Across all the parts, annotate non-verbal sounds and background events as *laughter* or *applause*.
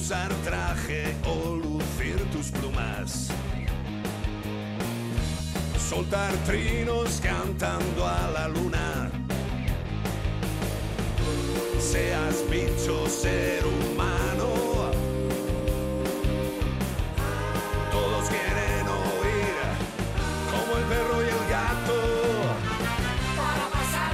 Usar traje o lucir tus plumas. Soltar trinos cantando a la luna. Seas bicho, ser humano. Todos quieren oír como el perro y el gato.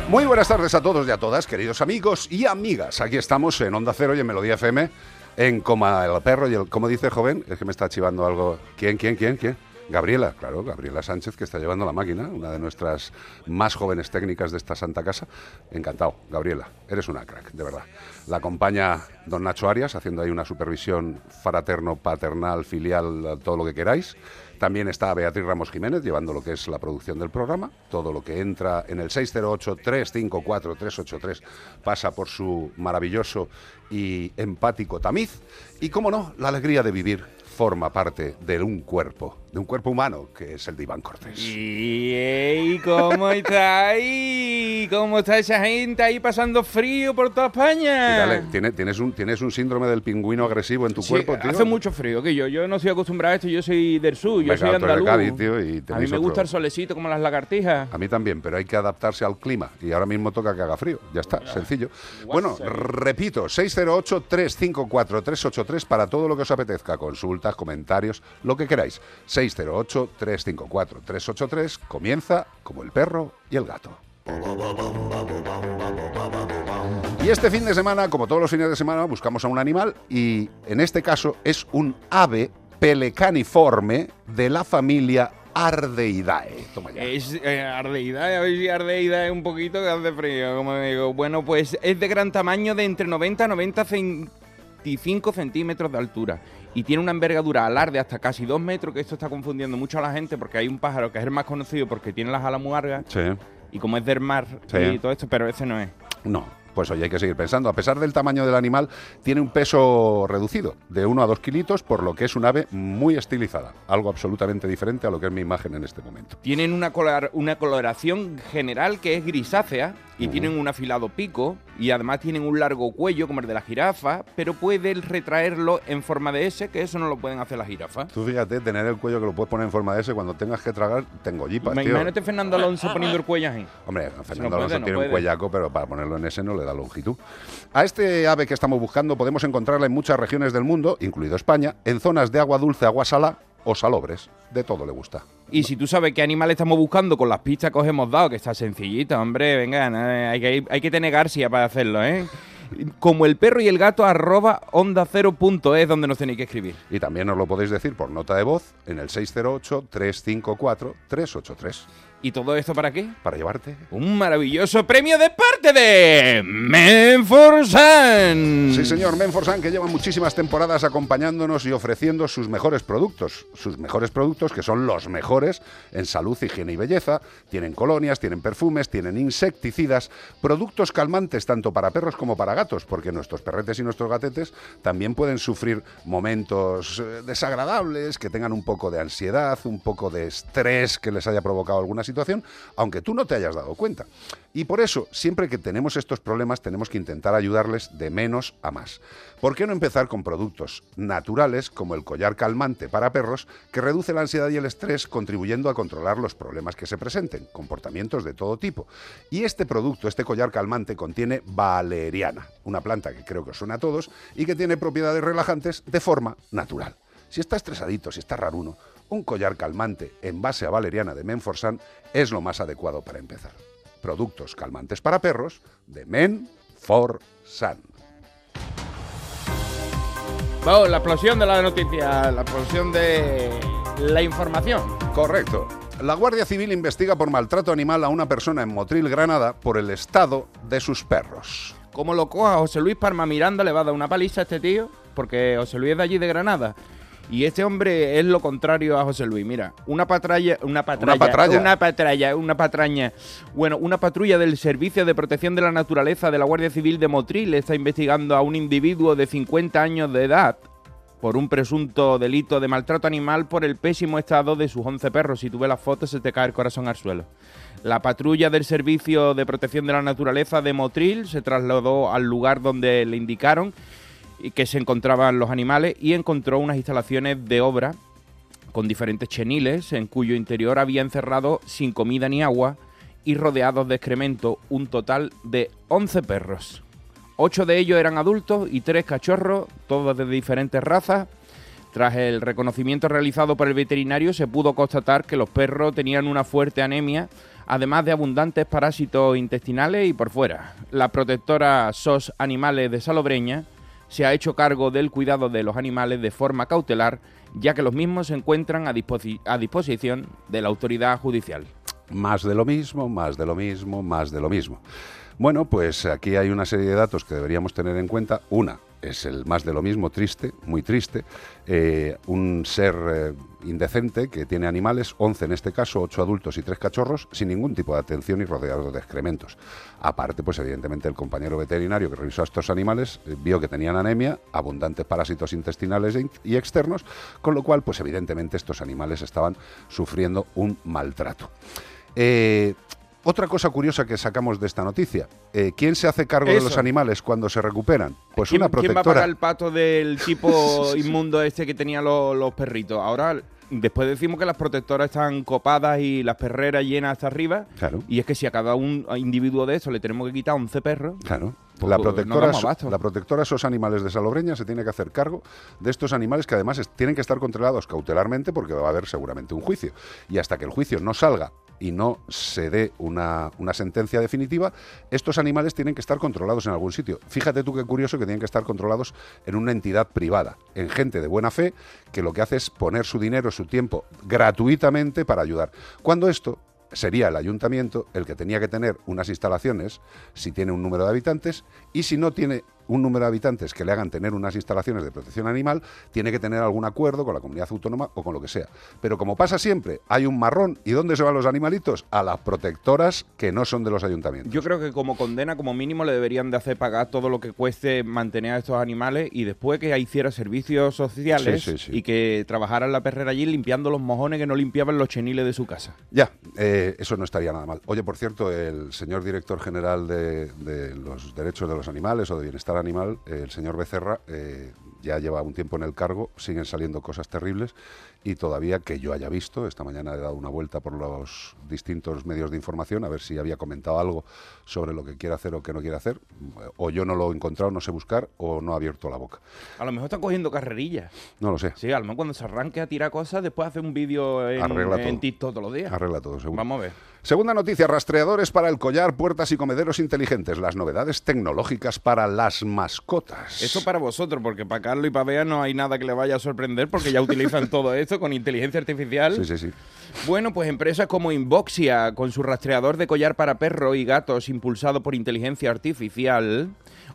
Muy buenas tardes a todos y a todas, queridos amigos y amigas. Aquí estamos en Onda Cero y en Melodía FM, en Coma el Perro y el... ¿Cómo dice el joven? Es que me está chivando algo. ¿Quién, quién, quién, quién? Gabriela, claro, Gabriela Sánchez, que está llevando la máquina, una de nuestras más jóvenes técnicas de esta santa casa. Encantado, Gabriela, eres una crack, de verdad. La acompaña don Nacho Arias, haciendo ahí una supervisión fraterno, paternal, filial, todo lo que queráis. También está Beatriz Ramos Jiménez llevando lo que es la producción del programa. Todo lo que entra en el 608-354-383 pasa por su maravilloso y empático tamiz. Y, cómo no, la alegría de vivir forma parte de un cuerpo, de un cuerpo humano, que es el de Iván Cortés. Y ey, ¿cómo estáis? ¿Cómo está esa gente ahí pasando frío por toda España? Dale, ¿tienes, tienes, un, ¿Tienes un síndrome del pingüino agresivo en tu Sí, cuerpo, tío? hace mucho frío que yo. Yo no soy acostumbrado a esto, yo soy del sur, yo Venga, soy andaluz. Cádiz, tío, y a mí me otro- gusta el solecito como las lagartijas. A mí también, pero hay que adaptarse al clima y ahora mismo toca que haga frío. Ya está, sencillo. Bueno, repito, 608-354-383 para todo lo que os apetezca, comentarios, lo que queráis. 608-354-383 comienza como el perro y el gato. Y este fin de semana, como todos los fines de semana, buscamos a un animal y en este caso es un ave pelecaniforme de la familia Ardeidae. Es eh, ardeída, a ver si ardeída es un poquito que hace frío, como digo. Bueno, pues es de gran tamaño, de entre 90 a 90 25 centímetros de altura. Y tiene una envergadura alar de hasta casi 2 metros, que esto está confundiendo mucho a la gente, porque hay un pájaro que es el más conocido porque tiene las alas muy largas, Sí. y como es del mar Sí. y todo esto, pero ese no es. No, pues oye, hay que seguir pensando. A pesar del tamaño del animal, tiene un peso reducido, de 1 a 2 kilitos, por lo que es un ave muy estilizada. Algo absolutamente diferente a lo que es mi imagen en este momento. Tienen una, color- una coloración general que es grisácea y tienen un afilado pico y además tienen un largo cuello como el de la jirafa, pero pueden retraerlo en forma de S, que eso no lo pueden hacer las jirafas. Tú fíjate, tener el cuello que lo puedes poner en forma de S, cuando tengas que tragar, tengo jipas, tío. Imagínate Fernando Alonso poniendo el cuello así. Hombre, Fernando Alonso no tiene un cuellaco, pero para ponerlo en ese no le da longitud. A este ave que estamos buscando podemos encontrarla en muchas regiones del mundo, incluido España, en zonas de agua dulce, agua salada o salobres. De todo le gusta. Y si tú sabes qué animal estamos buscando con las pistas que os hemos dado, que está sencillita, hombre, venga, hay que, hay que tener García para hacerlo, ¿eh? Como el perro y el gato, arroba onda cero punto es donde nos tenéis que escribir. Y también os lo podéis decir por nota de voz en el 608-354-383. ¿Y todo esto para qué? Para llevarte. Un maravilloso premio de parte de Menforsan. Sí, señor, Menforsan, que lleva muchísimas temporadas acompañándonos y ofreciendo sus mejores productos. Sus mejores productos, que son los mejores en salud, higiene y belleza. Tienen colonias, tienen perfumes, tienen insecticidas, productos calmantes tanto para perros como para gatos, porque nuestros perretes y nuestros gatetes también pueden sufrir momentos eh, desagradables, que tengan un poco de ansiedad, un poco de estrés que les haya provocado alguna situación, aunque tú no te hayas dado cuenta. Y por eso, siempre que tenemos estos problemas, tenemos que intentar ayudarles de menos a más. ¿Por qué no empezar con productos naturales como el collar calmante para perros que reduce la ansiedad y el estrés contribuyendo a controlar los problemas que se presenten, comportamientos de todo tipo? Y este producto, este collar calmante, contiene valeriana, una planta que creo que os suena a todos y que tiene propiedades relajantes de forma natural. Si está estresadito, si está raruno, un collar calmante en base a valeriana de Menforsan es lo más adecuado para empezar. Productos calmantes para perros de Menforsan. Vamos, la explosión de la noticia, la explosión de la información. Correcto. La Guardia Civil investiga por maltrato animal a una persona en Motril, Granada, por el estado de sus perros. Como lo coja José Luis Parma Miranda, le va a dar una paliza a este tío, porque José Luis es de allí de Granada. Y este hombre es lo contrario a José Luis. Mira, una patralla, una patralla, patralla. una patralla, una patraña. Bueno, una patrulla del Servicio de Protección de la Naturaleza de la Guardia Civil de Motril está investigando a un individuo de 50 años de edad por un presunto delito de maltrato animal por el pésimo estado de sus 11 perros. Si tú ves las fotos se te cae el corazón al suelo. La patrulla del Servicio de Protección de la Naturaleza de Motril se trasladó al lugar donde le indicaron que se encontraban los animales y encontró unas instalaciones de obra con diferentes cheniles en cuyo interior había encerrado sin comida ni agua y rodeados de excremento un total de 11 perros. Ocho de ellos eran adultos y tres cachorros, todos de diferentes razas. Tras el reconocimiento realizado por el veterinario se pudo constatar que los perros tenían una fuerte anemia, además de abundantes parásitos intestinales y por fuera. La protectora SOS Animales de Salobreña se ha hecho cargo del cuidado de los animales de forma cautelar, ya que los mismos se encuentran a, disposi- a disposición de la autoridad judicial. Más de lo mismo, más de lo mismo, más de lo mismo. Bueno, pues aquí hay una serie de datos que deberíamos tener en cuenta. Una es el más de lo mismo, triste, muy triste. Eh, un ser eh, indecente que tiene animales, 11 en este caso, 8 adultos y 3 cachorros, sin ningún tipo de atención y rodeados de excrementos. Aparte, pues evidentemente el compañero veterinario que revisó a estos animales eh, vio que tenían anemia, abundantes parásitos intestinales e y externos, con lo cual, pues evidentemente estos animales estaban sufriendo un maltrato. Otra cosa curiosa que sacamos de esta noticia, eh, ¿quién se hace cargo de Eso. los animales cuando se recuperan? Pues ¿Quién, una quién va a protectora. pagar el pato del *laughs* tipo inmundo este que tenían los, los perritos? Ahora, después decimos que las protectoras están copadas y las perreras llenas hasta arriba. Claro. Y es que si a cada un individuo de esos le tenemos que quitar 11 perros, Claro. Pues, la no protectora, abasto. la protectora esos animales de Salobreña se tiene que hacer cargo de estos animales que además tienen que estar controlados cautelarmente porque va a haber seguramente un juicio. Y hasta que el juicio no salga y no se dé una, una sentencia definitiva, estos animales tienen que estar controlados en algún sitio. Fíjate tú qué curioso que tienen que estar controlados en una entidad privada, en gente de buena fe, que lo que hace es poner su dinero, su tiempo gratuitamente para ayudar. Cuando esto sería el ayuntamiento el que tenía que tener unas instalaciones si tiene un número de habitantes y si no tiene un número de habitantes que le hagan tener unas instalaciones de protección animal, tiene que tener algún acuerdo con la comunidad autónoma o con lo que sea. Pero como pasa siempre, hay un marrón. ¿Y dónde se van los animalitos? A las protectoras que no son de los ayuntamientos. Yo creo que como condena, como mínimo, le deberían de hacer pagar todo lo que cueste mantener a estos animales y después que hiciera servicios sociales Sí, sí, sí. y que trabajara en la perrera allí limpiando los mojones que no limpiaban los cheniles de su casa. Ya, eh, eso no estaría nada mal. Oye, por cierto, el señor director general de, de los derechos de los animales o de bienestar animal, eh, el señor Becerra, eh, ya lleva un tiempo en el cargo, siguen saliendo cosas terribles y todavía que yo haya visto, esta mañana he dado una vuelta por los distintos medios de información a ver si había comentado algo sobre lo que quiere hacer o que no quiere hacer, o yo no lo he encontrado, no sé buscar, o no ha abierto la boca. A lo mejor están cogiendo carrerillas. No lo sé, Sí, a lo mejor cuando se arranque a tirar cosas, después hace un vídeo en, en. TikTok todos los días. arregla todo seguro. Vamos a ver. Segunda noticia, rastreadores para el collar, puertas y comederos inteligentes, las novedades tecnológicas para las mascotas. Eso para vosotros, porque para Carlos y para Bea no hay nada que le vaya a sorprender porque ya utilizan *laughs* todo esto con inteligencia artificial. Sí, sí, sí. Bueno, pues empresas como Inboxia, con su rastreador de collar para perro y gatos impulsado por inteligencia artificial,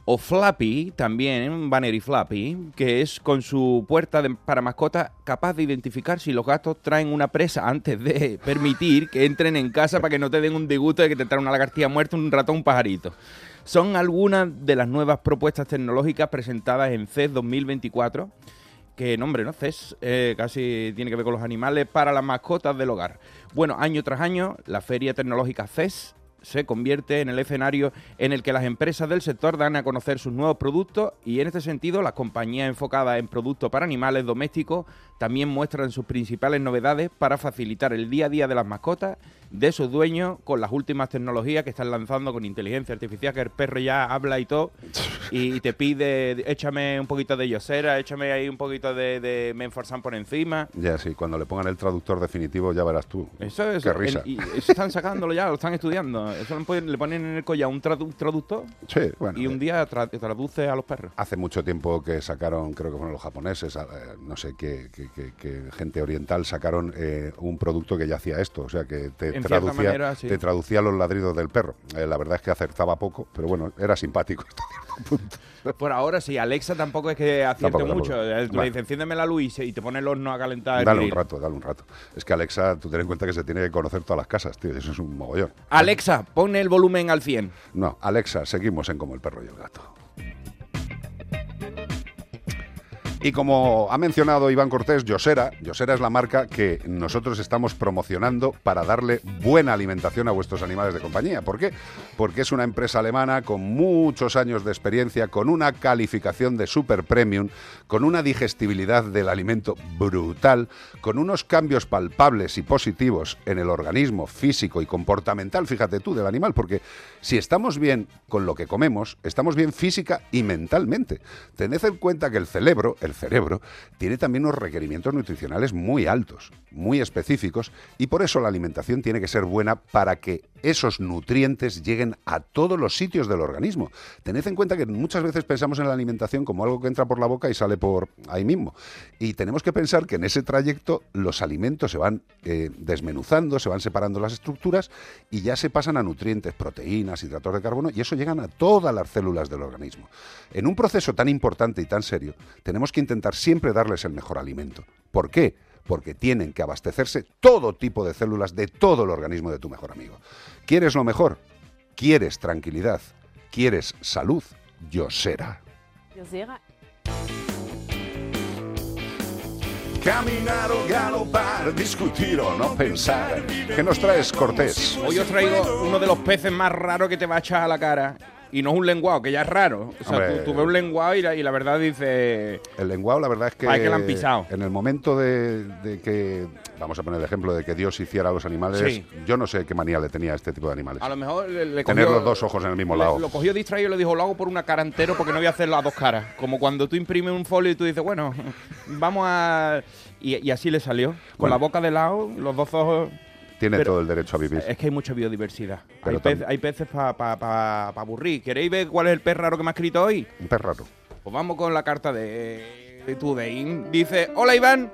o Flappy, también, Banner y Flappy, que es con su puerta de- para mascota capaz de identificar si los gatos traen una presa antes de permitir que entren en casa para que no te den un disgusto de que te traen una lagartija muerta, un ratón, un pajarito. Son algunas de las nuevas propuestas tecnológicas presentadas en CES 2024 que nombre, ¿no? CES eh, casi tiene que ver con los animales para las mascotas del hogar. Bueno, año tras año, la feria tecnológica CES se convierte en el escenario en el que las empresas del sector dan a conocer sus nuevos productos y en este sentido las compañías enfocadas en productos para animales domésticos también muestran sus principales novedades para facilitar el día a día de las mascotas de sus dueños con las últimas tecnologías que están lanzando con inteligencia artificial, que el perro ya habla y todo, *laughs* y te pide, échame un poquito de yosera, échame ahí un poquito de, de menforzan por encima. Ya, sí, cuando le pongan el traductor definitivo ya verás tú. Eso es. Qué risa. el- y eso están sacándolo ya, lo están estudiando. Eso le ponen, en el collar un, tradu- un traductor Sí, bueno. y un eh, día tra- traduce a los perros. Hace mucho tiempo que sacaron, creo que fueron los japoneses, eh, no sé qué, qué- qué gente oriental, sacaron eh, un producto que ya hacía esto. O sea, que te, En traducía, manera, sí. te traducía los ladridos del perro. Eh, la verdad es que acertaba poco, pero bueno, era simpático. hasta cierto punto. Por ahora sí, Alexa tampoco es que acierte Tampoco, mucho. tampoco. Eh, Le Vale. dice, enciéndeme la luz y, te pone el horno a calentar Dale un rato, dale un rato. Es que Alexa, tú ten en cuenta que se tiene que conocer todas las casas, tío, eso es un mogollón. Alexa, pon el volumen al 100. No, Alexa, seguimos en Como el perro y el gato. Y como ha mencionado Iván Cortés, Yosera, Yosera es la marca que nosotros estamos promocionando para darle buena alimentación a vuestros animales de compañía. ¿Por qué? Porque es una empresa alemana con muchos años de experiencia, con una calificación de super premium, con una digestibilidad del alimento brutal, con unos cambios palpables y positivos en el organismo físico y comportamental, fíjate tú, del animal, porque si estamos bien con lo que comemos, estamos bien física y mentalmente. Tened en cuenta que el cerebro, el cerebro, tiene también unos requerimientos nutricionales muy altos, muy específicos, y por eso la alimentación tiene que ser buena para que esos nutrientes lleguen a todos los sitios del organismo. Tened en cuenta que muchas veces pensamos en la alimentación como algo que entra por la boca y sale por ahí mismo. Y tenemos que pensar que en ese trayecto los alimentos se van eh, desmenuzando, se van separando las estructuras y ya se pasan a nutrientes, proteínas, hidratos de carbono y eso llegan a todas las células del organismo. En un proceso tan importante y tan serio, tenemos que intentar siempre darles el mejor alimento. ¿Por qué? Porque tienen que abastecerse todo tipo de células de todo el organismo de tu mejor amigo. ¿Quieres lo mejor? ¿Quieres tranquilidad? ¿Quieres salud? Yosera. Yosera. Caminar o galopar, discutir o no pensar. ¿Qué nos traes, Cortés? Hoy os traigo uno de los peces más raros que te va a echar a la cara. Y no es un lenguado, que ya es raro. O sea, Hombre. tú, tú ves un lenguado y la, y la verdad dice... El lenguado, la verdad es que. Ay, que la han pisado. En el momento de, de que. Vamos a poner el ejemplo de que Dios hiciera a los animales. Sí. Yo no sé qué manía le tenía a este tipo de animales. A lo mejor le, le Tener cogió- los dos ojos en el mismo le- lado. Lo cogió distraído y le dijo, lo hago por una cara entero porque no voy a hacer las dos caras. Como cuando tú imprimes un folio y tú dices, bueno, vamos a... Y, y así le salió. Con Bueno. la boca de lado, los dos ojos... Tiene pero- todo el derecho a vivir. Es que hay mucha biodiversidad. Pero Hay, pez- tam- hay peces para pa, pa- pa aburrir. ¿Queréis ver cuál es el pez raro que me ha escrito hoy? Un pez raro. Pues vamos con la carta de, de Today. Dice, hola Iván,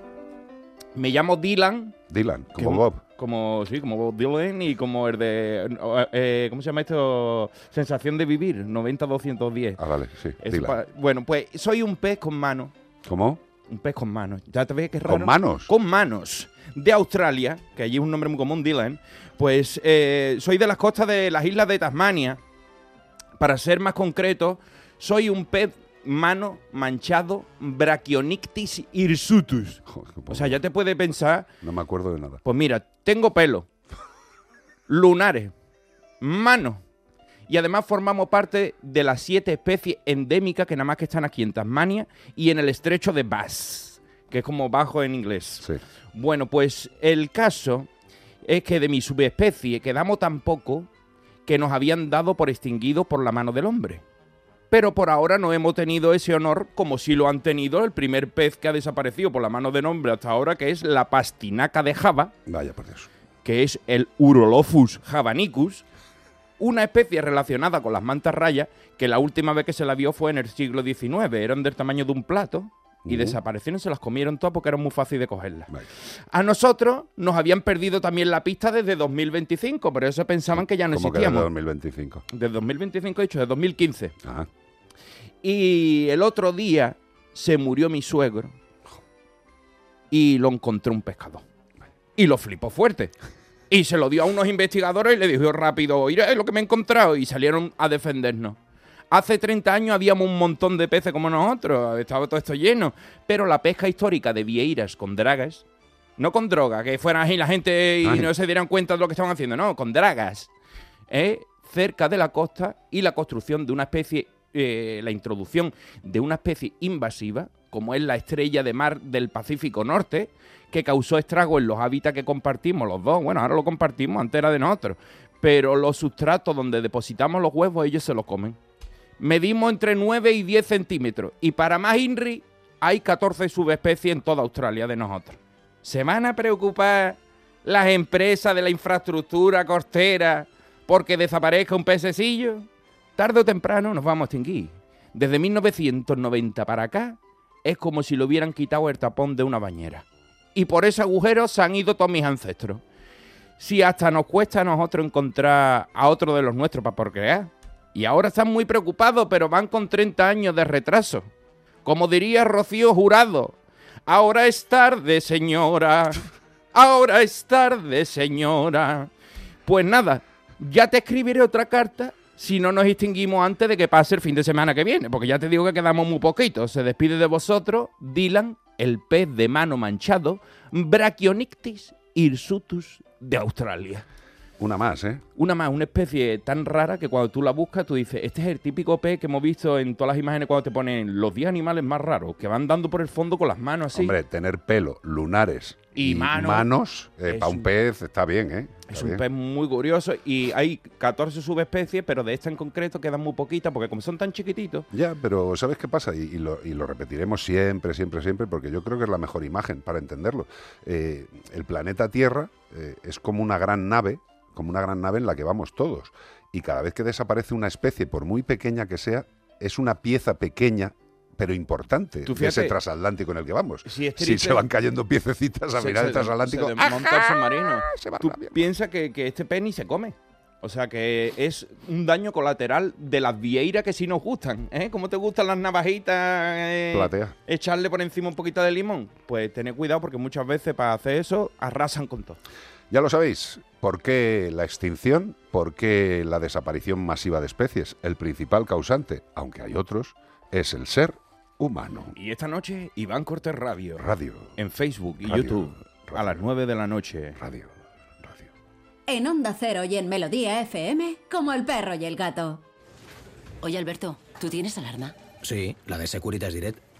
me llamo Dylan. Dylan, como Bob. Como, sí, como Bob Dylan y como el de... eh, ¿Cómo se llama esto? Sensación de vivir, 90-210. Ah, vale, sí. Es Dylan. pa- bueno, pues soy un pez con manos. ¿Cómo? Un pez con manos. ¿Ya te ves que es raro? ¿Con manos? Con manos. De Australia, que allí es un nombre muy común, Dylan. Pues eh, soy de las costas de las islas de Tasmania. Para ser más concreto, soy un pez mano manchado Brachionictis hirsutus. *laughs* O sea, ya te puede pensar, No me acuerdo de nada. pues mira, tengo pelo, lunares, manos. Y además formamos parte de las siete especies endémicas que nada más que están aquí en Tasmania y en el estrecho de Bass, que es como bajo en inglés. Sí. Bueno, pues el caso es que de mi subespecie quedamos tan poco que nos habían dado por extinguidos por la mano del hombre. Pero por ahora no hemos tenido ese honor como si lo han tenido el primer pez que ha desaparecido por la mano del hombre hasta ahora, que es la pastinaca de Java, Vaya por Dios. que es el Urolophus javanicus, una especie relacionada con las mantas rayas que la última vez que se la vio fue en el siglo XIX. Eran del tamaño de un plato y Ujú. desaparecieron, se las comieron todas porque era muy fácil de cogerlas. A nosotros nos habían perdido también la pista desde 2025, pero eso pensaban que ya no ¿Cómo que desde existíamos. 2025? Desde 2025, he dicho, de 2015. Ajá. Y el otro día se murió mi suegro y lo encontró un pescador. Y lo flipó fuerte. Y se lo dio a unos investigadores y le dijo rápido, mira lo que me he encontrado. Y salieron a defendernos. Hace 30 años habíamos un montón de peces como nosotros, estaba todo esto lleno. Pero la pesca histórica de vieiras con dragas, no con droga, que fueran ahí la gente y Ay. no se dieran cuenta de lo que estaban haciendo, no, con dragas. ¿eh? cerca de la costa y la construcción de una especie, eh, la introducción de una especie invasiva, como es la estrella de mar del Pacífico Norte, que causó estragos en los hábitats que compartimos los dos. Bueno, ahora lo compartimos, antes era de nosotros. Pero los sustratos donde depositamos los huevos, ellos se los comen. Medimos entre 9 y 10 centímetros. Y para más INRI, hay 14 subespecies en toda Australia de nosotros. ¿Se van a preocupar las empresas de la infraestructura costera porque desaparezca un pececillo? Tarde o temprano nos vamos a extinguir. Desde 1990 para acá es como si le hubieran quitado el tapón de una bañera. Y por ese agujero se han ido todos mis ancestros. Si hasta nos cuesta a nosotros encontrar a otro de los nuestros para procrear. Y ahora están muy preocupados, pero van con 30 años de retraso. Como diría Rocío Jurado, ahora es tarde, señora. Ahora es tarde, señora. Pues nada, ya te escribiré otra carta si no nos extinguimos antes de que pase el fin de semana que viene, porque ya te digo que quedamos muy poquitos. Se despide de vosotros Dylan, el pez de mano manchado, Brachionictis hirsutus de Australia. Una más, ¿eh? Una más, una especie tan rara que cuando tú la buscas, tú dices, este es el típico pez que hemos visto en todas las imágenes cuando te ponen los 10 animales más raros, que van dando por el fondo con las manos así. Hombre, tener pelo, lunares Y y, mano. manos, eh, para un pez está bien, ¿eh? Es un bien. pez muy curioso y hay 14 subespecies, pero de esta en concreto quedan muy poquitas porque como son tan chiquititos, Ya, pero ¿sabes qué pasa? Y, y lo, y lo repetiremos siempre, siempre, siempre, porque yo creo que es la mejor imagen para entenderlo. Eh, el planeta Tierra eh, es como una gran nave, como una gran nave en la que vamos todos. Y cada vez que desaparece una especie, por muy pequeña que sea, es una pieza pequeña, pero importante, Tú de ese transatlántico en el que vamos. si se van cayendo piececitas a mirar el transatlántico, se desmonta el submarino. se va Tú piensas que, que este pez ni se come. O sea que es un daño colateral de las vieiras que sí nos gustan. ¿eh? ¿Cómo te gustan las navajitas? eh, Platea. echarle por encima un poquito de limón. Pues tened cuidado porque muchas veces para hacer eso arrasan con todo. Ya lo sabéis. ¿Por qué la extinción? ¿Por qué la desaparición masiva de especies? El principal causante, aunque hay otros, es el ser humano. Y esta noche, Iván Cortés Radio. Radio, En Facebook y Radio, YouTube. A las 9 de la noche. radio, radio. En Onda Cero y en Melodía FM, como el perro y el gato. Oye, Alberto, ¿tú tienes alarma? Sí, la de Securitas Direct.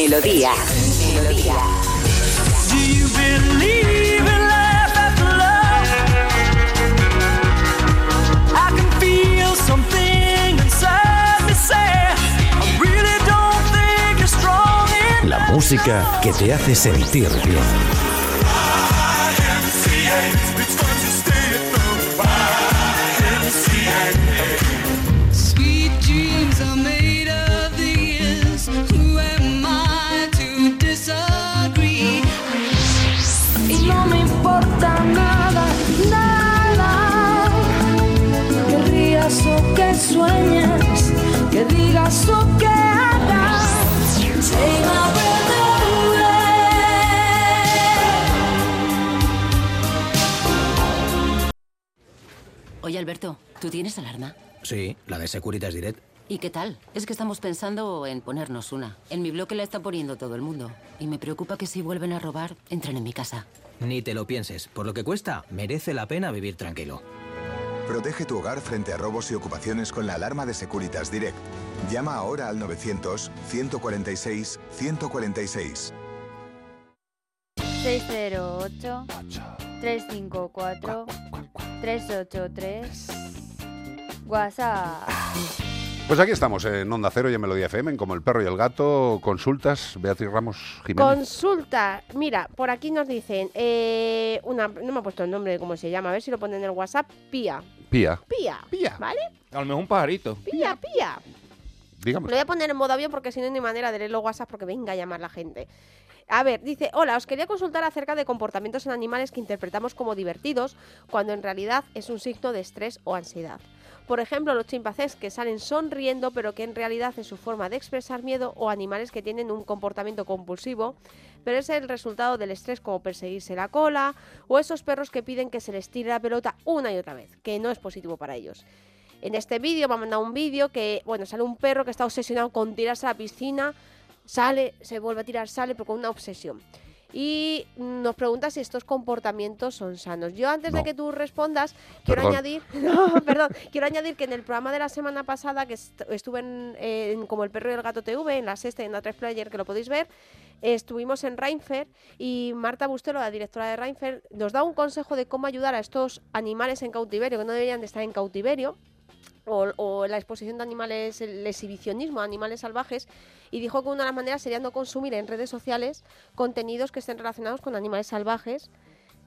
Melodía. Melodía. La música que te hace sentir bien. Oye, Alberto, ¿tú tienes alarma? Sí, la de Securitas Direct. ¿Y qué tal? Es que estamos pensando en ponernos una. En mi bloque la está poniendo todo el mundo. Y me preocupa que si vuelven a robar, entren en mi casa. Ni te lo pienses. Por lo que cuesta, merece la pena vivir tranquilo. Protege tu hogar frente a robos y ocupaciones con la alarma de Securitas Direct. Llama ahora al 900-146-146. 608 354 383 WhatsApp. Pues aquí estamos en Onda Cero y en Melodía FM, en Como el Perro y el Gato. Consultas, Beatriz Ramos Jiménez. Consulta, mira, por aquí nos dicen, eh, una, no me ha puesto el nombre de cómo se llama, a ver si lo ponen en el WhatsApp, Pía. Pía, Pía, Pía. ¿vale? A lo mejor un pajarito. Pía, Pía. Lo voy a poner en modo avión porque si no, hay manera de leer los WhatsApp porque venga a llamar la gente. A ver, dice, hola, os quería consultar acerca de comportamientos en animales que interpretamos como divertidos cuando en realidad es un signo de estrés o ansiedad. Por ejemplo, los chimpancés que salen sonriendo pero que en realidad es su forma de expresar miedo o animales que tienen un comportamiento compulsivo pero es el resultado del estrés como perseguirse la cola o esos perros que piden que se les tire la pelota una y otra vez, que no es positivo para ellos. En este vídeo me ha mandado un vídeo que, bueno, sale un perro que está obsesionado con tirarse a la piscina, sale, se vuelve a tirar, sale, pero con una obsesión. Y nos pregunta si estos comportamientos son sanos. Yo antes de que tú respondas, quiero Perdón. añadir, *laughs* no, perdón, quiero añadir que en el programa de la semana pasada, que est- estuve en, en Como el perro y el gato TV, en la sexta y en la 3 Player, que lo podéis ver, estuvimos en Reinfer y Marta Bustelo, la directora de Reinfer, nos da un consejo de cómo ayudar a estos animales en cautiverio, que no deberían de estar en cautiverio, o, o la exposición de animales, el exhibicionismo de animales salvajes, y dijo que una de las maneras sería no consumir en redes sociales contenidos que estén relacionados con animales salvajes.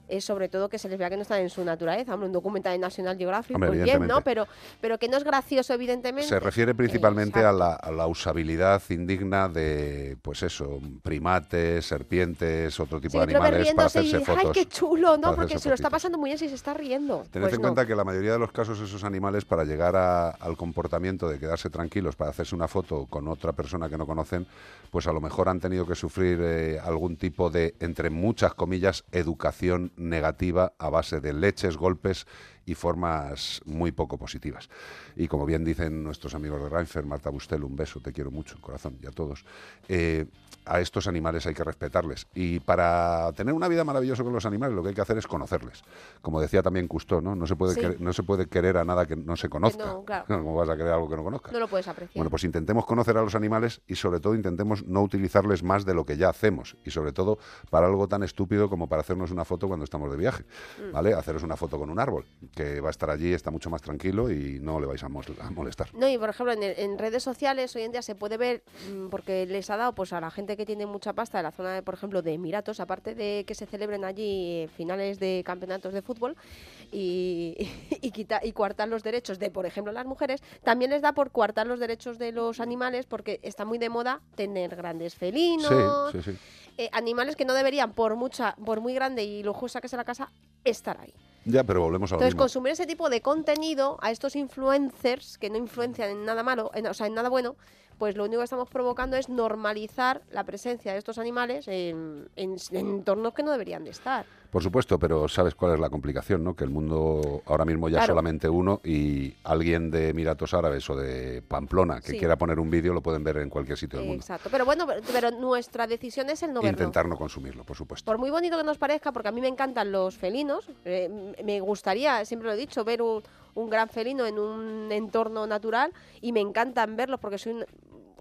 Eh, sobre todo que se les vea que no están en su naturaleza. Hombre, un documental de National Geographic, Hombre, muy bien, ¿no? Pero, pero que no es gracioso, evidentemente. Se refiere principalmente a la, a la usabilidad indigna de, pues eso, primates, serpientes, otro tipo Sí, de animales para riéndose y, hacerse ¡Ay, fotos. qué chulo! ¿no? Porque hacerse se lo está pasando muy bien si se está riendo. Tened Pues en no. cuenta que la mayoría de los casos esos animales para llegar a- al comportamiento de quedarse tranquilos para hacerse una foto con otra persona que no conocen, pues a lo mejor han tenido que sufrir eh, algún tipo de, entre muchas comillas, educación negativa a base de leches, golpes y formas muy poco positivas. Y como bien dicen nuestros amigos de Reinfer, Marta Bustel, un beso, te quiero mucho, corazón, y a todos. eh, a estos animales hay que respetarles. Y para tener una vida maravillosa con los animales, lo que hay que hacer es conocerles. Como decía también Cousteau, ¿no? No se puede, Sí. querer, no se puede querer a nada que no se conozca. no, claro. *laughs* ¿Cómo vas a querer algo que no conozcas? No lo puedes apreciar. Bueno, pues intentemos conocer a los animales y sobre todo intentemos no utilizarles más de lo que ya hacemos y sobre todo para algo tan estúpido como para hacernos una foto cuando estamos de viaje, Mm. ¿vale? Haceros una foto con un árbol, que va a estar allí, está mucho más tranquilo y no le vais a, molestar. No, y por ejemplo, en, el- en redes sociales hoy en día se puede ver, mm, porque les ha dado pues a la gente que tiene mucha pasta de la zona, de, por ejemplo, de Emiratos, aparte de que se celebren allí eh, finales de campeonatos de fútbol y, *laughs* y, quita- y coartar los derechos de, por ejemplo, las mujeres, también les da por coartar los derechos de los animales porque está muy de moda tener grandes felinos, Sí, sí, sí. eh, animales que no deberían, por mucha, por muy grande y lujosa que sea la casa, estar ahí. Ya, pero volvemos a lo Entonces, mismo. consumir ese tipo de contenido a estos influencers que no influencian en nada malo, en- o sea, en nada bueno, pues lo único que estamos provocando es normalizar la presencia de estos animales en, en- en entornos que no deberían de estar. Por supuesto, pero ¿sabes cuál es la complicación? ¿no? Que el mundo ahora mismo ya es solamente uno y alguien de Emiratos Árabes o de Pamplona que Sí. quiera poner un vídeo lo pueden ver en cualquier sitio del mundo. Exacto. Pero bueno, pero, nuestra decisión es el no verlo. Intentar no consumirlo, por supuesto. Por muy bonito que nos parezca, porque a mí me encantan los felinos, eh, me gustaría, siempre lo he dicho, ver un, un gran felino en un entorno natural y me encantan verlos porque soy un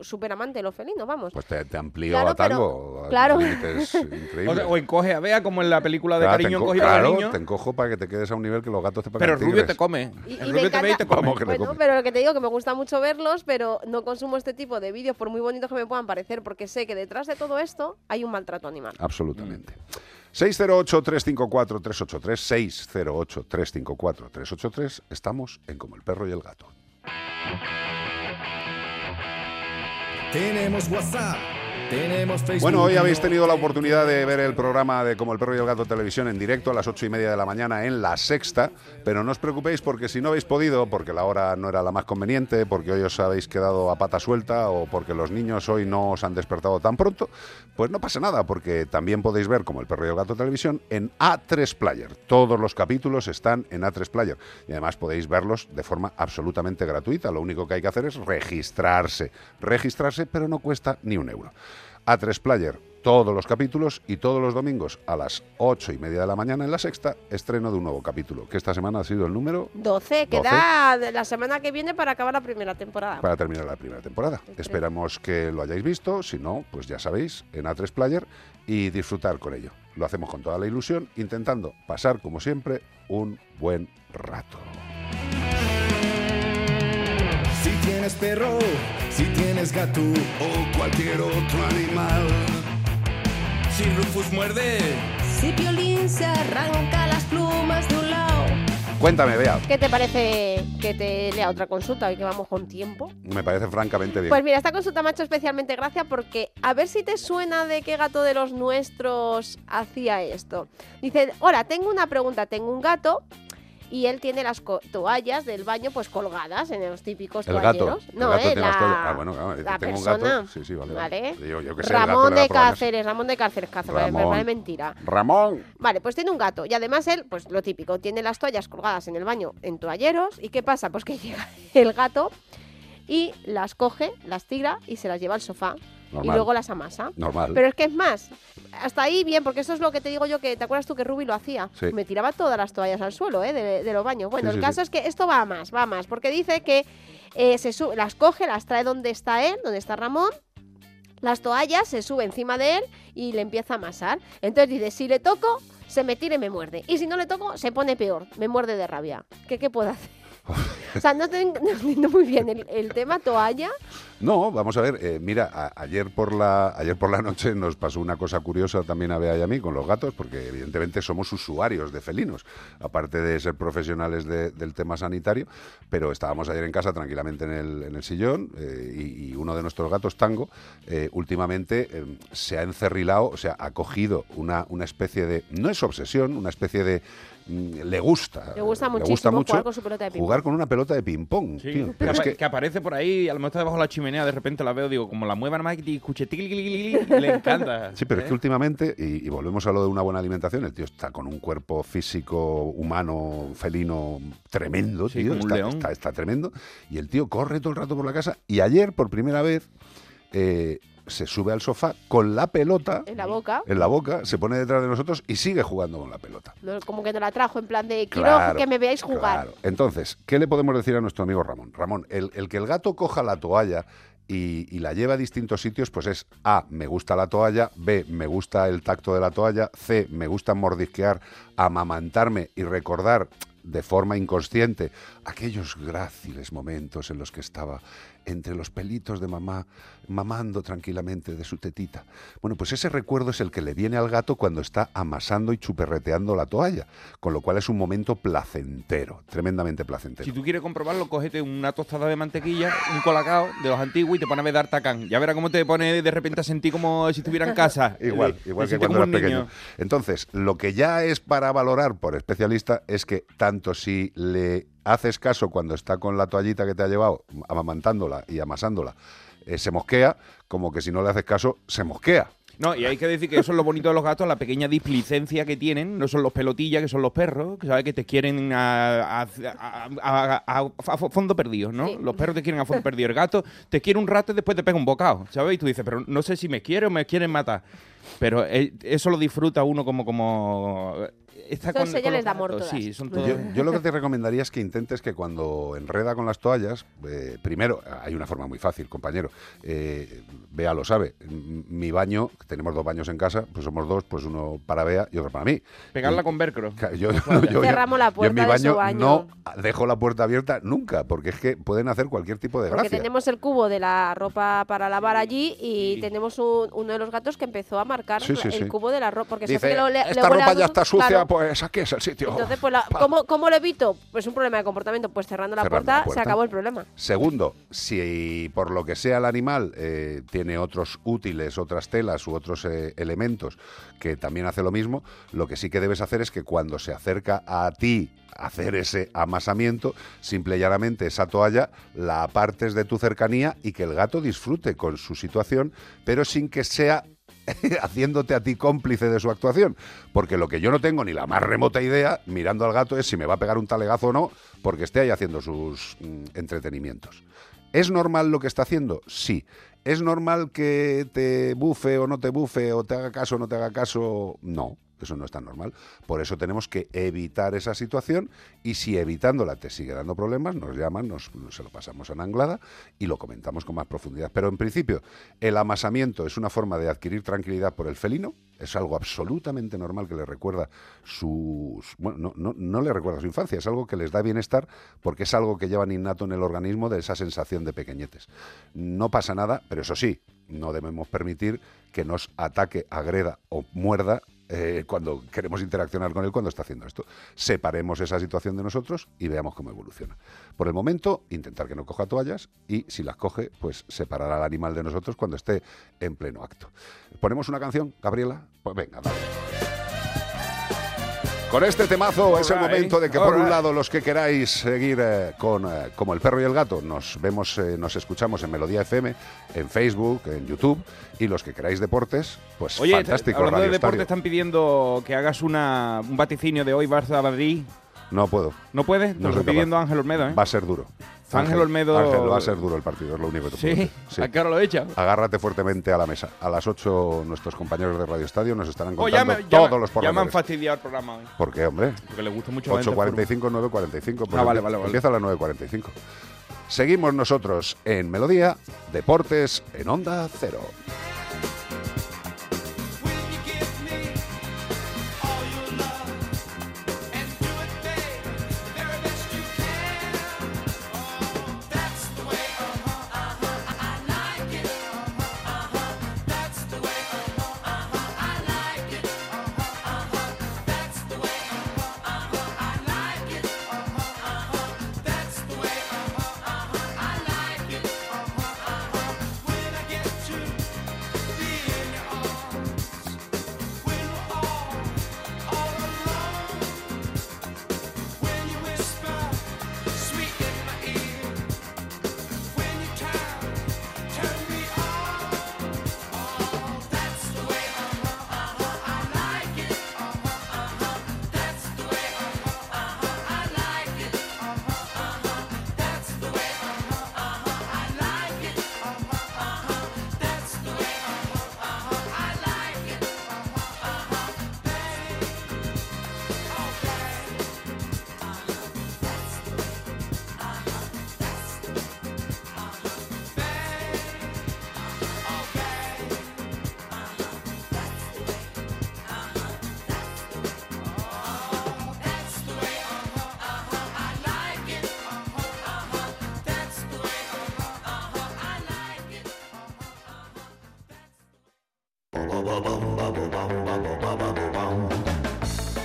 súper amante de los felinos, vamos. Pues te, te amplío Claro, a tango pero- a claro. *laughs* O, encoge a Bea, como en la película de Claro, cariño enco- encogido a claro, niño. te encojo para que te quedes a un nivel que los gatos te pagan Pero el rubio te come. Y- el y rubio te ve y te come. Vamos, que le Bueno, come. pero lo que te digo que me gusta mucho verlos, pero no consumo este tipo de vídeos por muy bonitos que me puedan parecer, porque sé que detrás de todo esto hay un maltrato animal. Absolutamente. 608-354-383, 608-354-383. Estamos en Como el perro y el gato. Tenemos WhatsApp. Bueno, hoy habéis tenido la oportunidad de ver el programa de Como el perro y el gato televisión en directo a las ocho y media de la mañana en La Sexta, pero no os preocupéis porque si no habéis podido, porque la hora no era la más conveniente, porque hoy os habéis quedado a pata suelta o porque los niños hoy no os han despertado tan pronto, pues no pasa nada, porque también podéis ver Como el perro y el gato televisión en A3 Player. Todos los capítulos están en A3 Player y además podéis verlos de forma absolutamente gratuita. Lo único que hay que hacer es registrarse. Registrarse, pero no cuesta ni un euro. A3 Player, todos los capítulos y todos los domingos a las ocho y media de la mañana en la sexta, estreno de un nuevo capítulo, que esta semana ha sido el número 12, queda de la semana que viene para acabar la primera temporada. para terminar la primera temporada. Esperamos que lo hayáis visto, si no, pues ya sabéis, en A3 Player y disfrutar con ello. Lo hacemos con toda la ilusión, intentando pasar, como siempre, un buen rato. Si tienes perro, si tienes gato o cualquier otro animal. Si Rufus muerde. Si Piolín se arranca las plumas de un lado. Cuéntame, Bea. ¿Qué te parece que te lea otra consulta hoy que vamos con tiempo? Me parece francamente bien. Pues mira, esta consulta me ha hecho especialmente gracia porque a ver si te suena de qué gato de los nuestros hacía esto. Dice, hola, tengo una pregunta, tengo un gato y él tiene las toallas del baño pues colgadas en los típicos el gato. toalleros. el No, gato eh, tiene las la, toallas. Ah, bueno, claro, la tengo un gato. Sí, sí, vale. vale. ¿Vale? Yo, yo qué sé, el gato Ramón de. Cáceres, Ramón de Cáceres, Cáceres, vale, Ramón. vale, mentira. Ramón. Vale, pues tiene un gato y además él, pues lo típico, tiene las toallas colgadas en el baño en toalleros y ¿qué pasa? Pues que *laughs* llega el gato y las coge, las tira y se las lleva al sofá. Y luego las amasa. Normal. Pero es que es más, hasta ahí bien, porque eso es lo que te digo yo, que te acuerdas tú que Ruby lo hacía. Sí. Me tiraba todas las toallas al suelo, ¿eh? De, de los baños. Bueno, Sí, el sí, caso es que esto va a más, va a más, porque dice que eh, se su- las coge, las trae donde está él, donde está Ramón, las toallas, se sube encima de él y le empieza a amasar. Entonces dice, si le toco, se me tira y me muerde. Y si no le toco, se pone peor, me muerde de rabia. ¿Qué, qué puedo hacer? O sea, no, *laughs* muy bien el, tema toalla. No, vamos a ver, eh, mira, ayer por la ayer por la noche nos pasó una cosa curiosa también a Bea y a mí con los gatos, porque evidentemente somos usuarios de felinos, aparte de ser profesionales de- del tema sanitario, pero estábamos ayer en casa tranquilamente en el, en el sillón eh, y, uno de nuestros gatos, Tango, eh, últimamente eh, se ha encerrilado, o sea, ha cogido una, una especie de, no es obsesión, una especie de... mm, Le gusta. Le gusta muchísimo jugar con su pelota de ping-pong. Jugar con una pelota de ping-pong. Sí, tío. que, Pero es apa- que- que aparece por ahí, a lo mejor está debajo de la chimenea, de repente la veo, digo, como la mueva nada más y escuche le encanta. *laughs* Sí, pero es ¿eh? que últimamente, y, y volvemos a lo de una buena alimentación, el tío está con un cuerpo físico, humano, felino tremendo, Sí, tío. Está, está- está tremendo. Y el tío corre todo el rato por la casa. Y ayer, por primera vez, eh, se sube al sofá con la pelota En la boca. en la boca, se pone detrás de nosotros y sigue jugando con la pelota. No, como que no la trajo en plan de quiero Claro, que me veáis jugar. Claro. Entonces, ¿qué le podemos decir a nuestro amigo Ramón? Ramón, el, el que el gato coja la toalla y, y la lleva a distintos sitios, pues es A, me gusta la toalla, B, me gusta el tacto de la toalla, C, me gusta mordisquear, amamantarme y recordar de forma inconsciente aquellos gráciles momentos en los que estaba entre los pelitos de mamá, mamando tranquilamente de su tetita. Bueno, pues ese recuerdo es el que le viene al gato cuando está amasando y chuperreteando la toalla, con lo cual es un momento placentero, tremendamente placentero. Si tú quieres comprobarlo, cógete una tostada de mantequilla, un colacao de los antiguos y te pones a ver D'Artagnan. Ya verás cómo te pone de repente a sentir como si estuviera en casa. *laughs* Igual, Te- igual que cuando eras pequeño. niño. Entonces, lo que ya es para valorar por especialista es que tanto si le haces caso cuando está con la toallita que te ha llevado, amamantándola y amasándola, eh, se mosquea, como que si no le haces caso, se mosquea. No, y hay que decir que eso es lo bonito de los gatos, la pequeña displicencia que tienen. No son los pelotillas, que son los perros, que sabes que te quieren a, a- a- a- a- a fondo perdido, ¿no? Los perros te quieren a fondo perdido. El gato te quiere un rato y después te pega un bocado, ¿sabes? Y tú dices, pero no sé si me quiere o me quieren matar. Pero eh, eso lo disfruta uno como... como está Son con, con señales los de amor todas. Sí, son todos. Yo, yo lo que te recomendaría es que intentes que cuando enreda con las toallas, eh, primero, hay una forma muy fácil, compañero, eh, Bea lo sabe, mi baño, tenemos dos baños en casa, pues somos dos, pues uno para Bea y otro para mí. Pegarla Y- con velcro. Yo, *laughs* yo- yo- Cerramos la yo en mi puerta de su baño, baño. no dejo la puerta abierta nunca, porque es que pueden hacer cualquier tipo de Porque gracia. tenemos el cubo de la ropa para lavar allí y tenemos un- uno de los gatos que empezó a marcar Sí, sí, el sí. cubo de la ropa. Porque Dice, lo- le- le esta a ropa ya gusto". está sucia, Claro. Pues aquí es el sitio. Entonces, pues, la- ¿cómo, ¿cómo lo evito? Pues un problema de comportamiento. Pues cerrando la, puerta, la puerta. se acabó el problema. Segundo, si por lo que sea el animal eh, tiene otros útiles, otras telas u otros eh, elementos que también hace lo mismo, lo que sí que debes hacer es que cuando se acerca a ti hacer ese amasamiento, simple y llanamente esa toalla la apartes de tu cercanía y que el gato disfrute con su situación, pero sin que sea *laughs* haciéndote a ti cómplice de su actuación. Porque lo que yo no tengo ni la más remota idea, mirando al gato, es si me va a pegar un talegazo o no, porque esté ahí haciendo sus mm, entretenimientos. ¿Es normal lo que está haciendo? Sí. ¿Es normal que te bufe o no te bufe, o te haga caso o no te haga caso? No. Eso no es tan normal. Por eso tenemos que evitar esa situación y si evitándola te sigue dando problemas, nos llaman, nos, se lo pasamos en anglada y lo comentamos con más profundidad. Pero en principio, el amasamiento es una forma de adquirir tranquilidad por el felino, es algo absolutamente normal que le recuerda sus... Bueno, no, no, no le recuerda su infancia, es algo que les da bienestar porque es algo que llevan innato en el organismo de esa sensación de pequeñetes. No pasa nada, pero eso sí, no debemos permitir que nos ataque, agreda o muerda eh, cuando queremos interaccionar con él cuando está haciendo esto. Separemos esa situación de nosotros y veamos cómo evoluciona. Por el momento, intentar que no coja toallas y si las coge, pues separar al animal de nosotros cuando esté en pleno acto. ¿Ponemos una canción, Gabriela? Pues venga, dale. Con este temazo es el momento de que por un lado los que queráis seguir eh, con eh, como el perro y el gato nos vemos, eh, nos escuchamos en Melodía FM, en Facebook, en YouTube y los que queráis deportes, pues Oye, fantástico. hablando de Radio deporte, Estadio. están pidiendo que hagas una, un vaticinio de hoy Barça-Madrid. No puedo. ¿No puedes? No Nos soy lo está pidiendo Ángel Olmedo, ¿eh? Va a ser duro. Ángel Olmedo- Ángel, va a ser duro el partido, es lo único que te puedo Sí, decir. ¿a qué hora lo echa? Agárrate fuertemente a la mesa. A las 8 nuestros compañeros de Radio Estadio nos estarán Oh, contando me, ya todos me- los ya me han fastidiado el programa hoy. ¿Por qué, hombre? Porque le gusta mucho la gente 8.45, 9.45. Pues Ah, vale, vale, vale. Empieza a las 9.45. Seguimos nosotros en Melodía, Deportes en Onda Cero.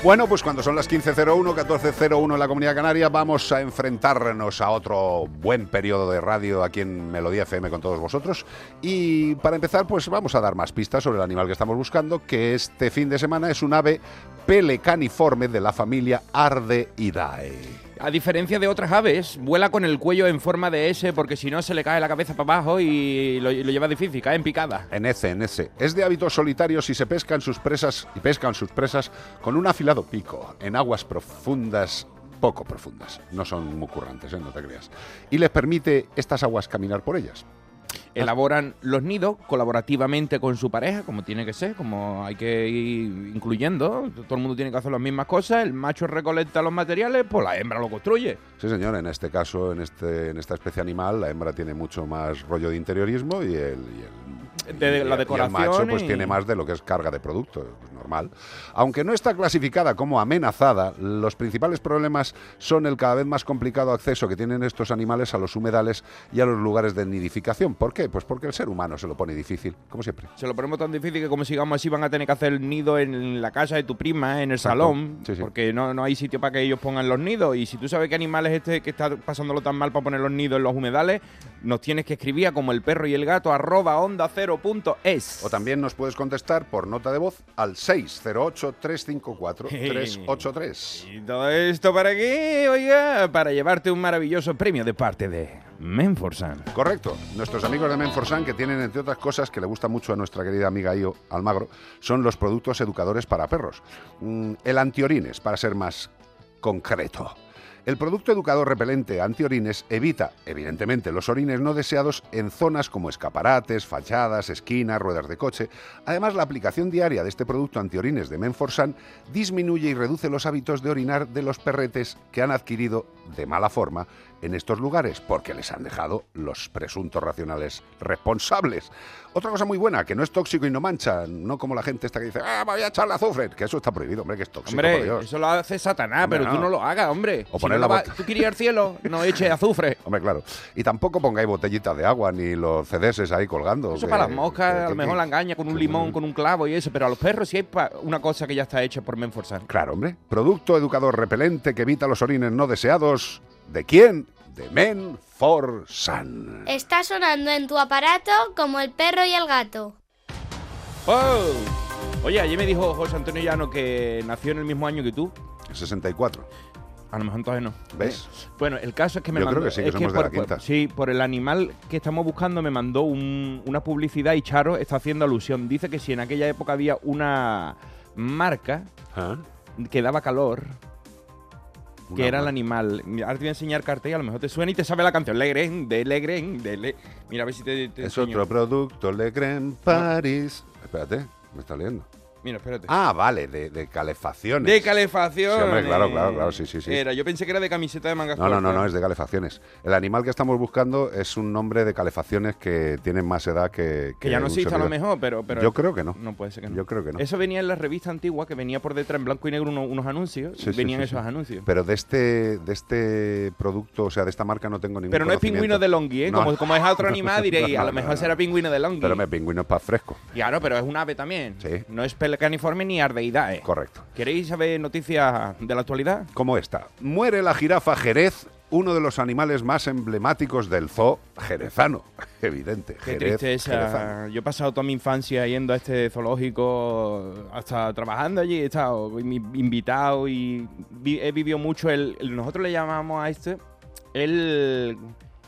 Bueno, pues cuando son las 15.01, 14.01 en la Comunidad Canaria, vamos a enfrentarnos a otro buen periodo de radio aquí en Melodía FM con todos vosotros. Y para empezar, pues vamos a dar más pistas sobre el animal que estamos buscando, que este fin de semana es un ave pelecaniforme de la familia Ardeidae. A diferencia de otras aves, vuela con el cuello en forma de S porque si no se le cae la cabeza para abajo y lo, lleva difícil, cae en picada. En ese, en ese. Es de hábitos solitarios y se pescan sus presas y pescan sus presas con un afilado pico en aguas profundas, poco profundas. No son muy currantes, ¿eh? no te creas. Y les permite estas aguas caminar por ellas. Elaboran los nidos colaborativamente con su pareja, como tiene que ser, como hay que ir incluyendo. Todo el mundo tiene que hacer las mismas cosas. El macho recolecta los materiales, pues la hembra lo construye. Sí, señor, en este caso, en, este, en esta especie animal, la hembra tiene mucho más rollo de interiorismo y el, y el- De y- la y decoración el macho pues y- tiene más de lo que es carga de producto, pues, normal. Aunque no está clasificada como amenazada, los principales problemas son el cada vez más complicado acceso que tienen estos animales a los humedales y a los lugares de nidificación. ¿Por qué? Pues porque el ser humano se lo pone difícil, como siempre. Se lo ponemos tan difícil que como sigamos así van a tener que hacer el nido en la casa de tu prima, en el Exacto. salón, Sí, sí. porque no, no hay sitio para que ellos pongan los nidos. Y si tú sabes qué animal es este que está pasándolo tan mal para poner los nidos en los humedales, nos tienes que escribir a como el perro y el gato arroba onda cero punto es. O también nos puedes contestar por nota de voz al 608-354-383. Y todo esto para qué, oiga, para llevarte un maravilloso premio de parte de Menforsan. Correcto. Nuestros amigos de Menforsan, que tienen, entre otras cosas, que le gusta mucho a nuestra querida amiga Io Almagro, son los productos educadores para perros. Mm, el antiorines, para ser más concreto. El producto educador repelente antiorines evita, evidentemente, los orines no deseados en zonas como escaparates, fachadas, esquinas, ruedas de coche. Además, la aplicación diaria de este producto antiorines de Menforsan disminuye y reduce los hábitos de orinar de los perretes que han adquirido de mala forma en estos lugares porque les han dejado los presuntos racionales responsables. Otra cosa muy buena, que no es tóxico y no mancha, no como la gente esta que dice, ah, voy a echarle azufre, que eso está prohibido, hombre, que es tóxico, por Hombre, Dios. eso lo hace Satanás, Hombre, pero tú no. lo hagas, hombre. O Si poner no la va- Tú quieres ir al cielo, no eche *laughs* azufre. Hombre, claro. Y tampoco pongáis botellitas de agua ni los CDs ahí colgando. Eso que- para las moscas, que- a lo mejor la engaña con un limón, con un clavo y eso, pero a los perros sí hay una cosa que ya está hecha por Menforsan. Claro, hombre. Producto educador repelente que evita los orines no deseados. ¿De quién? De Men for Sun. Está sonando en tu aparato como el perro y el gato. ¡Oh! Oye, ayer me dijo José Antonio Llano que nació en el mismo año que tú. 64. A lo mejor entonces no. ¿Ves? Bueno, el caso es que me Yo mandó... creo que sí, que es somos por, la quinta. por- sí, por el animal que estamos buscando me mandó un- una publicidad y Charo está haciendo alusión. Dice que si en aquella época había una marca Ah. que daba calor, que era el animal. Ahora te voy a enseñar cartel, a lo mejor te suena y te sabe la canción. Legren, de Legren, de Le... Mira, a ver si te, te Es enseño. otro producto, Le Creme Paris. Espérate, me está leyendo. Mira, espérate. Ah, vale, de, de calefacciones. De calefacción. Sí, hombre, claro, claro, claro, sí, sí, sí. Era, yo pensé que era de camiseta de manga No, no, no, no, es de calefacciones. El animal que estamos buscando es un nombre de calefacciones que tienen más edad que. Que ya no existe a lo mejor, pero, pero... Yo creo que no. No puede ser que no. Yo creo que no. Eso venía en la revista antigua, que venía por detrás en blanco y negro uno- unos anuncios. Sí, venían sí, esos anuncios. Pero de este, de este producto, o sea, de esta marca no tengo ningún Pero no es pingüino de Longhi, ¿eh? No. Como, como es a otro animal, diréis, No, *laughs* a lo mejor será no. pingüino de Longhi. Pero me pingüino es para fresco. Claro, pero es un ave también. Sí. No es pelecaniforme ni ardeidad. Correcto. ¿Queréis saber noticias de la actualidad? Como esta. Muere la jirafa Jerez, uno de los animales más emblemáticos del zoo jerezano. *laughs* Evidente. Qué Jerez, tristeza. jerezano. Yo he pasado toda mi infancia yendo a este zoológico, hasta trabajando allí, he estado invitado y vi- he vivido mucho el, el- Nosotros le llamamos a este el...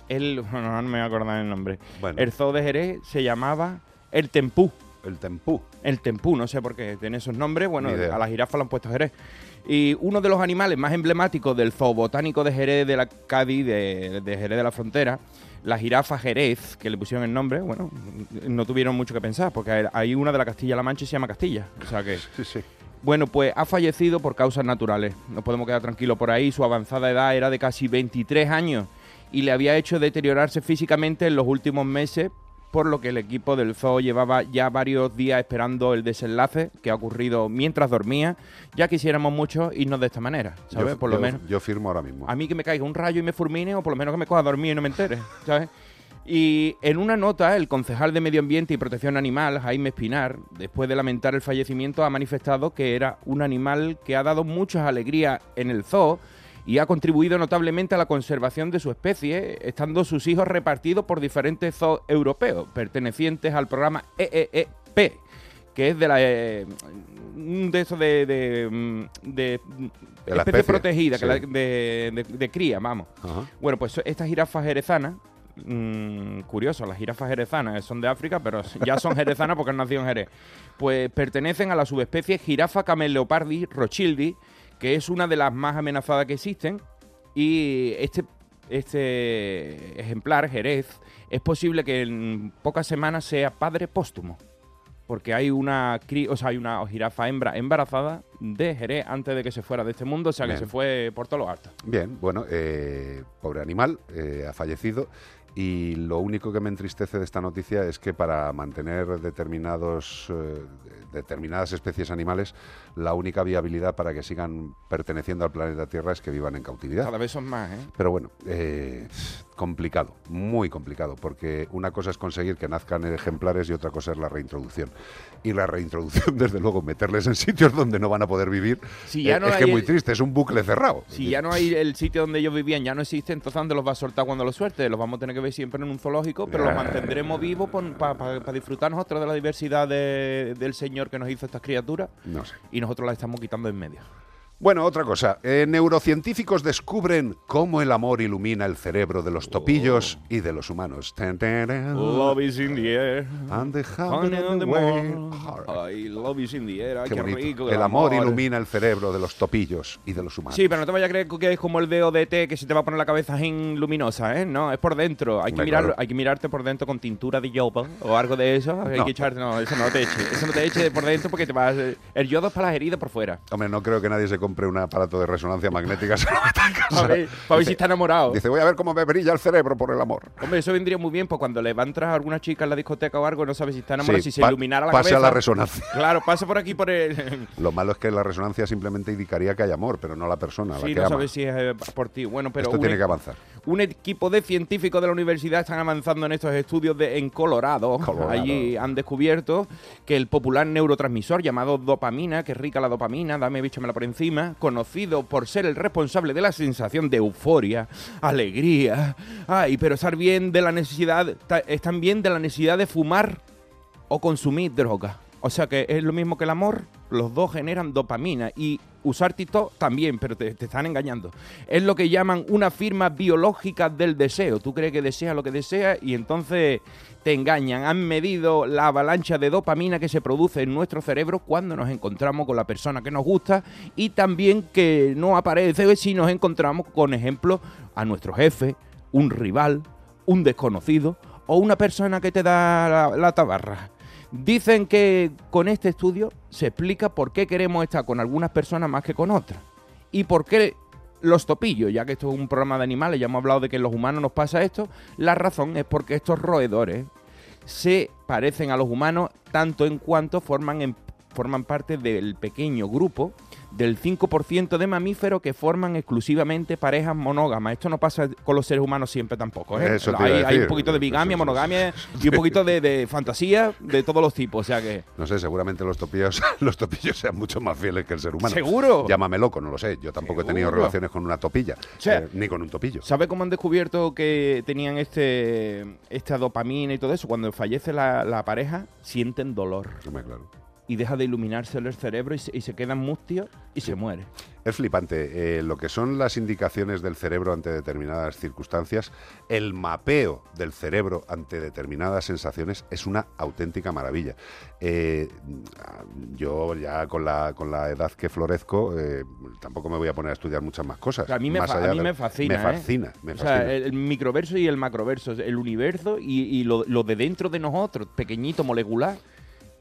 el no me voy a acordar el nombre. Bueno. El zoo de Jerez se llamaba el Tempú. El tempú. El tempú, no sé por qué tiene esos nombres. Bueno, a la jirafa le han puesto Jerez. Y uno de los animales más emblemáticos del zoo botánico de Jerez de la Cádiz, de, de Jerez de la Frontera, la jirafa Jerez, que le pusieron el nombre, bueno, no tuvieron mucho que pensar, porque hay- una de la Castilla-La Mancha y se llama Castilla. O sea que. *laughs* Sí, sí. Bueno, pues ha fallecido por causas naturales. No podemos quedar tranquilos por ahí. Su avanzada edad era de casi 23 años y le había hecho deteriorarse físicamente en los últimos meses, por lo que el equipo del zoo llevaba ya varios días esperando el desenlace que ha ocurrido mientras dormía. Ya quisiéramos mucho irnos de esta manera, ¿sabes? Yo, por lo yo- menos. Yo firmo ahora mismo. A mí que me caiga un rayo y me fulmine, o por lo menos que me coja a dormir y no me entere, ¿sabes? Y en una nota, el concejal de Medio Ambiente y Protección Animal, Jaime Espinar, después de lamentar el fallecimiento, ha manifestado que era un animal que ha dado muchas alegrías en el zoo y ha contribuido notablemente a la conservación de su especie, estando sus hijos repartidos por diferentes zoos europeos, pertenecientes al programa EEEP, que es de la eh, de de, de, mm, de, De la especie protegida, que la- de, de- de cría, vamos. Ajá. Bueno, pues estas jirafas jerezanas, mm, curioso, las jirafas jerezanas son de África, pero ya son jerezanas porque han nacido en Jerez. Pues pertenecen a la subespecie jirafa camelopardi rochildi, que es una de las más amenazadas que existen. Y este, este ejemplar, Jerez, es posible que en pocas semanas sea padre póstumo. Porque hay una o sea, hay una jirafa hembra embarazada de Jerez antes de que se fuera de este mundo, o sea que se fue por todo lo alto. Bien, bueno, eh, pobre animal, eh, ha fallecido. Y lo único que me entristece de esta noticia es que para mantener determinados, eh, determinadas especies animales, la única viabilidad para que sigan perteneciendo al planeta Tierra es que vivan en cautividad. Cada vez son más, ¿eh? Pero bueno, eh, complicado, muy complicado, porque una cosa es conseguir que nazcan ejemplares y otra cosa es la reintroducción. Y la reintroducción, *laughs* desde luego, meterles en sitios donde no van a poder vivir, Si ya eh, no es que muy el- triste, es un bucle cerrado. Si ya no hay el sitio donde ellos vivían, ya no existe, entonces ¿dónde los va a soltar cuando los suelte? Los vamos a tener que ver siempre en un zoológico, pero los Ah. mantendremos vivos para disfrutar nosotros de la diversidad de- del Señor que nos hizo estas criaturas No sé. y nosotros la estamos quitando en medio. Bueno, otra cosa. Eh, neurocientíficos descubren cómo el amor ilumina el cerebro de los topillos y de los humanos. Love is in the air. And the and on the way. Ay, love is in the air. Ay, Qué qué, bonito. rico. el amor ilumina el cerebro de los topillos y de los humanos. Sí, pero no te vayas a creer que es como el de ODT que se te va a poner la cabeza en luminosa, ¿eh? No, es por dentro. Hay que, mirarlo, claro. hay que mirarte por dentro con tintura de yodo o algo de eso. Hay No. que echarte, no, eso no te eche. Eso no te eche por dentro porque te vas. El yodo es para las heridas por fuera. Hombre, no creo que nadie se compre un aparato de resonancia magnética. *laughs* A ver, para ver si está enamorado. Dice, voy a ver cómo me brilla el cerebro por el amor. Hombre, eso vendría muy bien, pues cuando le va a entrar alguna chica en la discoteca o algo, no sabe si está enamorado, Sí, si se iluminara la pase cabeza. a la resonancia. *laughs* Claro, pase por aquí por el. Lo malo es que la resonancia simplemente indicaría que hay amor, pero no la persona, la Sí, que no ama. sabes si es eh, por ti. Bueno, pero Esto un, tiene que avanzar. Un equipo de científicos de la universidad están avanzando en estos estudios de, en Colorado. Colorado. Allí han descubierto que el popular neurotransmisor llamado dopamina, que es rica la dopamina, dame bíchamela por encima, conocido por ser el responsable de la sensación de euforia, alegría, ay, pero estar bien de la necesidad, ta- es también de la necesidad de fumar o consumir droga. O sea que es lo mismo que el amor, los dos generan dopamina y usar TikTok también, pero te, te están engañando. Es lo que llaman una firma biológica del deseo. Tú crees que deseas lo que deseas y entonces te engañan. Han medido la avalancha de dopamina que se produce en nuestro cerebro cuando nos encontramos con la persona que nos gusta y también que no aparece si nos encontramos con ejemplo a nuestro jefe, un rival, un desconocido o una persona que te da la, la tabarra. Dicen que con este estudio se explica por qué queremos estar con algunas personas más que con otras. Y por qué los topillos, ya que esto es un programa de animales, ya hemos hablado de que en los humanos nos pasa esto, la razón es porque estos roedores se parecen a los humanos tanto en cuanto forman, forman parte del pequeño grupo del 5% de mamíferos que forman exclusivamente parejas monógamas. Esto no pasa con los seres humanos siempre tampoco. ¿eh? Eso hay, hay un poquito de bigamia, monogamia y un poquito de, de fantasía de todos los tipos. O sea que... No sé, seguramente los topillos, *laughs* los topillos sean mucho más fieles que el ser humano. ¿Seguro? Llámame loco, no lo sé. Yo tampoco he tenido relaciones con una topilla, sea, eh, ni con un topillo. ¿Sabe cómo han descubierto que tenían este esta dopamina y todo eso? Cuando fallece la, la pareja, sienten dolor. Y deja de iluminarse el cerebro y se, y se quedan mustios y se muere. Es flipante. eh, lo que son las indicaciones del cerebro ante determinadas circunstancias, el mapeo del cerebro ante determinadas sensaciones es una auténtica maravilla. Eh, yo ya con la, con la edad que florezco, eh, tampoco me voy a poner a estudiar muchas más cosas. A mí me, más fa- a allá mí de- me fascina. Me fascina, me O sea, el microverso y el macroverso, el universo y, y lo, lo de dentro de nosotros, pequeñito, molecular.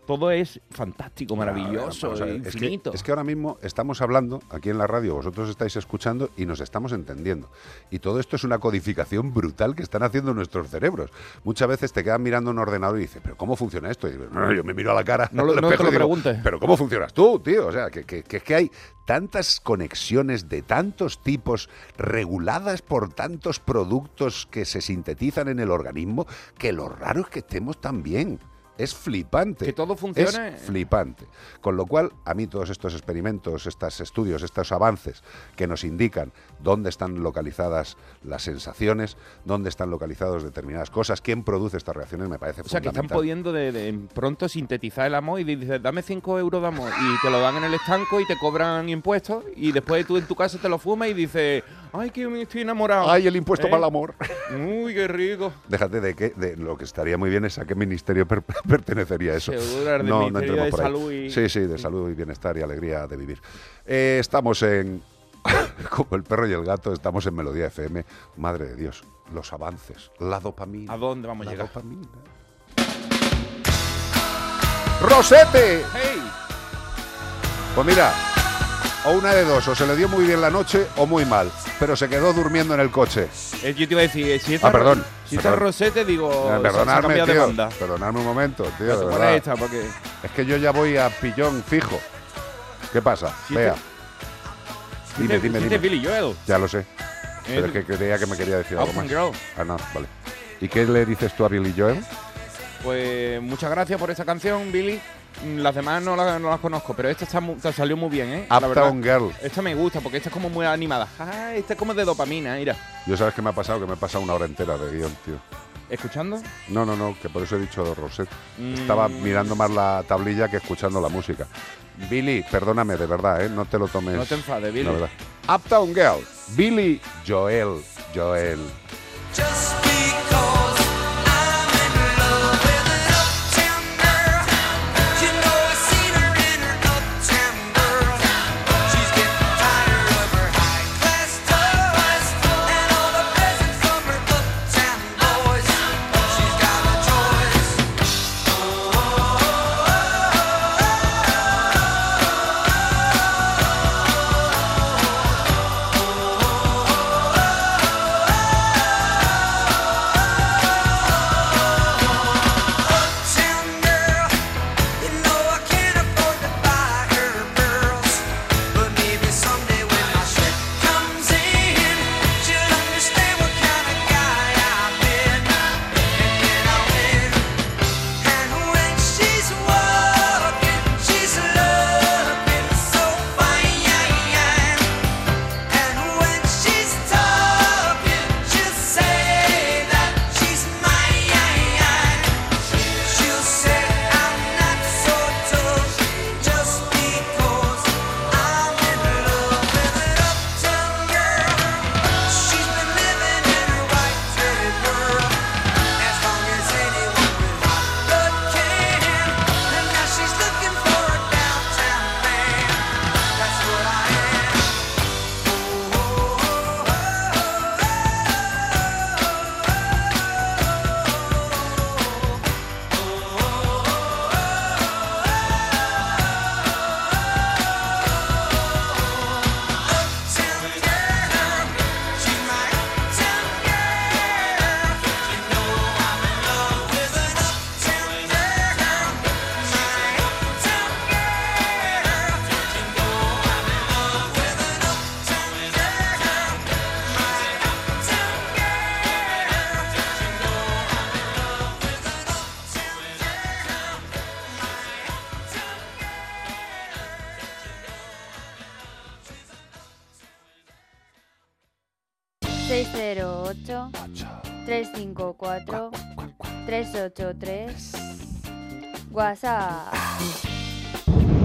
Todo es fantástico, maravilloso, es que- infinito. Es que, ahora mismo estamos hablando aquí en la radio, vosotros estáis escuchando y nos estamos entendiendo. Y todo esto es una codificación brutal que están haciendo nuestros cerebros. Muchas veces te quedas mirando un ordenador y dices, ¿pero cómo funciona esto? Y dices, "No, no, yo me miro a la cara. No lo- *laughs* no te lo digo, preguntes. ¿Pero cómo funcionas tú, tío? O sea, que, que- que es que hay tantas conexiones de tantos tipos reguladas por tantos productos que se sintetizan en el organismo que lo raro es que estemos tan bien. Es flipante. Que todo funcione. Es flipante. Con lo cual, a mí todos estos experimentos, estos estudios, estos avances que nos indican dónde están localizadas las sensaciones, dónde están localizadas determinadas cosas, quién produce estas reacciones, me parece O sea, que están pudiendo de, de pronto sintetizar el amor y dices, dame 5 euros de amor y te lo dan en el estanco y te cobran impuestos y después tú en tu casa te lo fumas y dices, ay, que estoy enamorado. Ay, el impuesto ¿Eh? para el amor. Uy, qué rico. Déjate de que de lo que estaría muy bien es a qué ministerio per- pertenecería eso. Seguro, del Ministerio entremos de por ahí. Salud y- Sí, sí, de salud y bienestar y alegría de vivir. Eh, estamos en *laughs* como el perro y el gato, estamos en Melodía FM. Madre de Dios, los avances, la dopamina. ¿A dónde vamos La a llegar? dopamina. ¡Rosete! ¡Hey! Pues mira, o una de dos, o se le dio muy bien la noche o muy mal, pero se quedó durmiendo en el coche. Eh, yo te iba a decir, eh, si esta, Ah, perdón, si perdón. Rosete, digo, Eh, se- se ha perdonadme, de tío, banda. perdonadme un momento, tío, de verdad. esta, porque... Es que yo ya voy a pillón fijo. ¿Qué pasa? Si Vea. Dime, te- dime, si dime. te Billy Joel. Ya lo sé. Pero es Eh, que creía que me quería decir algo más. Ah, no, vale. ¿Y qué le dices tú a Billy Joel? Pues muchas gracias por esa canción, Billy. Las demás no las, no las conozco, pero esta está mu- te salió muy bien, ¿eh? La Uptown. Girl. Esta me gusta porque esta es como muy animada. Ah, esta es como de dopamina, mira. Yo sabes qué me ha pasado, que me he pasado una hora entera de guion, tío. ¿Escuchando? No, no, no, que por eso he dicho Rosette. Mm. Estaba mirando más la tablilla que escuchando la música. Billy, perdóname, de verdad, ¿eh? No te lo tomes. No te enfades, Billy. la verdad. Uptown Girl. Billy Joel. Joel. 608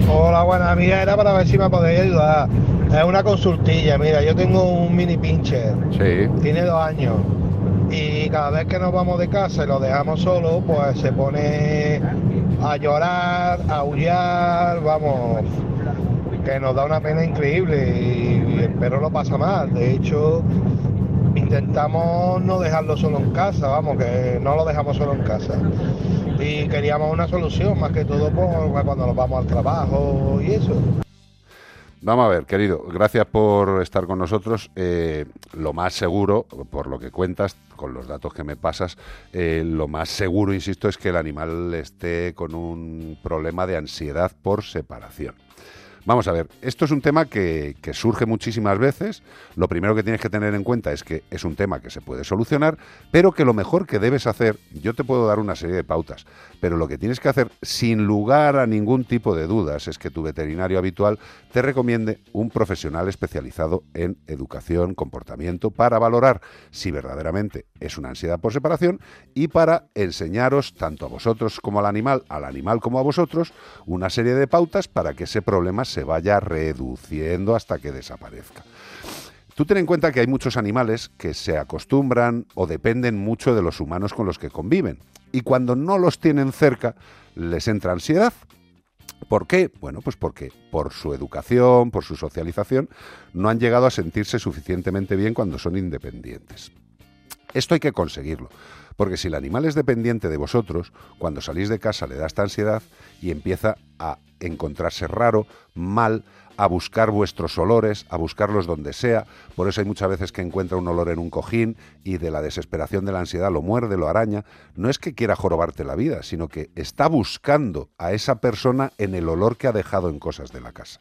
Hola, buenas. Mira, era para ver si me podéis ayudar. Es una consultilla. Mira, yo tengo un mini pincher. Sí. Tiene dos años. Y cada vez que nos vamos de casa y lo dejamos solo, pues se pone a llorar, a aullar, vamos, que nos da una pena increíble y, y el perro lo pasa mal. De hecho, intentamos no dejarlo solo en casa, vamos, que no lo dejamos solo en casa. Y queríamos una solución, más que todo por cuando nos vamos al trabajo y eso. Vamos a ver, querido, gracias por estar con nosotros. Eh, lo más seguro, por lo que cuentas, con los datos que me pasas, eh, lo más seguro, insisto, es que el animal esté con un problema de ansiedad por separación. Vamos a ver, esto es un tema que, surge muchísimas veces. Lo primero que tienes que tener en cuenta es que es un tema que se puede solucionar, pero que lo mejor que debes hacer, yo te puedo dar una serie de pautas, pero lo que tienes que hacer sin lugar a ningún tipo de dudas es que tu veterinario habitual te recomiende un profesional especializado en educación, comportamiento, para valorar si verdaderamente es una ansiedad por separación y para enseñaros tanto a vosotros como al animal, al animal como a vosotros, una serie de pautas para que ese problema se vaya reduciendo hasta que desaparezca. Tú ten en cuenta que hay muchos animales que se acostumbran o dependen mucho de los humanos con los que conviven. Y cuando no los tienen cerca, les entra ansiedad. ¿Por qué? Bueno, pues porque por su educación, por su socialización, no han llegado a sentirse suficientemente bien cuando son independientes. Esto hay que conseguirlo, porque si el animal es dependiente de vosotros, cuando salís de casa le da esta ansiedad y empieza a encontrarse raro, mal, a buscar vuestros olores, a buscarlos donde sea. Por eso hay muchas veces que encuentra un olor en un cojín y de la desesperación de la ansiedad lo muerde, lo araña. No es que quiera jorobarte la vida, sino que está buscando a esa persona en el olor que ha dejado en cosas de la casa.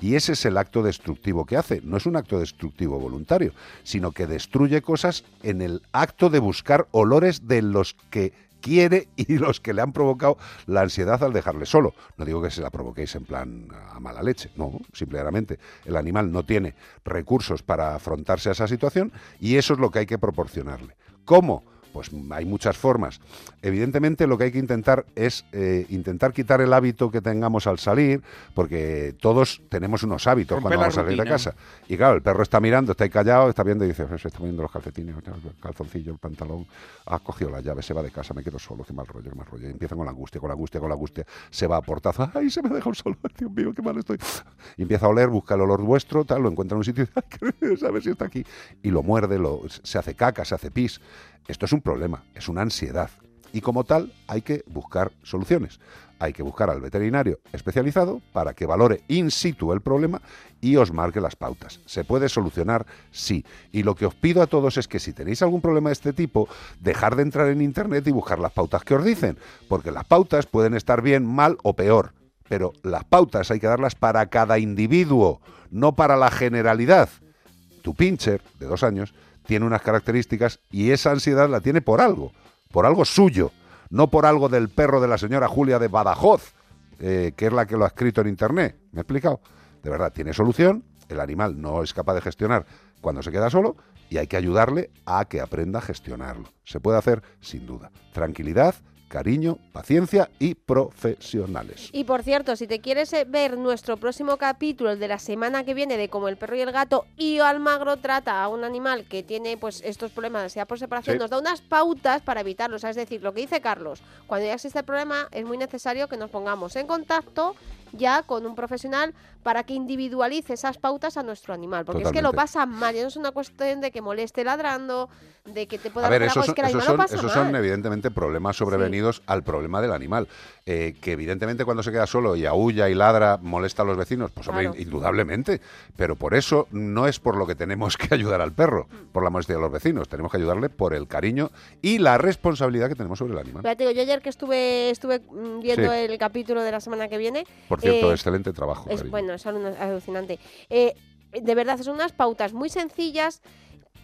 Y ese es el acto destructivo que hace. No es un acto destructivo voluntario, sino que destruye cosas en el acto de buscar olores de los que quiere *laughs* y los que le han provocado la ansiedad al dejarle solo. No digo que se la provoquéis en plan a mala leche, no, simplemente el animal no tiene recursos para afrontarse a esa situación y eso es lo que hay que proporcionarle. ¿Cómo? Pues hay muchas formas. Evidentemente lo que hay que intentar es eh, intentar quitar el hábito que tengamos al salir, porque todos tenemos unos hábitos cuando vamos a salir de casa. Y claro, el perro está mirando, está ahí callado, está viendo y dice, se está poniendo los calcetines, el calzoncillo, el pantalón, ha cogido la llave, se va de casa, me quedo solo, qué mal rollo, qué mal rollo. Y empieza con la angustia, con la angustia, con la angustia, se va a portazo, ay, se me ha dejado solo, *laughs* Dios mío, qué mal estoy. Y empieza a oler, busca el olor vuestro, tal, lo encuentra en un sitio y dice, ay, qué- a ver si está aquí. Y lo muerde, lo, se hace caca, se hace pis. Esto es un problema, es una ansiedad. Y como tal, hay que buscar soluciones. Hay que buscar al veterinario especializado para que valore in situ el problema y os marque las pautas. ¿Se puede solucionar? Sí. Y lo que os pido a todos es que si tenéis algún problema de este tipo, dejar de entrar en Internet y buscar las pautas que os dicen. Porque las pautas pueden estar bien, mal o peor. Pero las pautas hay que darlas para cada individuo, no para la generalidad tu pincher de dos años tiene unas características y esa ansiedad la tiene por algo, por algo suyo, no por algo del perro de la señora Julia de Badajoz, eh, que es la que lo ha escrito en internet. ¿Me he explicado? De verdad, tiene solución, el animal no es capaz de gestionar cuando se queda solo y hay que ayudarle a que aprenda a gestionarlo. Se puede hacer sin duda. Tranquilidad, cariño, paciencia y profesionales. Y por cierto, si te quieres eh, ver nuestro próximo capítulo, el de la semana que viene, de cómo el perro y el gato y Almagro trata a un animal que tiene pues estos problemas de ansiedad por separación, Sí. nos da unas pautas para evitarlos. Es decir, lo que dice Carlos, cuando ya existe el problema, es muy necesario que nos pongamos en contacto ya con un profesional para que individualice esas pautas a nuestro animal. Porque es que lo pasa mal, ya no es una cuestión de que moleste ladrando, de que te pueda A ver, esos son, que esos son- esos son evidentemente problemas sobrevenidos al problema del animal. Eh, que evidentemente cuando se queda solo y aúlla y ladra molesta a los vecinos, pues hombre, Claro. indudablemente. Pero por eso no es por lo que tenemos que ayudar al perro, por la molestia de los vecinos. Tenemos que ayudarle por el cariño y la responsabilidad que tenemos sobre el animal. Digo, yo ayer que estuve estuve mm, viendo Sí. el capítulo de la semana que viene. Por cierto, eh, excelente trabajo. es, bueno, es alucinante. Eh, de verdad, son unas pautas muy sencillas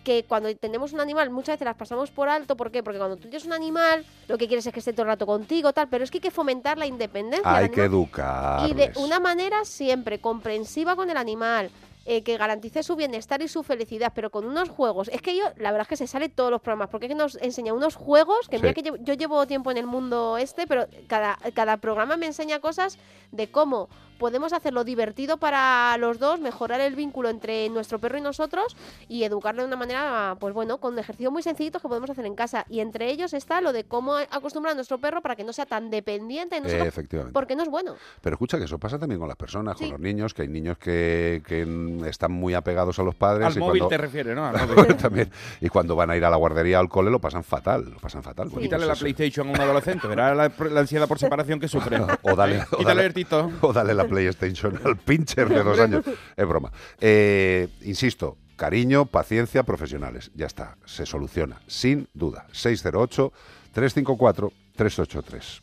que cuando tenemos un animal muchas veces las pasamos por alto. ¿Por qué? Porque cuando tú tienes un animal, lo que quieres es que esté todo el rato contigo, tal. Pero es que hay que fomentar la independencia. Hay que educarles. Y de una manera siempre comprensiva con el animal. Eh, que garantice su bienestar y su felicidad, pero con unos juegos. Es que yo, la verdad es que se sale todos los programas, porque es que nos enseña unos juegos que Sí. mira que llevo- yo llevo tiempo en el mundo este, pero cada, cada programa me enseña cosas de cómo podemos hacerlo divertido para los dos, mejorar el vínculo entre nuestro perro y nosotros y educarle de una manera, pues bueno, con ejercicios muy sencillitos que podemos hacer en casa. Y entre ellos está lo de cómo acostumbrar a nuestro perro para que no sea tan dependiente de nosotros, Efectivamente. porque no es bueno. Pero escucha que eso pasa también con las personas, Sí. con los niños, que hay niños que, que están muy apegados a los padres. Al y móvil cuando- te refieres, ¿no? Al *laughs* móvil. también. Y cuando van a ir a la guardería o al cole lo pasan fatal, lo pasan fatal. Bueno, Quítale pues la eso. PlayStation a un adolescente, verá la, la ansiedad por separación que sufre. *laughs* O dale, o Quítale dale- el tito. o dale la PlayStation al pincher de dos años. Es broma. Eh, insisto, cariño, paciencia, profesionales. Ya está, se soluciona, sin duda. 608-354-383.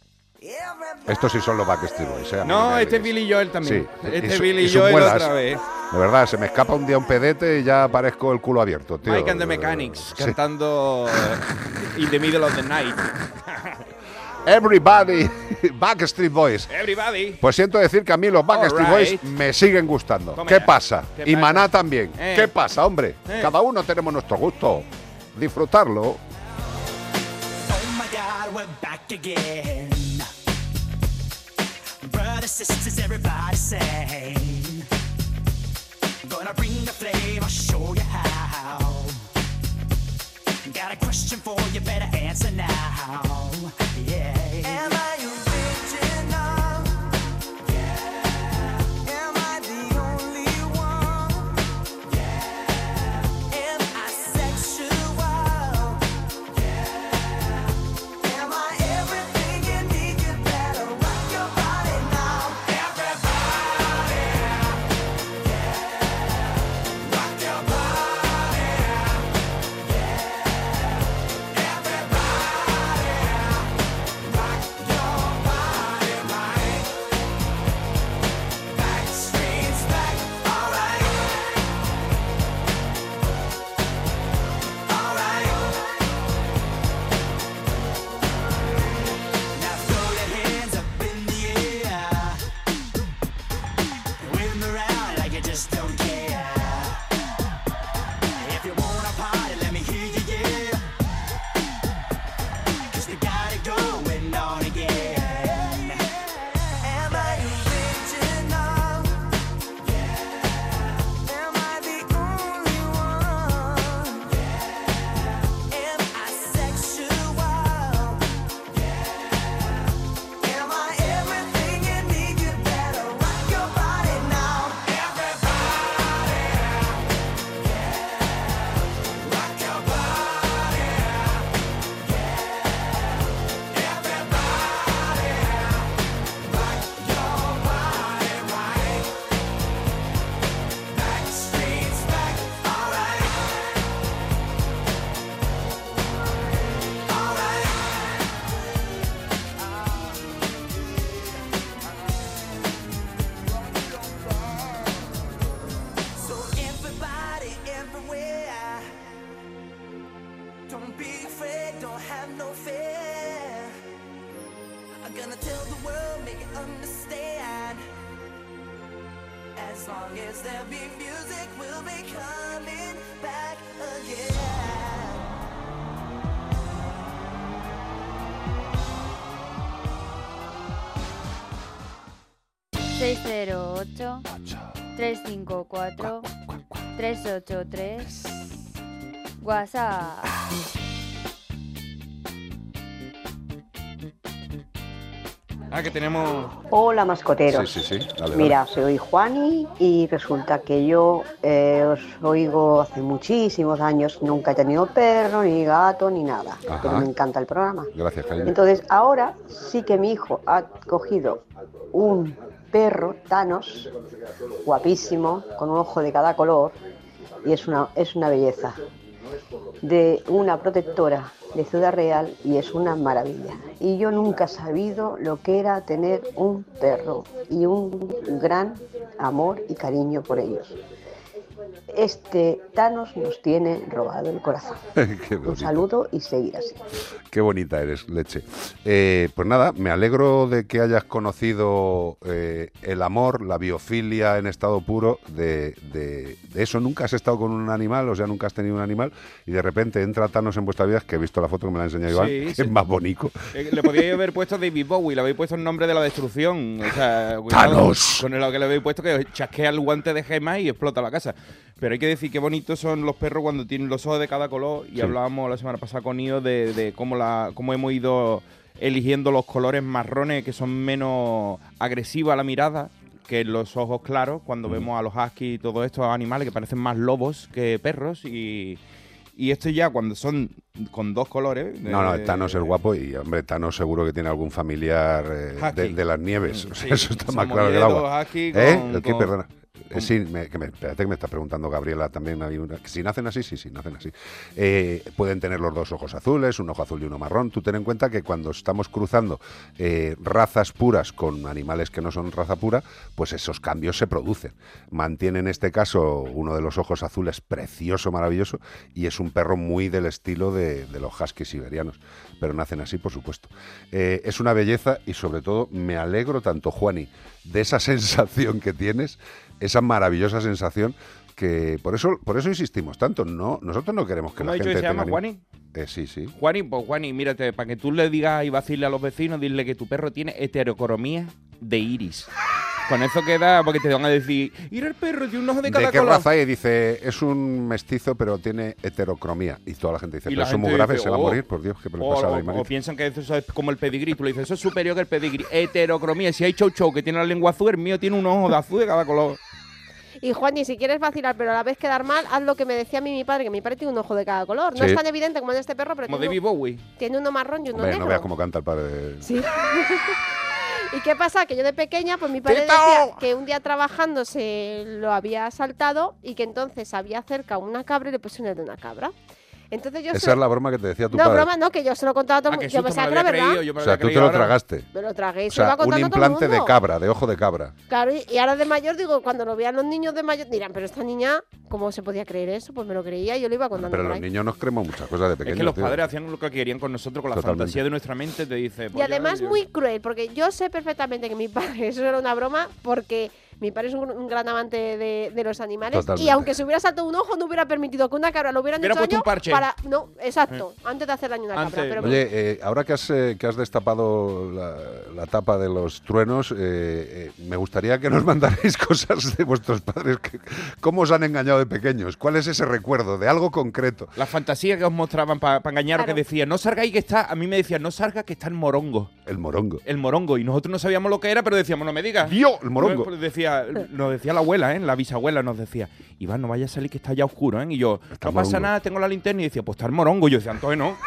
Estos sí son los Backstreet Boys. ¿eh? No, este. Billy Joel también. Sí, Este y Billy y Joel otra vez. De verdad, se me escapa un día un pedete y ya aparezco el culo abierto, tío. Mike and the Mechanics, Sí. cantando *laughs* In the Middle of the Night. *laughs* Everybody, *laughs* Backstreet Boys. Everybody. Pues siento decir que a mí los Backstreet Alright. Boys me siguen gustando. Toma ¿Qué ya. pasa? ¿Qué y pasa? Maná también. Eh. ¿Qué pasa, hombre? Eh. Cada uno tenemos nuestro gusto. Disfrutarlo. Oh my God, we're back again. Brothers, sisters, everybody sing. Gonna bring the flame, I'll show you how. Got a question for you, better answer now. ...383... WhatsApp... Ah, que tenemos. Hola mascoteros. Sí, sí, sí. Dale, dale. Mira, soy Juani y resulta que yo eh, os oigo hace muchísimos años, nunca he tenido perro, ni gato, ni nada, Ajá. pero me encanta el programa. Gracias, cariño. Entonces ahora sí que mi hijo ha cogido un perro Thanos, guapísimo, con un ojo de cada color, y es una, es una belleza, de una protectora de Ciudad Real y es una maravilla. Y yo nunca he sabido lo que era tener un perro y un gran amor y cariño por ellos. este Thanos nos tiene robado el corazón. *laughs* Un saludo y seguir así. Qué bonita eres, leche. Eh, pues nada, me alegro de que hayas conocido eh, el amor, la biofilia en estado puro. De, de- de eso nunca has estado con un animal, o sea, nunca has tenido un animal, y de repente entra Thanos en vuestra vida, que he visto la foto que me la ha enseñado Iván, Sí, *laughs* es más bonito. Eh, Le podíais haber puesto David Bowie, le habéis puesto el nombre de la destrucción. O sea, ¡Thanos! Con lo que le habéis puesto que chasquea el guante de gemas y explota la casa. Pero hay que decir qué bonitos son los perros cuando tienen los ojos de cada color. Y Sí. hablábamos la semana pasada con Io de, de cómo, la, cómo hemos ido eligiendo los colores marrones que son menos agresivos a la mirada que los ojos claros cuando vemos a los huskies y todos estos animales que parecen más lobos que perros y, y esto ya cuando son con dos colores No, no, eh, Thanos es guapo y, hombre, Thanos seguro que tiene algún familiar eh, de, Husky. de las nieves. *laughs* O sea, Sí, eso está más claro que el agua. husky ¿Eh? con- ¿El qué? con- Perdona. Eh, sí, me, que espérate que me está preguntando Gabriela también. Si nacen así, sí, sí, nacen así. Eh, pueden tener los dos ojos azules, un ojo azul y uno marrón. Tú ten en cuenta que cuando estamos cruzando eh, razas puras con animales que no son raza pura, pues esos cambios se producen. Mantiene en este caso uno de los ojos azules precioso, maravilloso, y es un perro muy del estilo de, de los huskies siberianos. Pero nacen así, por supuesto. Eh, es una belleza y sobre todo me alegro tanto, Juani, de esa *laughs* sensación que tienes, esa maravillosa sensación que por eso por eso insistimos tanto. No, nosotros no queremos que ¿Cómo la ha dicho gente que se llama, Juani? Eh, sí, sí. Juani, pues Juani, mírate, para que tú le digas y vaciles a los vecinos, dile que tu perro tiene heterocromía de iris. Con eso queda, porque te van a decir, ir el perro tiene un ojo de ¿De, cada qué color. raza es? Dice, es un mestizo, pero tiene heterocromía. Y toda la gente dice, pero eso es muy grave, dice, se va a "Oh". morir, por Dios, ¿qué le O, pasa a o- piensan que eso es como el pedigrí. Tú le dices, eso es superior que el pedigrí. Heterocromía. Si hay chow chow que tiene la lengua azul, el mío tiene un ojo de azul de cada color. Y Juan, y si quieres vacilar, pero a la vez quedar mal, haz lo que me decía a mí mi padre, que mi padre tiene un ojo de cada color. No Sí. es tan evidente como en este perro, pero Como tiene, David Bowie. tiene uno marrón y uno Hombre, negro. no veas cómo canta el padre. de- Sí. *laughs* ¿Y qué pasa? Que yo de pequeña, pues mi padre decía que un día trabajando se lo había asaltado y que entonces había cerca una cabra y le pusieron el de una cabra. Entonces yo Esa es la broma que te decía tu No, padre. broma, no, que yo se lo contaba a todo el Ah, mundo. qué Yo pensaba me que era verdad. creído, yo me o sea, tú te lo ahora. tragaste. Me lo tragué y O se lo iba sea, un el implante de mundo. cabra, de ojo de cabra. Claro, y, y ahora de mayor digo, cuando lo vean los niños de mayor, dirán, pero esta niña, ¿cómo se podía creer eso? Pues me lo creía y yo lo iba contando Pero los niños nos creemos muchas cosas de Es pequeños. que los tío. padres hacían lo que querían con nosotros, con la Totalmente. fantasía de nuestra mente. Te dice. Y pues ya, además yo- muy cruel, porque yo sé perfectamente que mi padre, *laughs* eso era una broma, porque mi padre es un, un gran amante de, de los animales Totalmente. y aunque se hubiera saltado un ojo, no hubiera permitido que una cabra lo hubieran Hubiera hecho daño un parche. para... No, exacto, antes de hacer daño a una Antes. cabra. Pero Oye, eh, ahora que has, eh, que has destapado la, la tapa de los truenos, eh, eh, me gustaría que nos *laughs* mandarais cosas de vuestros padres. que- ¿Cómo os han engañado de pequeños? ¿Cuál es ese recuerdo de algo concreto? La fantasía que os mostraban para engañaros, Claro. que decía, no salgáis que está. A mí me decían, no salga que está el morongo. El morongo. El morongo. Y nosotros no sabíamos lo que era, pero decíamos, no me digas. ¡Dio! El morongo. Pues Decía, nos decía la abuela, ¿eh? la bisabuela nos decía, Iván, no vaya a salir que está ya oscuro, ¿eh? Y yo, Está no pasa morongo. nada, tengo la linterna. Y decía, pues está el morongo. Y yo decía, entonces no.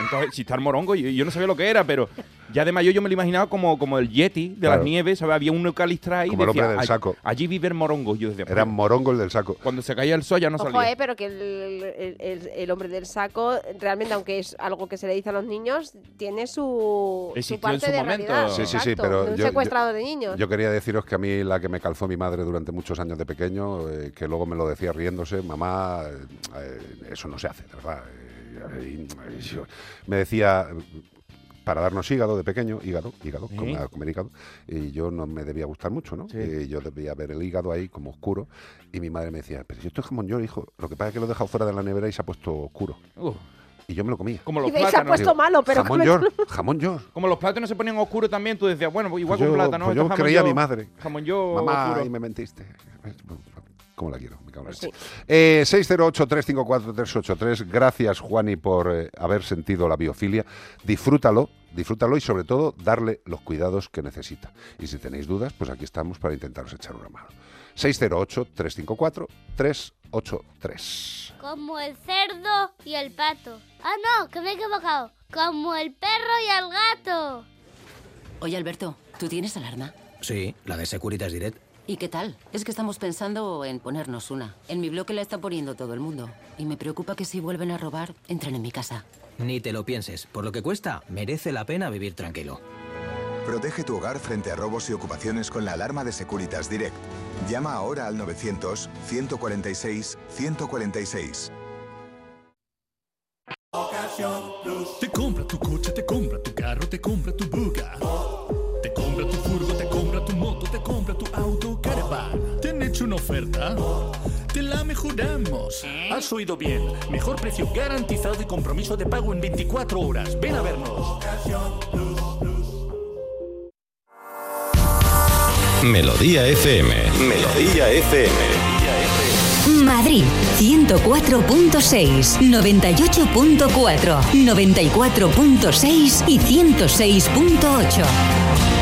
Entonces, si está el morongo, yo no sabía lo que era, pero ya de mayor yo me lo imaginaba como, como el yeti de Claro. las nieves, ¿sabes? Había un eucaliptra ahí Como el decía, hombre del "Allí- saco". Allí vive el morongo. Y yo decía, Era pues, morongo el del saco. cuando se caía el sol ya no Ojo, salía. eh, pero que el, el- el- el hombre del saco, realmente, aunque es algo que se le dice a los niños, tiene su, su Existió en parte su de momento. realidad. Sí, sí, sí, pero de un yo- secuestrador de niños. Yo quería deciros que a mí la que me calzó mi madre durante muchos años de pequeño, eh, que luego me lo decía riéndose, mamá, eh, eso no se hace, verdad. Yo- me decía, para darnos hígado de pequeño, hígado, hígado, Sí. comer, comer hígado, y yo no me debía gustar mucho, ¿no? Sí. Y yo debía ver el hígado ahí como oscuro, y mi madre me decía, pero si esto es jamón york, hijo, lo que pasa es que lo he dejado fuera de la nevera y se ha puesto oscuro. Uf, Y yo me lo comía. como los Y veis, se ha plátanos. puesto malo, pero jamón york, *laughs* jamón york. Como los plátanos se ponían oscuros también, tú decías, bueno, igual Pues con yo- plátano. pues yo jamón creía a mi madre. Jamón yo Mamá, oscuro. y me mentiste. ¿Cómo la quiero? Me cago en Sí. Eh, 608-354-383. Gracias, Juani, por eh, haber sentido la biofilia. Disfrútalo, disfrútalo y sobre todo darle los cuidados que necesita. Y si tenéis dudas, pues aquí estamos para intentaros echar una mano. 608-354-383. Como el cerdo y el pato. Ah, no, que me he equivocado. Como el perro y el gato. Oye, Alberto, ¿tú tienes alarma? Sí, la de Securitas Direct. ¿Y qué tal? Es que estamos pensando en ponernos una. En mi bloque la está poniendo todo el mundo. Y me preocupa que si vuelven a robar, entren en mi casa. Ni te lo pienses. Por lo que cuesta, merece la pena vivir tranquilo. Protege tu hogar frente a robos y ocupaciones con la alarma de Securitas Direct. Llama ahora al 900-146-146. Te compra tu coche, te compra tu carro, te compra tu buga. Te compra tu furgo, te compra tu moto, te compra tu auto, ¿Te han hecho una oferta? Te la mejoramos. Has oído bien. Mejor precio garantizado y compromiso de pago en 24 horas. Ven a vernos. Melodía FM. Melodía FM. Madrid 104.6, 98.4, 94.6 y 106.8.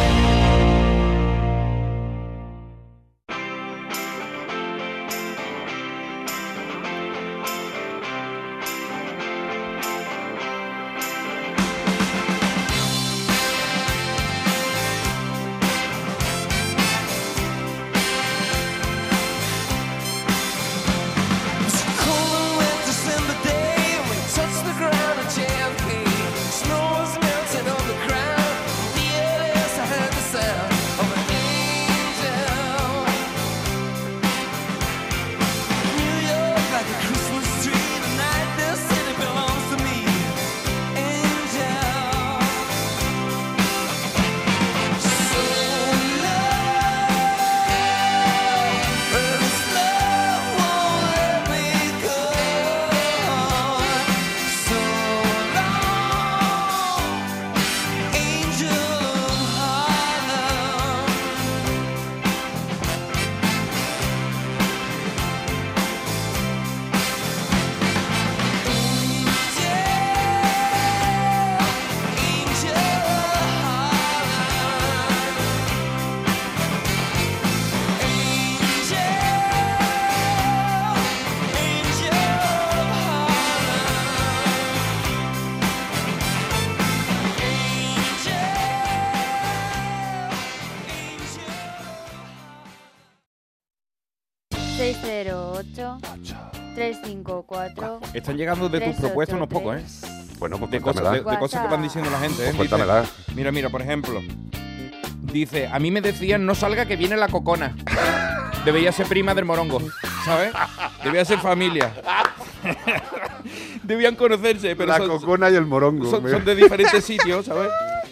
Están llegando de tus propuestas unos pocos, ¿eh? Bueno, pues de cosas, cuéntamela. de, de cosas que van diciendo la gente, ¿eh? Pues Dice- mira, mira, por ejemplo. Dice, a mí me decían, no salga que viene la cocona. *laughs* Debería ser prima del morongo, ¿sabes? Debía ser familia. *laughs* Debían conocerse, pero La son, cocona y el morongo. son- son de diferentes sitios, ¿sabes?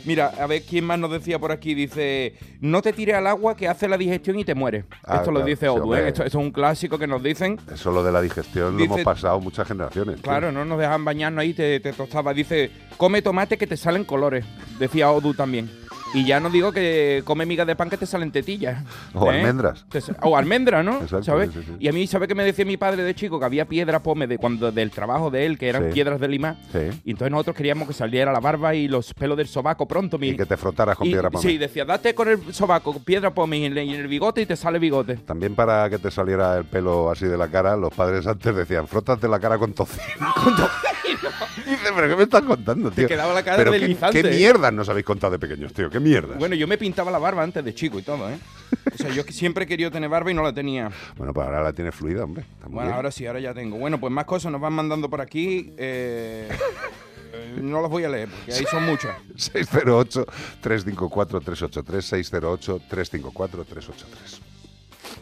Mira, a ver quién más nos decía por aquí. Dice, no te tires al agua que hace la digestión y te mueres. Ah, Esto lo dice Odu. ¿eh? Esto, esto es un clásico que nos dicen. Eso lo de la digestión Dice- lo hemos pasado muchas generaciones. tío. Claro, no nos dejan bañarnos ahí, te, te tostaba. Dice, come tomate que te salen colores. Decía Odu también. Y ya no digo que come migas de pan que te salen tetillas. O ¿eh? almendras. O almendras, ¿no? Exacto, ¿Sabes? sí, sí, sí. Y a mí, ¿sabe qué me decía mi padre de chico? Que había piedra pome de cuando del trabajo de él, que eran Sí. piedras de lima. Y entonces nosotros queríamos que saliera la barba y los pelos del sobaco pronto. Mi... Y que te frotaras con y- piedra pome. Sí, decía, date con el sobaco, con piedra pome y en el, y en el bigote y te sale bigote. También para que te saliera el pelo así de la cara, los padres antes decían, frótate la cara con tocino. *laughs* *laughs* Dice, pero ¿qué me estás contando, tío? quedaba la cara pero qué, deslizante, qué ¿eh? mierdas nos habéis contado de pequeños, tío, qué mierdas. Bueno, yo me pintaba la barba antes de chico y todo, ¿eh? *laughs* O sea, yo siempre he querido tener barba y no la tenía. Bueno, pues ahora la tienes fluida, hombre. Está muy Bueno, bien. ahora sí, ahora ya tengo. Bueno, pues más cosas nos van mandando por aquí. eh, *laughs* no las voy a leer porque ahí son muchas. 608-354-383, 608-354-383.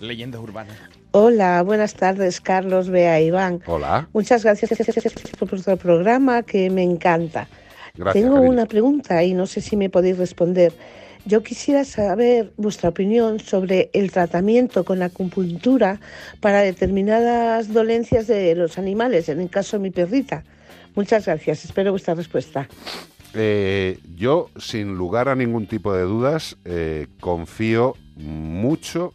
Leyendas urbanas. Hola, buenas tardes, Carlos, Bea, Iván. Hola. Muchas gracias por vuestro programa que me encanta. Gracias, Tengo cariño. una pregunta y no sé si me podéis responder. Yo quisiera saber vuestra opinión sobre el tratamiento con la acupuntura para determinadas dolencias de los animales, en el caso de mi perrita. Muchas gracias, espero vuestra respuesta. Eh, yo, sin lugar a ningún tipo de dudas, eh, confío mucho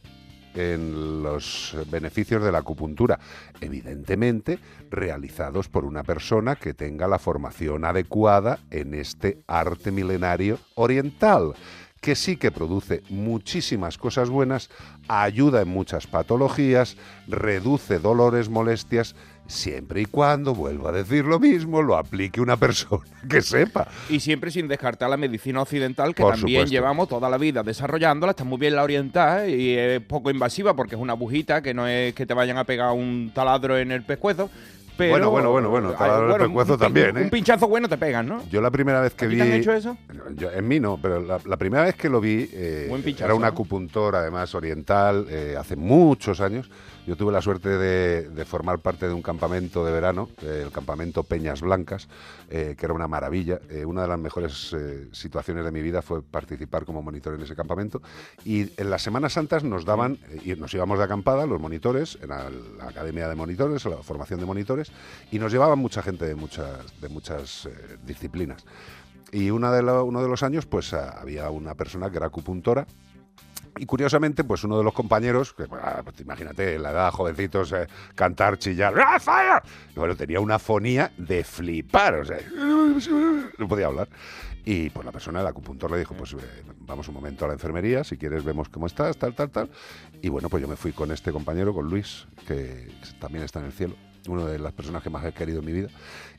en los beneficios de la acupuntura, evidentemente realizados por una persona que tenga la formación adecuada en este arte milenario oriental, que sí que produce muchísimas cosas buenas, ayuda en muchas patologías, reduce dolores, molestias, siempre y cuando, vuelvo a decir lo mismo, lo aplique una persona *laughs* que sepa. Y siempre sin descartar la medicina occidental, que Por también supuesto. llevamos toda la vida desarrollándola. Está muy bien la oriental y es poco invasiva porque es una agujita que no es que te vayan a pegar un taladro en el pescuezo. Pero, Bueno, bueno, bueno, bueno, ha dado el bueno, pescuezo un- también, Un ¿eh? pinchazo bueno te pegan, ¿no? Yo la primera vez que ¿A ti vi... te han hecho eso? Yo- en mí no, pero la, la primera vez que lo vi eh, Buen pinchazo, era un acupuntor, además oriental, eh, hace muchos años. Yo tuve la suerte de, formar parte de un campamento de verano, el campamento Peñas Blancas, eh, que era una maravilla. Eh, una de las mejores eh, situaciones de mi vida fue participar como monitor en ese campamento. Y en las Semanas Santas nos daban, y nos íbamos de acampada, los monitores, en la, academia de monitores, la formación de monitores, y nos llevaban mucha gente de muchas, de muchas disciplinas. Y una de uno de los años, pues ah, había una persona que era acupuntora. Y curiosamente, pues uno de los compañeros, que ah, pues, imagínate, la edad jovencitos, eh, cantar, chillar, ¡Ah, fire! Bueno, tenía una fonía de flipar, o sea, no podía hablar. Y pues la persona, el acupuntor, le dijo, pues eh, vamos un momento a la enfermería, si quieres vemos cómo estás, tal, tal, tal. Y bueno, pues yo me fui con este compañero, con Luis, que también está en el cielo, una de las personas que más he querido en mi vida.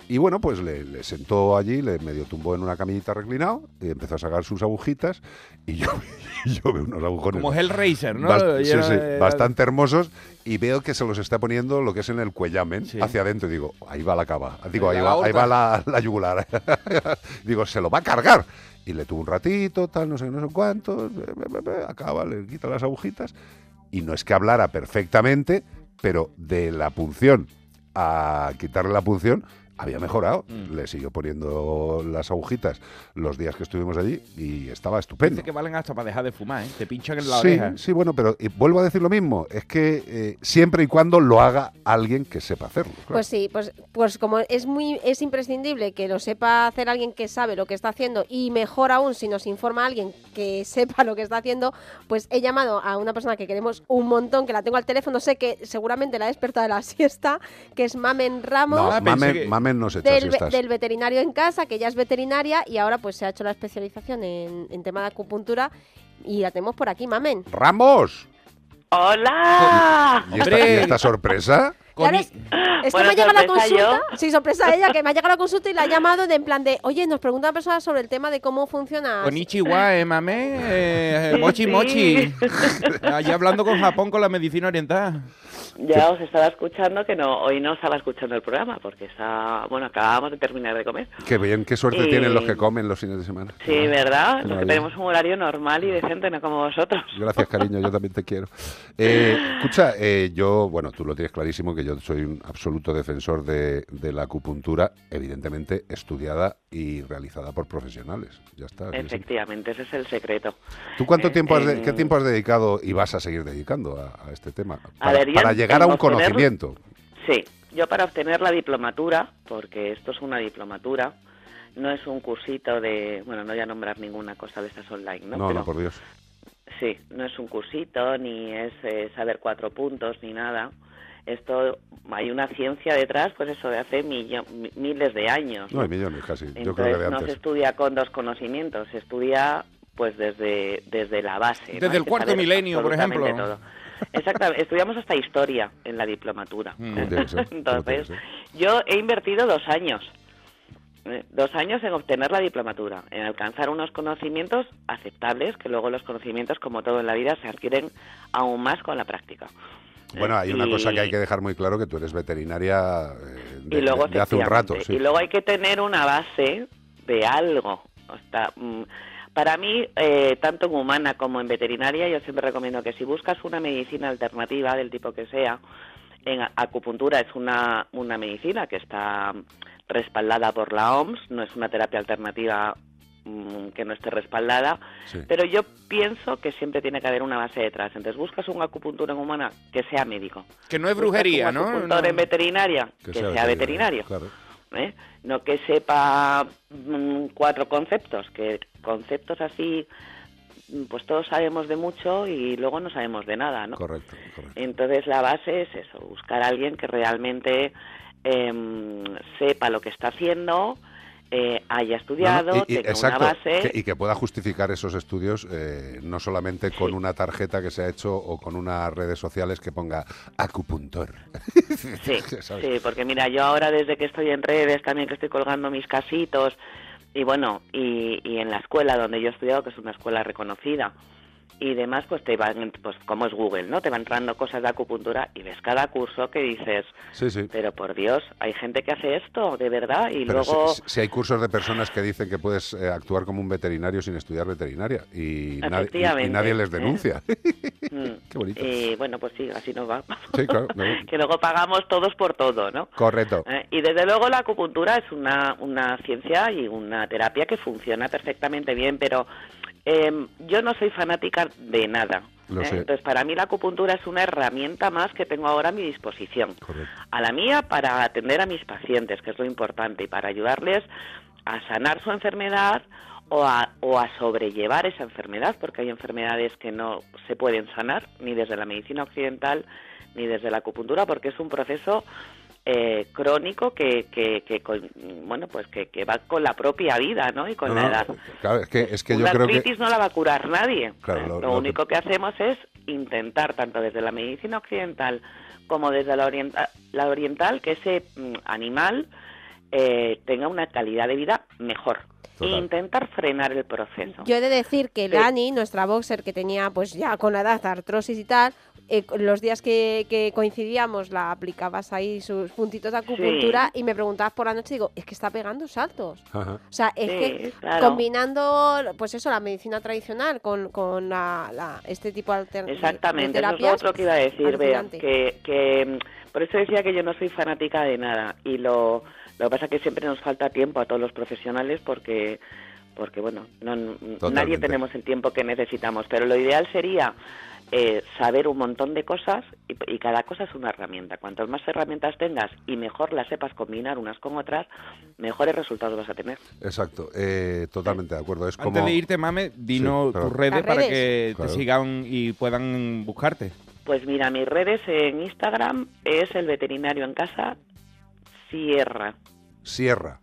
Y bueno, pues le, le sentó allí, le medio tumbó en una camillita reclinado y empezó a sacar sus agujitas y yo, *laughs* y yo veo unos agujones. Como Hellraiser, ¿no? Bast- sí, sí, bastante hermosos y veo que se los está poniendo lo que es en el cuellamen hacia adentro y digo, ahí va la cava, digo, Ahí ahí va ahí va la, la yugular. *laughs* digo, se lo va a cargar. Y le tuvo un ratito, tal, no sé, no sé cuánto, acaba, le quita las agujitas y no es que hablara perfectamente, pero de la punción a quitarle la punción había mejorado. Mm. Le siguió poniendo las agujitas los días que estuvimos allí y estaba estupendo. Dice que valen hasta para dejar de fumar, ¿eh? Te pinchan en la Sí, oreja. sí, bueno, pero y vuelvo a decir lo mismo, es que eh, siempre y cuando lo haga alguien que sepa hacerlo. claro. Pues sí, pues, pues como es muy es imprescindible que lo sepa hacer alguien que sabe lo que está haciendo y mejor aún si nos informa alguien que sepa lo que está haciendo, pues he llamado a una persona que queremos un montón, que la tengo al teléfono, sé que seguramente la desperta de la siesta, que es Mamen Ramos. no, mamen, mamen no se echa del, veterinario en casa, que ella es veterinaria y ahora pues se ha hecho la especialización en, en tema de acupuntura y la tenemos por aquí, Mamen. ¡Ramos! ¡Hola! ¿Y esta, y esta sorpresa? *gasps* Es que Bueno, me ha llegado la consulta. yo. Sí, sorpresa a ella, que me ha llegado la consulta y la ha *laughs* llamado de en plan de, oye, nos pregunta una persona sobre el tema de cómo funciona. Konichiwa, eh, mame, eh, Sí, mochi sí. mochi. *laughs* Allá hablando con Japón con la medicina oriental. Ya os estaba escuchando que no hoy no estaba escuchando el programa porque está bueno acabamos de terminar de comer. Qué bien, qué suerte Y- tienen los que comen los fines de semana. Sí, ¿verdad? Los que tenemos un horario normal y decente, no como vosotros. Gracias, cariño, yo también te quiero. Eh, escucha, eh, yo, bueno, tú lo tienes clarísimo que yo soy un absoluto defensor de, de la acupuntura, evidentemente estudiada y realizada por profesionales. Ya está. Efectivamente, ese es el secreto. ¿Tú cuánto Eh, tiempo has de- qué tiempo has dedicado y vas a seguir dedicando a, a este tema? A Para, ver, yo para en- llegar a un obtener- conocimiento. Sí, yo para obtener la diplomatura, porque esto es una diplomatura, no es un cursito de, bueno, no voy a nombrar ninguna cosa de estas online, ¿no? No, Pero no, por Dios. Sí, no es un cursito, ni es eh, saber cuatro puntos, ni nada. Esto, hay una ciencia detrás, pues eso, de hace millo- miles de años. No hay millones casi, yo creo Entonces que de no se estudia con dos conocimientos, se estudia pues desde, desde la base. Desde el cuarto milenio, por ejemplo. todo. Exactamente, *laughs* estudiamos hasta historia en la diplomatura. Mm. Entonces, yo he invertido dos años, eh, dos años en obtener la diplomatura, en alcanzar unos conocimientos aceptables, que luego los conocimientos, como todo en la vida, se adquieren aún más con la práctica. Bueno, hay una y- cosa que hay que dejar muy claro, que tú eres veterinaria eh, de, y luego de hace un rato. Sí. y luego hay que tener una base de algo O sea, mm, para mí eh, tanto en humana como en veterinaria yo siempre recomiendo que si buscas una medicina alternativa del tipo que sea en acupuntura es una una medicina que está respaldada por la OMS no es una terapia alternativa que no esté respaldada Sí. pero yo pienso que siempre tiene que haber una base detrás entonces buscas un acupuntura en humana que sea médico Que no es Buscas brujería, un ¿no? No. en veterinaria que, sea, veterinario, Claro. ¿eh? no que sepa mm, cuatro conceptos que conceptos así mm, pues todos sabemos de mucho y luego no sabemos de nada no Correcto, correcto. entonces la base es eso buscar a alguien que realmente em, sepa lo que está haciendo eh, haya estudiado No, no, y- tenga exacto, una base. que- y que pueda justificar esos estudios eh, no solamente con una tarjeta que se ha hecho o con unas redes sociales que ponga acupuntor. *laughs* Sí, *laughs* sí, porque mira, yo ahora desde que estoy en redes, también que estoy colgando mis casitos, y bueno, y, y en la escuela donde yo he estudiado, que es una escuela reconocida, y demás, pues te van, pues como es Google, ¿no? Te van entrando cosas de acupuntura y ves cada curso que dices, Sí, sí. pero por Dios, hay gente que hace esto, de verdad, y Pero luego... si, si hay cursos de personas que dicen que puedes eh, actuar como un veterinario sin estudiar veterinaria y, nadie- y- y Efectivamente, nadie les denuncia. *laughs* Mm, *laughs* Qué bonito. Y bueno, pues sí, así nos va. *laughs* Sí, claro. que luego pagamos todos por todo, ¿no? Correcto. Eh, y desde luego la acupuntura es una, una ciencia y una terapia que funciona perfectamente bien, pero eh, yo no soy fanática de nada. ¿eh? Entonces, para mí la acupuntura es una herramienta más que tengo ahora a mi disposición. A la mía para atender a mis pacientes, que es lo importante, y para ayudarles a sanar su enfermedad o a, o a sobrellevar esa enfermedad, porque hay enfermedades que no se pueden sanar ni desde la medicina occidental ni desde la acupuntura, porque es un proceso eh, crónico que, que, que con- bueno pues que, que va con la propia vida, ¿no? Y con No, la edad. claro, es que, es que yo Una creo que... artritis no la va a curar nadie. Claro, lo- lo, lo que- único que... hacemos es intentar, tanto desde la medicina occidental como desde la, orienta- la oriental, que ese mm, animal eh, tenga una calidad de vida mejor. E Total. intentar frenar el proceso. Yo he de decir que Sí. Lani, nuestra boxer que tenía pues ya con la edad artrosis y tal, eh, los días que, que coincidíamos la aplicabas ahí sus puntitos de acupuntura y me preguntabas por la noche digo, es que está pegando saltos. Ajá. O sea, es Sí, que claro. combinando, pues eso, la medicina tradicional con, con la, la- este tipo de- Exactamente, de eso es lo terapias, otro que iba a decir, Bea, que, que mm, por eso decía que yo no soy fanática de nada y lo, lo que pasa es que siempre nos falta tiempo a todos los profesionales porque porque bueno, no, nadie tenemos el tiempo que necesitamos, pero lo ideal sería eh, saber un montón de cosas y, y cada cosa es una herramienta. Cuantas más herramientas tengas y mejor las sepas combinar unas con otras, mejores resultados vas a tener. Exacto, eh, totalmente de acuerdo. Es como... Antes de irte, Mame, dinos Sí, perdón. tus redes para redes. que Claro. te sigan y puedan buscarte. Pues mira, mis redes en Instagram es el veterinario en casa Sierra. Sierra.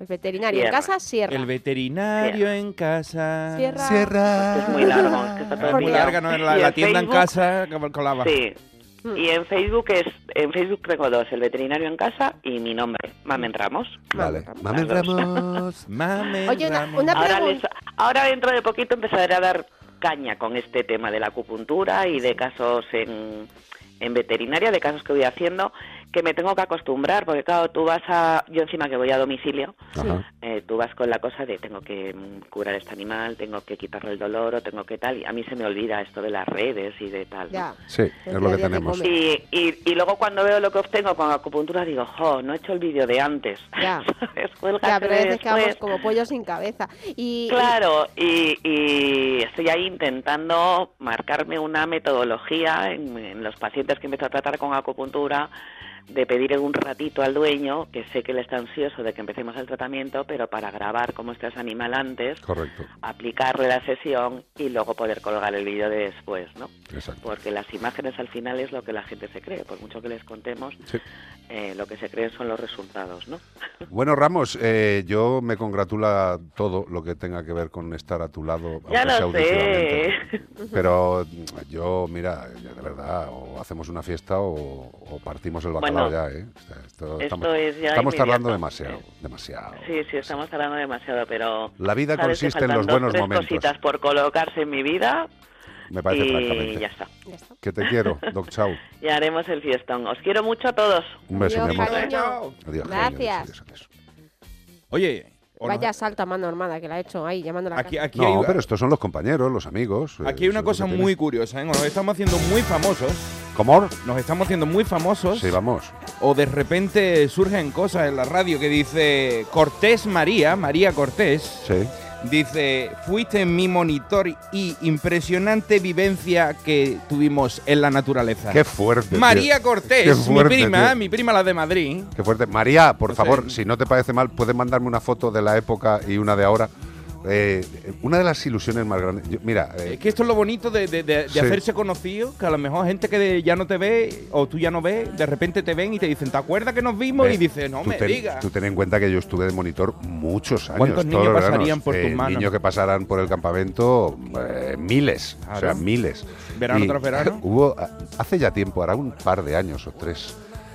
El veterinario en casa, Sierra. El veterinario en casa. Sierra. Es muy largo. es que está todo Es muy larga, ¿no? La, tienda en casa la Sí. Y en Facebook es en Facebook tengo dos, el veterinario en casa y mi nombre, Mamen Ramos. Vale. Mamen Ramos. Mamen *laughs* Oye, una, una ahora, les- ahora dentro de poquito empezaré a dar caña con este tema de la acupuntura y de casos en, en veterinaria, de casos que voy haciendo, que me tengo que acostumbrar, porque claro, tú vas a, yo encima que voy a domicilio, eh, tú vas con la cosa de tengo que curar este animal, tengo que quitarle el dolor o tengo que tal, y a mí se me olvida esto de las redes y de tal. ¿no? Ya. Sí, es lo que tenemos. Y, y, y luego cuando veo lo que obtengo con acupuntura digo, jo, no he hecho el vídeo de antes. Ya. *laughs* Ya, pero a de veces quedamos después. como pollos sin cabeza. Y, Claro, y, y estoy ahí intentando marcarme una metodología en, en los pacientes que empiezo a tratar con acupuntura, de pedir un ratito al dueño, que sé que él está ansioso de que empecemos el tratamiento, pero para grabar cómo está ese animal antes, Correcto. aplicarle la sesión y luego poder colgar el vídeo de después, ¿no? Exacto. Porque las imágenes al final es lo que la gente se cree, por mucho que les contemos, Sí. eh, lo que se creen son los resultados, ¿no? *laughs* Bueno, Ramos, eh, yo me congratula todo lo que tenga que ver con estar a tu lado. Ya lo sé. Pero yo, mira, de verdad, o hacemos una fiesta o, o partimos el *laughs* bacalao Bueno, ya, ¿eh? O sea, esto- esto estamos es ya estamos tardando demasiado, demasiado. Sí, sí, estamos hablando demasiado, pero... La vida consiste en los buenos tres momentos. cositas por colocarse en mi vida Me parece y francamente. ya está. Que te quiero, *laughs* Doc Chau. Y haremos el fiestón. Os quiero mucho a todos. Un beso, mi amor. cariño. Adiós, Gracias. Oye, o no- Vaya salto a mano armada que la ha hecho ahí, llamando a la aquí, casa. aquí No, hay, pero estos son los compañeros, los amigos. eh, aquí hay una cosa muy curiosa, ¿eh? Nos estamos haciendo muy famosos. ¿Cómo? Nos estamos haciendo muy famosos. Sí, vamos. O de repente surgen cosas en la radio que dice Cortés María, María Cortés. Sí. Dice, fuiste mi monitor y impresionante vivencia que tuvimos en la naturaleza. Qué fuerte. María Cortés, fuerte, mi prima, tío. mi prima la de Madrid. Qué fuerte. María, por No sé. favor, si no te parece mal, puedes mandarme una foto de la época y una de ahora. Eh, una de las ilusiones más grandes. yo- mira, eh, Es que esto es lo bonito de, de- de- de Sí. hacerse conocido, que a lo mejor gente que ya no te ve o tú ya no ves, de repente te ven y te dicen, ¿te acuerdas que nos vimos? eh, y dices, no tú me ten- digas. Tú ten en cuenta que yo estuve de monitor muchos años. ¿Cuántos todos niños veranos. pasarían por tus Eh, manos? Niños que pasaran por el campamento, miles. O sea, Claro. miles. Verano Y tras verano. *laughs* Hubo, hace ya tiempo, hará un par de años o tres.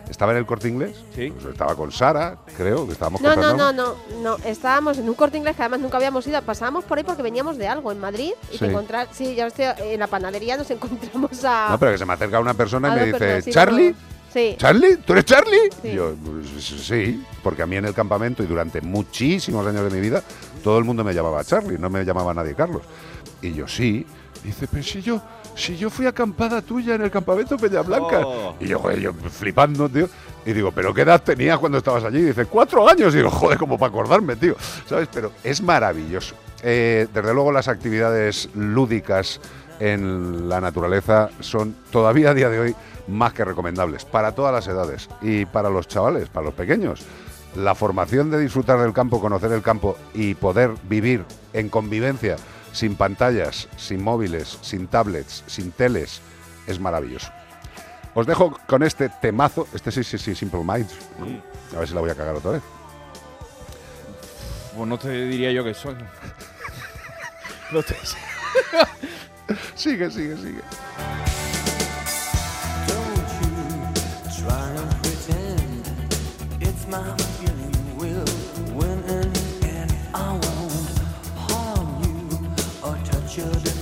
Estaba en el corte inglés. Sí. Pues estaba con Sara, creo, que estábamos No, no, no, no, no. Estábamos en un corte inglés que además nunca habíamos ido. Pasábamos por ahí porque veníamos de algo en Madrid y te Sí. encontrar. Sí, ya estoy en la panadería nos encontramos a. No, pero que se me acerca una persona y me dice, personas, sí, ¿Charlie? no, Sí. ¿Charlie? ¿Tú eres Charlie? Sí. Y yo, pues, sí, porque a mí en el campamento y durante muchísimos años de mi vida, todo el mundo me llamaba Charlie, no me llamaba nadie Carlos. Y yo, sí. Dice, pero si yo, si yo fui acampada tuya en el campamento Peña Blanca. Oh. Y yo, joder, yo flipando, tío. Y digo, ¿pero qué edad tenías cuando estabas allí? Y dice, cuatro años. Y digo, joder, como para acordarme, tío. ¿Sabes? Pero es maravilloso. Eh, desde luego las actividades lúdicas en la naturaleza son todavía a día de hoy más que recomendables para todas las edades y para los chavales, para los pequeños. La formación de disfrutar del campo, conocer el campo y poder vivir en convivencia sin pantallas, sin móviles, sin tablets, sin teles, es maravilloso. Os dejo con este temazo, este sí, sí, sí, Simple Minds. A ver si la voy a cagar otra vez. Pues no te diría yo que soy. *laughs* No te- *laughs* sigue, sigue, sigue. should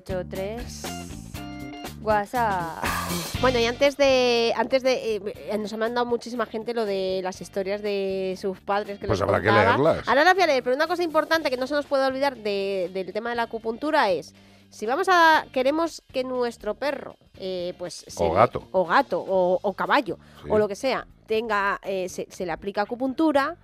383 WhatsApp. Bueno, y antes de. antes de eh, Nos ha mandado muchísima gente lo de las historias de sus padres que Pues les habrá que leerlas. Ahora las voy a leer, pero una cosa importante que no se nos puede olvidar de- del tema de la acupuntura es. Si vamos a. queremos que nuestro perro, eh, pues. se O le- gato. o gato, o, o caballo, Sí. o lo que sea, tenga. eh, se, se le aplica acupuntura,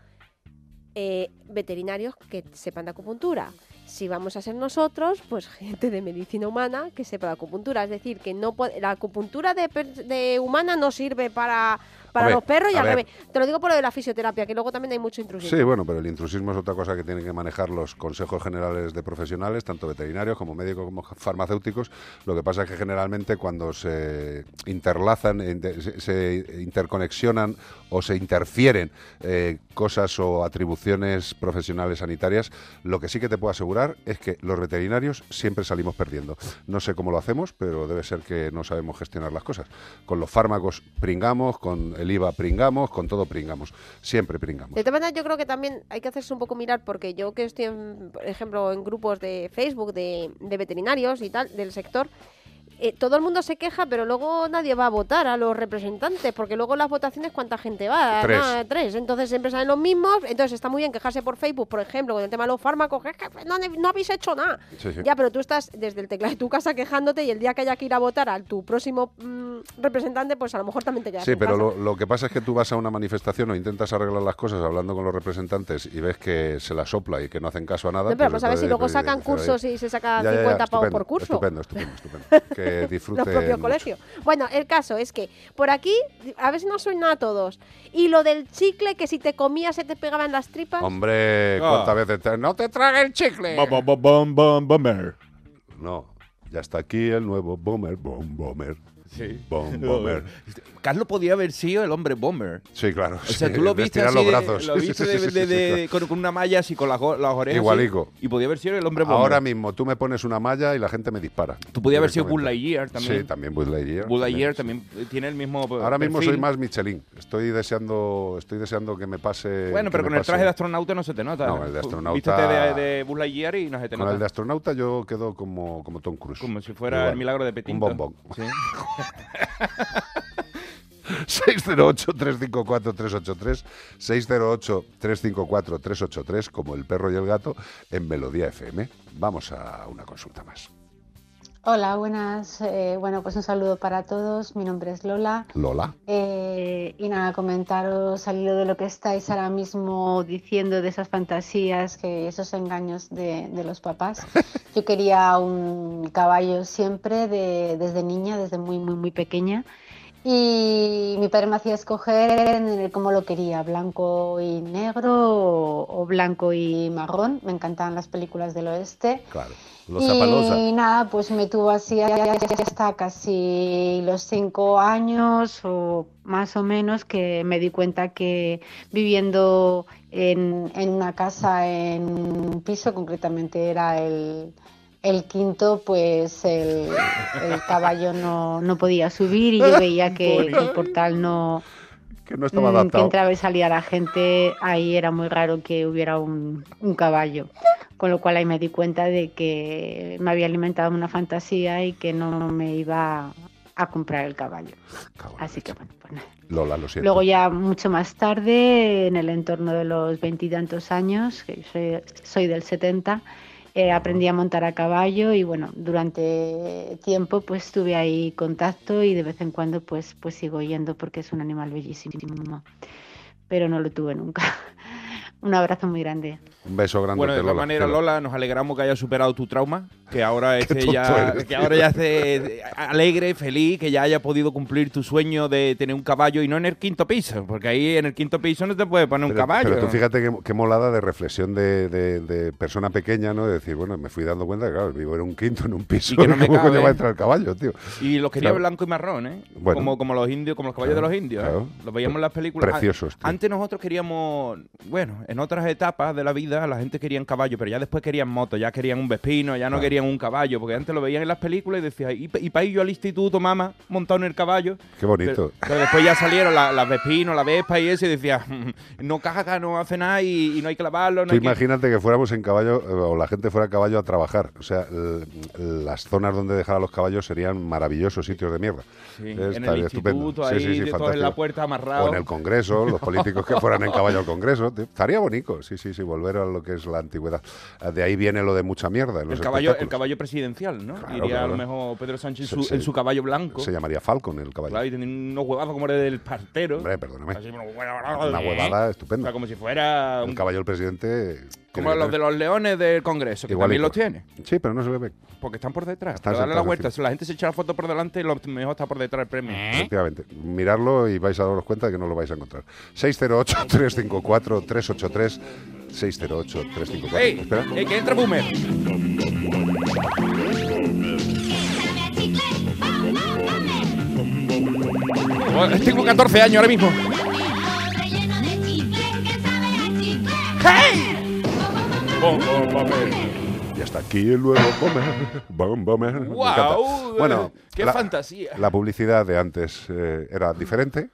eh, veterinarios que sepan de acupuntura. Si vamos a ser nosotros, pues *laughs* gente de medicina humana que sepa de acupuntura. Es decir, que no la acupuntura de, de humana no sirve para, para los perros y al revés. Te lo digo por lo de la fisioterapia, que luego también hay mucho intrusismo. Sí, bueno, pero el intrusismo es otra cosa que tienen que manejar los consejos generales de profesionales, tanto veterinarios como médicos como farmacéuticos. Lo que pasa es que generalmente cuando se interlazan, inte- se- se interconexionan o se interfieren eh, cosas o atribuciones profesionales sanitarias, lo que sí que te puedo asegurar es que los veterinarios siempre salimos perdiendo. No sé cómo lo hacemos, pero debe ser que no sabemos gestionar las cosas. Con los fármacos pringamos, con el IVA pringamos, con todo pringamos. Siempre pringamos. De todas maneras, yo creo que también hay que hacerse un poco mirar, porque yo que estoy, en, por ejemplo, en grupos de Facebook de, de veterinarios y tal, del sector, eh, todo el mundo se queja, pero luego nadie va a votar a los representantes, porque luego las votaciones, ¿cuánta gente va? Tres. Tres. Entonces siempre salen los mismos. Entonces está muy bien quejarse por Facebook, por ejemplo, con el tema de los fármacos, que no, no habéis hecho nada. Sí, sí. Ya, pero tú estás desde el teclado de tu casa quejándote y el día que haya que ir a votar a tu próximo mm, representante, pues a lo mejor también te quedas Sí, en pero casa. lo, lo que pasa es que tú vas a una manifestación o intentas arreglar las cosas hablando con los representantes y ves que se la sopla y que no hacen caso a nada. No, pero pues vamos a ver si luego pues, sacan cursos y se saca ya, ya, ya, 50 pavos estupendo, por curso. Estupendo, estupendo, estupendo. *laughs* Que *laughs* disfruten. Los propios colegios. Bueno, el caso es que por aquí, a ver si nos suena a todos. Y lo del chicle que si te comías se te pegaba en las tripas. Hombre, Ah. ¿cuántas veces te- no te trague el chicle? Bom, bom, bom, bom, bomber. No, Ya está aquí el nuevo Bomber, Bom Bomber. Sí. Bom Bomber. *laughs* Carlos podía haber sido el hombre bomber. Sí, claro. O sea, sí, tú lo viste así, los brazos. lo viste de- *laughs* de- sí, de- claro. con, con una malla así, con las, orejas. así, Igualico. y podía haber sido el hombre bomber. Ahora mismo tú me pones una malla y la gente me dispara. Tú podías haber sido Buzz. Lightyear también. Sí, también Buzz Lightyear. Buzz también, Lightyear también eh, tiene el mismo Ahora mismo soy más Michelin. Estoy deseando, estoy deseando que me pase. Bueno, pero con el traje de astronauta no se te nota. No, el de astronauta- Vístete de, de Buzz Lightyear y no se te Con nota. el de astronauta yo quedo como, como Tom Cruise. Como si fuera Igual. el milagro de Petinto. Un bombón. Sí. *laughs* 608-354-383, 608-354-383, como el perro y el gato, en Melodía FM. Vamos a una consulta más. Hola, buenas. Eh, bueno, pues un saludo para todos. Mi nombre es Lola. Lola. Eh, y nada, comentaros al hilo de lo que estáis ahora mismo diciendo de esas fantasías, que esos engaños de, de los papás. *laughs* Yo quería un caballo siempre, de- desde niña, desde muy, muy, muy pequeña. Y mi padre me hacía escoger cómo lo quería, blanco y negro o, blanco y marrón. Me encantaban las películas del oeste. Claro. Los. Y nada, pues me tuvo así hasta casi los cinco años o más o menos que me di cuenta que viviendo en, en una casa, en un piso, concretamente era el, el quinto, pues el, el caballo no, no podía subir y yo veía que, que el portal no, Que no estaba mm, que adaptado. entraba y salía la gente, ahí era muy raro que hubiera un, un caballo. Con lo cual ahí me di cuenta de que me había alimentado una fantasía y que no me iba a comprar el caballo. Así que bueno, pues nada. Lola, lo siento. Luego ya mucho más tarde, en el entorno de los veintitantos años, que yo soy, soy del 70, eh, aprendí a montar a caballo y bueno, durante tiempo pues tuve ahí contacto y de vez en cuando pues, pues sigo yendo porque es un animal bellísimo, pero no lo tuve nunca. *laughs* Un abrazo muy grande. Un beso grande, Bueno, de todas maneras. Lola, nos alegramos que hayas superado tu trauma, que ahora *laughs* esté ya, eres, que ahora ya esté alegre, feliz, que ya haya podido cumplir tu sueño de tener un caballo y no en el quinto piso, porque ahí en el quinto piso no te puede poner un caballo. pero tú fíjate qué, qué molada de reflexión de, de- de persona pequeña, ¿no? De decir, bueno, me fui dando cuenta que, claro, vivo en un quinto, en un piso. Y que no *laughs* me ¿Cómo cabe. va a entrar el caballo, tío? Y los quería Claro. blanco y marrón, ¿eh? Bueno. como, como los indios, como los caballos Claro, de los indios. ¿eh? Los veíamos en las películas. Preciosos, tío. Antes nosotros queríamos, bueno, en otras etapas de la vida la gente quería caballo, pero ya después querían moto, ya querían un vespino, ya no Claro. querían un caballo, porque antes lo veían en las películas y decían, y, y para ir yo al instituto, mamá, montado en el caballo. Qué bonito. Pero, pero después ya salieron la- las vespinos, la vespa y eso, y decía, no caga, no hace nada y, y no hay que lavarlo. No Tú hay que-". imagínate que fuéramos en caballo, eh, o la gente fuera a caballo a trabajar. O sea, las zonas donde dejar a los caballos serían maravillosos sitios de mierda. Sí, en el estaría estupendo. instituto, ahí, de todos en la puerta amarrados. O en el Congreso, los políticos que fueran en caballo al Congreso. tío. Bonito, sí, sí, sí, volver a lo que es la antigüedad. Eh, De ahí viene lo de mucha mierda. en los El caballo, el caballo presidencial, ¿no? Claro, Iría a lo mejor Pedro Sánchez en Se- su, se- en su caballo blanco. Se llamaría Falcon el caballo. Claro, y unos huevazos como el del partero. Hombre, perdóname. Así, bueno, Una huevada O estupenda. sea, como si fuera El un- caballo del presidente. como los de los leones del Congreso, que también los tiene. Sí, pero no se ve. Porque están por detrás. Están darle la vuelta. Si la gente se echa la foto por delante, lo mejor está por detrás el premio. Efectivamente. Mirarlo y vais a daros cuenta de que no lo vais a encontrar. 608-354-383. 608-354. ¡Ey! Espera. ¡Ey, que entra Boomer! Tengo 14 años ahora mismo. ¡Hey! Y hasta aquí el nuevo Bomber. Bom, Bomber. Me encanta. ¡Guau! Bueno, ¡Qué la- fantasía! La publicidad de antes eh, era diferente,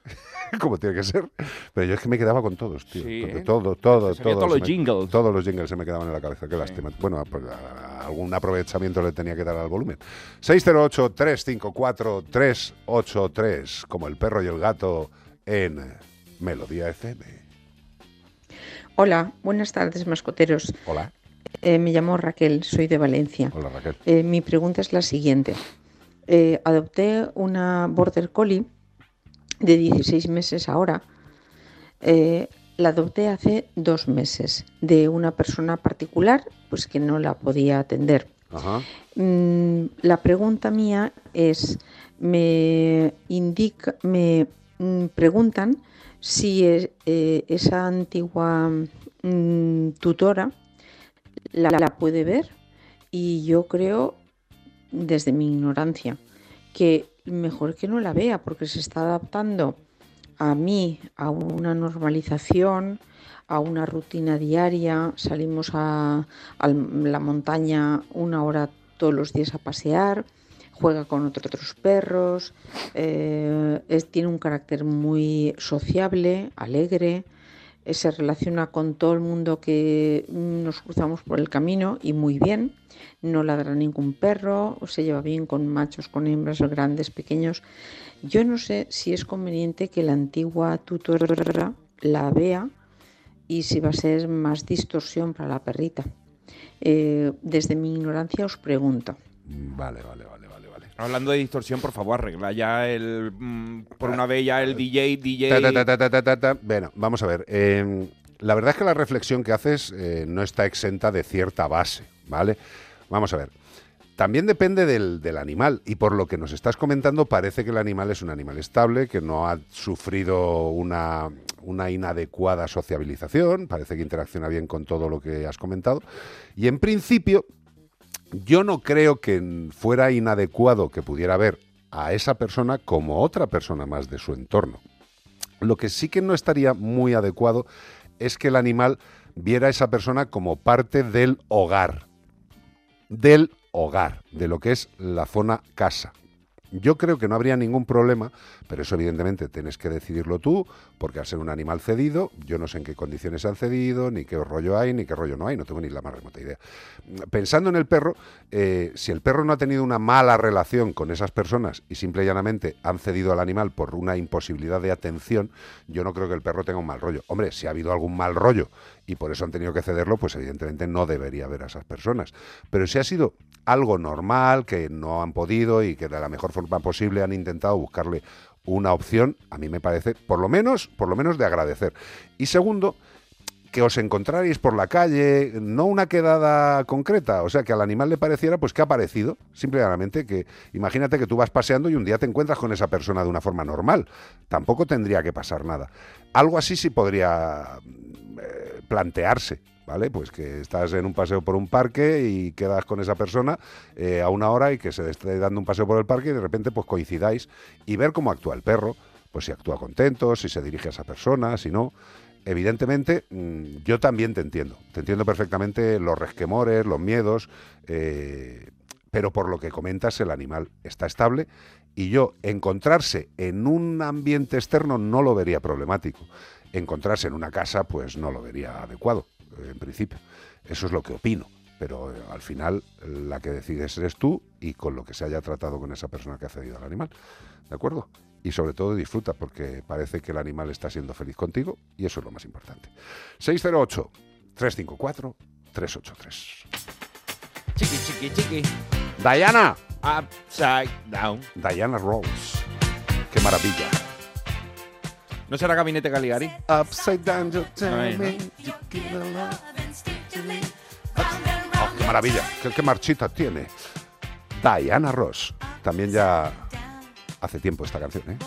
*laughs* como tiene que ser, pero yo es que me quedaba con todos, tío. Sí, Con ¿eh? todo, todo, Se sabía todo. todos se los me- jingles. Todos los jingles se me quedaban en la cabeza, qué lástima. Bueno, pues, a- algún aprovechamiento le tenía que dar al volumen. 608-354-383, como el perro y el gato en Melodía FM. Hola, buenas tardes, mascoteros. Hola. Eh, me llamo Raquel, soy de Valencia. Hola, Raquel. Eh, mi pregunta es la siguiente. Eh, adopté una Border Collie de 16 meses ahora. Eh, la adopté hace dos meses de una persona particular, pues que no la podía atender. Ajá. Mm, la pregunta mía es, me indica, me mm, preguntan si es- eh, esa antigua mm, tutora la, la puede ver y yo creo desde mi ignorancia, que mejor que no la vea porque se está adaptando a mí, a una normalización, a una rutina diaria. Salimos a, la montaña una hora todos los días a pasear, juega con otros perros, eh, es- tiene un carácter muy sociable, alegre, se relaciona con todo el mundo que mm, nos cruzamos por el camino y muy bien. No ladra ningún perro, se lleva bien con machos, con hembras, grandes, pequeños. Yo no sé si es conveniente que la antigua tutora la vea y si va a ser más distorsión para la perrita. Eh, desde mi ignorancia os pregunto. Vale, vale, vale. Hablando de distorsión, por favor, arregla ya el. mm, por una vez ya el DJ, DJ. Bueno, vamos a ver. eh, la verdad es que la reflexión que haces eh, no está exenta de cierta base, ¿vale? Vamos a ver. También depende del, del animal y por lo que nos estás comentando parece que el animal es un animal estable, que no ha sufrido una, una inadecuada sociabilización, parece que interacciona bien con todo lo que has comentado y en principio yo no creo que fuera inadecuado que pudiera ver a esa persona como otra persona más de su entorno. Lo que sí que no estaría muy adecuado es que el animal viera a esa persona como parte del hogar. Del hogar, de lo que es la zona casa. Yo creo que no habría ningún problema, pero eso evidentemente tienes que decidirlo tú, porque al ser un animal cedido, yo no sé en qué condiciones han cedido, ni qué rollo hay, ni qué rollo no hay, no tengo ni la más remota idea. Pensando en el perro, eh, si el perro no ha tenido una mala relación con esas personas y simple y llanamente han cedido al animal por una imposibilidad de atención, yo no creo que el perro tenga un mal rollo. Hombre, si ha habido algún mal rollo y por eso han tenido que cederlo, pues evidentemente no debería ver a esas personas. Pero si ha sido algo normal, que no han podido y que de la mejor forma posible han intentado buscarle una opción, a mí me parece, por lo menos, por lo menos de agradecer. Y segundo, que os encontrarais por la calle, no una quedada concreta, o sea, que al animal le pareciera pues que ha parecido, simplemente que imagínate que tú vas paseando y un día te encuentras con esa persona de una forma normal, tampoco tendría que pasar nada. Algo así sí podría eh, plantearse, ¿vale? Pues que estás en un paseo por un parque y quedas con esa persona eh, a una hora y que se esté dando un paseo por el parque y de repente pues coincidáis y ver cómo actúa el perro, pues si actúa contento, si se dirige a esa persona, si no. Evidentemente, mm, yo también te entiendo, te entiendo perfectamente los resquemores, los miedos, eh, pero por lo que comentas, el animal está estable y yo encontrarse en un ambiente externo no lo vería problemático. Encontrarse en una casa, pues no lo vería adecuado, en principio. Eso es lo que opino. Pero eh, al final la que decides eres tú y con lo que se haya tratado con esa persona que ha cedido al animal. ¿De acuerdo? Y sobre todo disfruta porque parece que el animal está siendo feliz contigo y eso es lo más importante. 608-354-383. Chiqui, chiqui, chiqui. Diana. Upside down. Diana Rose. Qué maravilla. ¿No será Gabinete Caligari? Upside down, you tell me. Oh, qué maravilla, qué, qué marchita tiene. Diana Ross. También ya hace tiempo esta canción, ¿eh?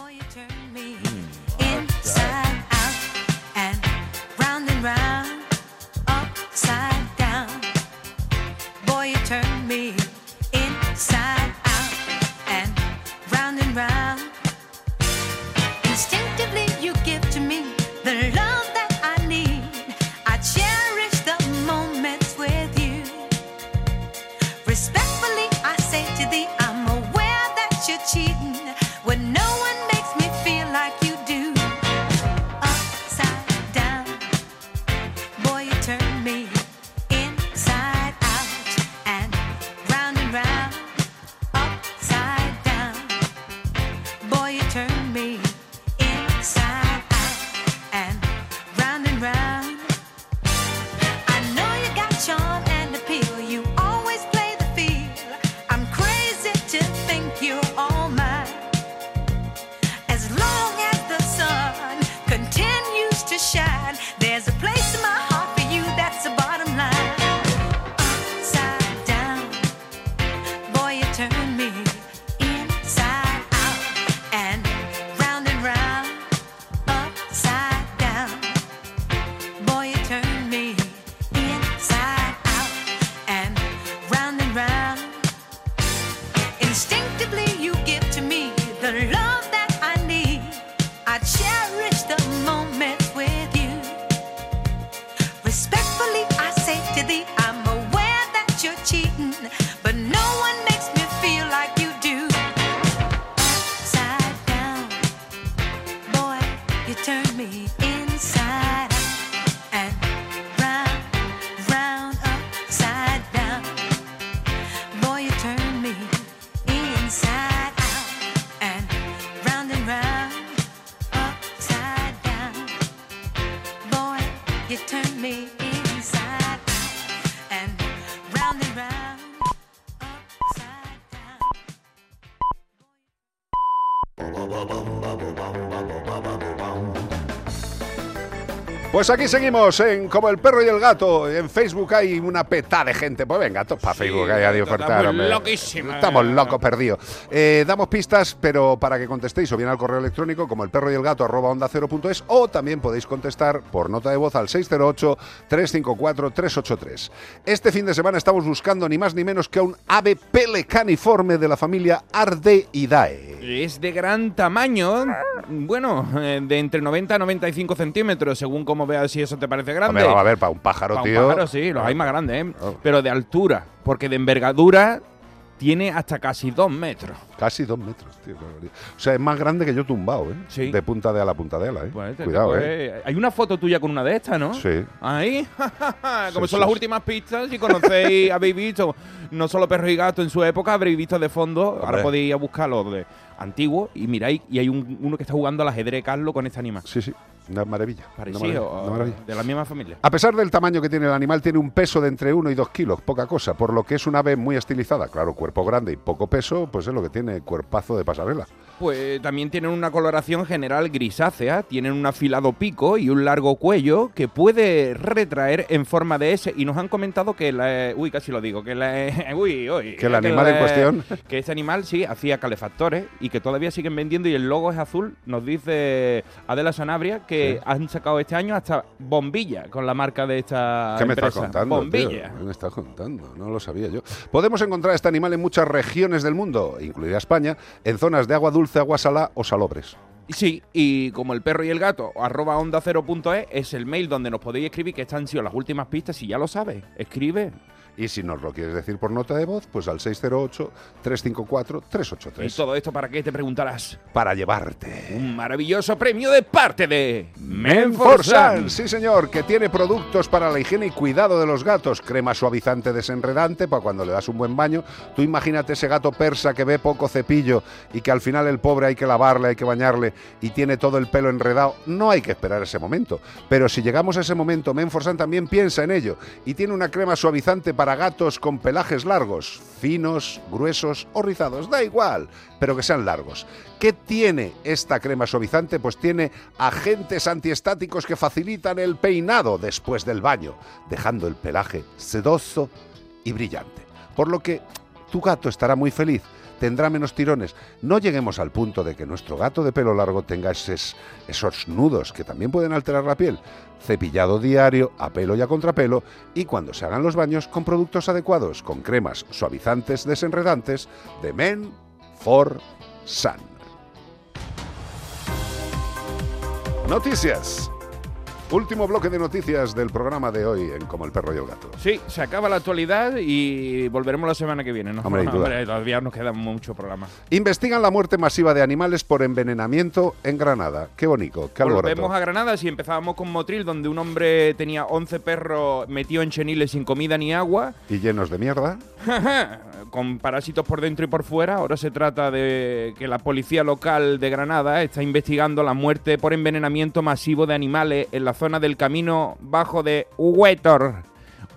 Pues aquí seguimos en Como el perro y el gato. En Facebook hay una peta de gente. Pues venga, todos para Facebook. hay a ofertar, estamos loquísimos. Estamos locos perdidos. Eh, damos pistas, pero para que contestéis o bien al correo electrónico como el perro y el gato arroba onda cero punto es, o también podéis contestar por nota de voz al 608-354-383. Este fin de semana estamos buscando ni más ni menos que a un ave pelecaniforme de la familia Ardeidae. Es de gran tamaño, bueno, eh, de entre 90 a 95 centímetros, según como veas si eso te parece grande. Hombre, a ver, para un pájaro, Pa' un tío. pájaro sí, los hay más grandes, ¿eh? Pero de altura, porque de envergadura tiene hasta casi dos metros. Casi dos metros, tío. O sea, es más grande que yo tumbado, ¿eh? De punta de ala a punta de ala, ¿eh? Pues te- Cuidado, pues, ¿eh? Hay una foto tuya con una de estas, ¿no? Sí. Ahí, *laughs* como Sí, son sí, las sí. últimas pistas, si conocéis, *laughs* habéis visto, no solo perros y gatos en su época, habréis visto de fondo, ahora podéis ir a buscarlos de antiguos y miráis, y hay un- uno que está jugando al ajedrez Carlos con este animal. Sí, sí, una maravilla. una Parecido, maravilla, o- una maravilla. de la misma familia. A pesar del tamaño que tiene el animal, tiene un peso de entre 1 y 2 kilos, poca cosa, por lo que es un ave muy estilizada. Claro, cuerpo grande y poco peso, pues es lo que tiene cuerpazo de pasarela. Pues también tienen una coloración general grisácea, tienen un afilado pico y un largo cuello que puede retraer en forma de S. Y nos han comentado que la. Uy, casi lo digo, que la. *laughs* Uy, uy. Que el animal en cuestión- *laughs* Que este animal sí hacía calefactores y que todavía siguen vendiendo y el logo es azul. Nos dice Adela Sanabria que Sí. han sacado este año hasta bombilla con la marca de esta ¿Qué me empresa. estás contando? Bombilla. tío? ¿Qué me estás contando? No lo sabía yo. Podemos encontrar este animal en muchas regiones del mundo, incluida España, en zonas de agua dulce, agua salada o salobres. Sí, y como el perro y el gato, arroba onda cero punto es, es el mail donde nos podéis escribir que estas han sido las últimas pistas y ya lo sabes. Escribe. Y si nos lo quieres decir por nota de voz, pues al 608-354-383. ¿Y todo esto para qué te preguntarás? Para llevarte. Un maravilloso premio de parte de Menforsan, Menforsan. sí señor, que tiene productos para la higiene y cuidado de los gatos, crema suavizante desenredante para cuando le das un buen baño. Tú imagínate ese gato persa que ve poco cepillo y que al final el pobre hay que lavarle, hay que bañarle y tiene todo el pelo enredado. No hay que esperar ese momento, pero si llegamos a ese momento, Menforsan también piensa en ello y tiene una crema suavizante para gatos con pelajes largos, finos, gruesos o rizados, da igual, pero que sean largos. ¿Qué tiene esta crema suavizante? Pues tiene agentes antiestáticos que facilitan el peinado después del baño, dejando el pelaje sedoso y brillante. Por lo que tu gato estará muy feliz, tendrá menos tirones. No lleguemos al punto de que nuestro gato de pelo largo tenga esos, esos nudos que también pueden alterar la piel. Cepillado diario, a pelo y a contrapelo, y cuando se hagan los baños con productos adecuados, con cremas suavizantes desenredantes de Men for Sun. Noticias. Último bloque de noticias del programa de hoy en Como el perro y el gato. Sí, se acaba la actualidad y volveremos la semana que viene, ¿no? Hombre, sin *laughs* duda. todavía nos queda mucho programa. Investigan la muerte masiva de animales por envenenamiento en Granada. Qué bonito, qué alboroto. Volvemos a Granada, si empezábamos con Motril, donde un hombre tenía 11 perros metidos en cheniles sin comida ni agua, Y llenos de mierda. *laughs* con parásitos por dentro y por fuera. Ahora se trata de que la policía local de Granada está investigando la muerte por envenenamiento masivo de animales en la zona del camino bajo de Huétor.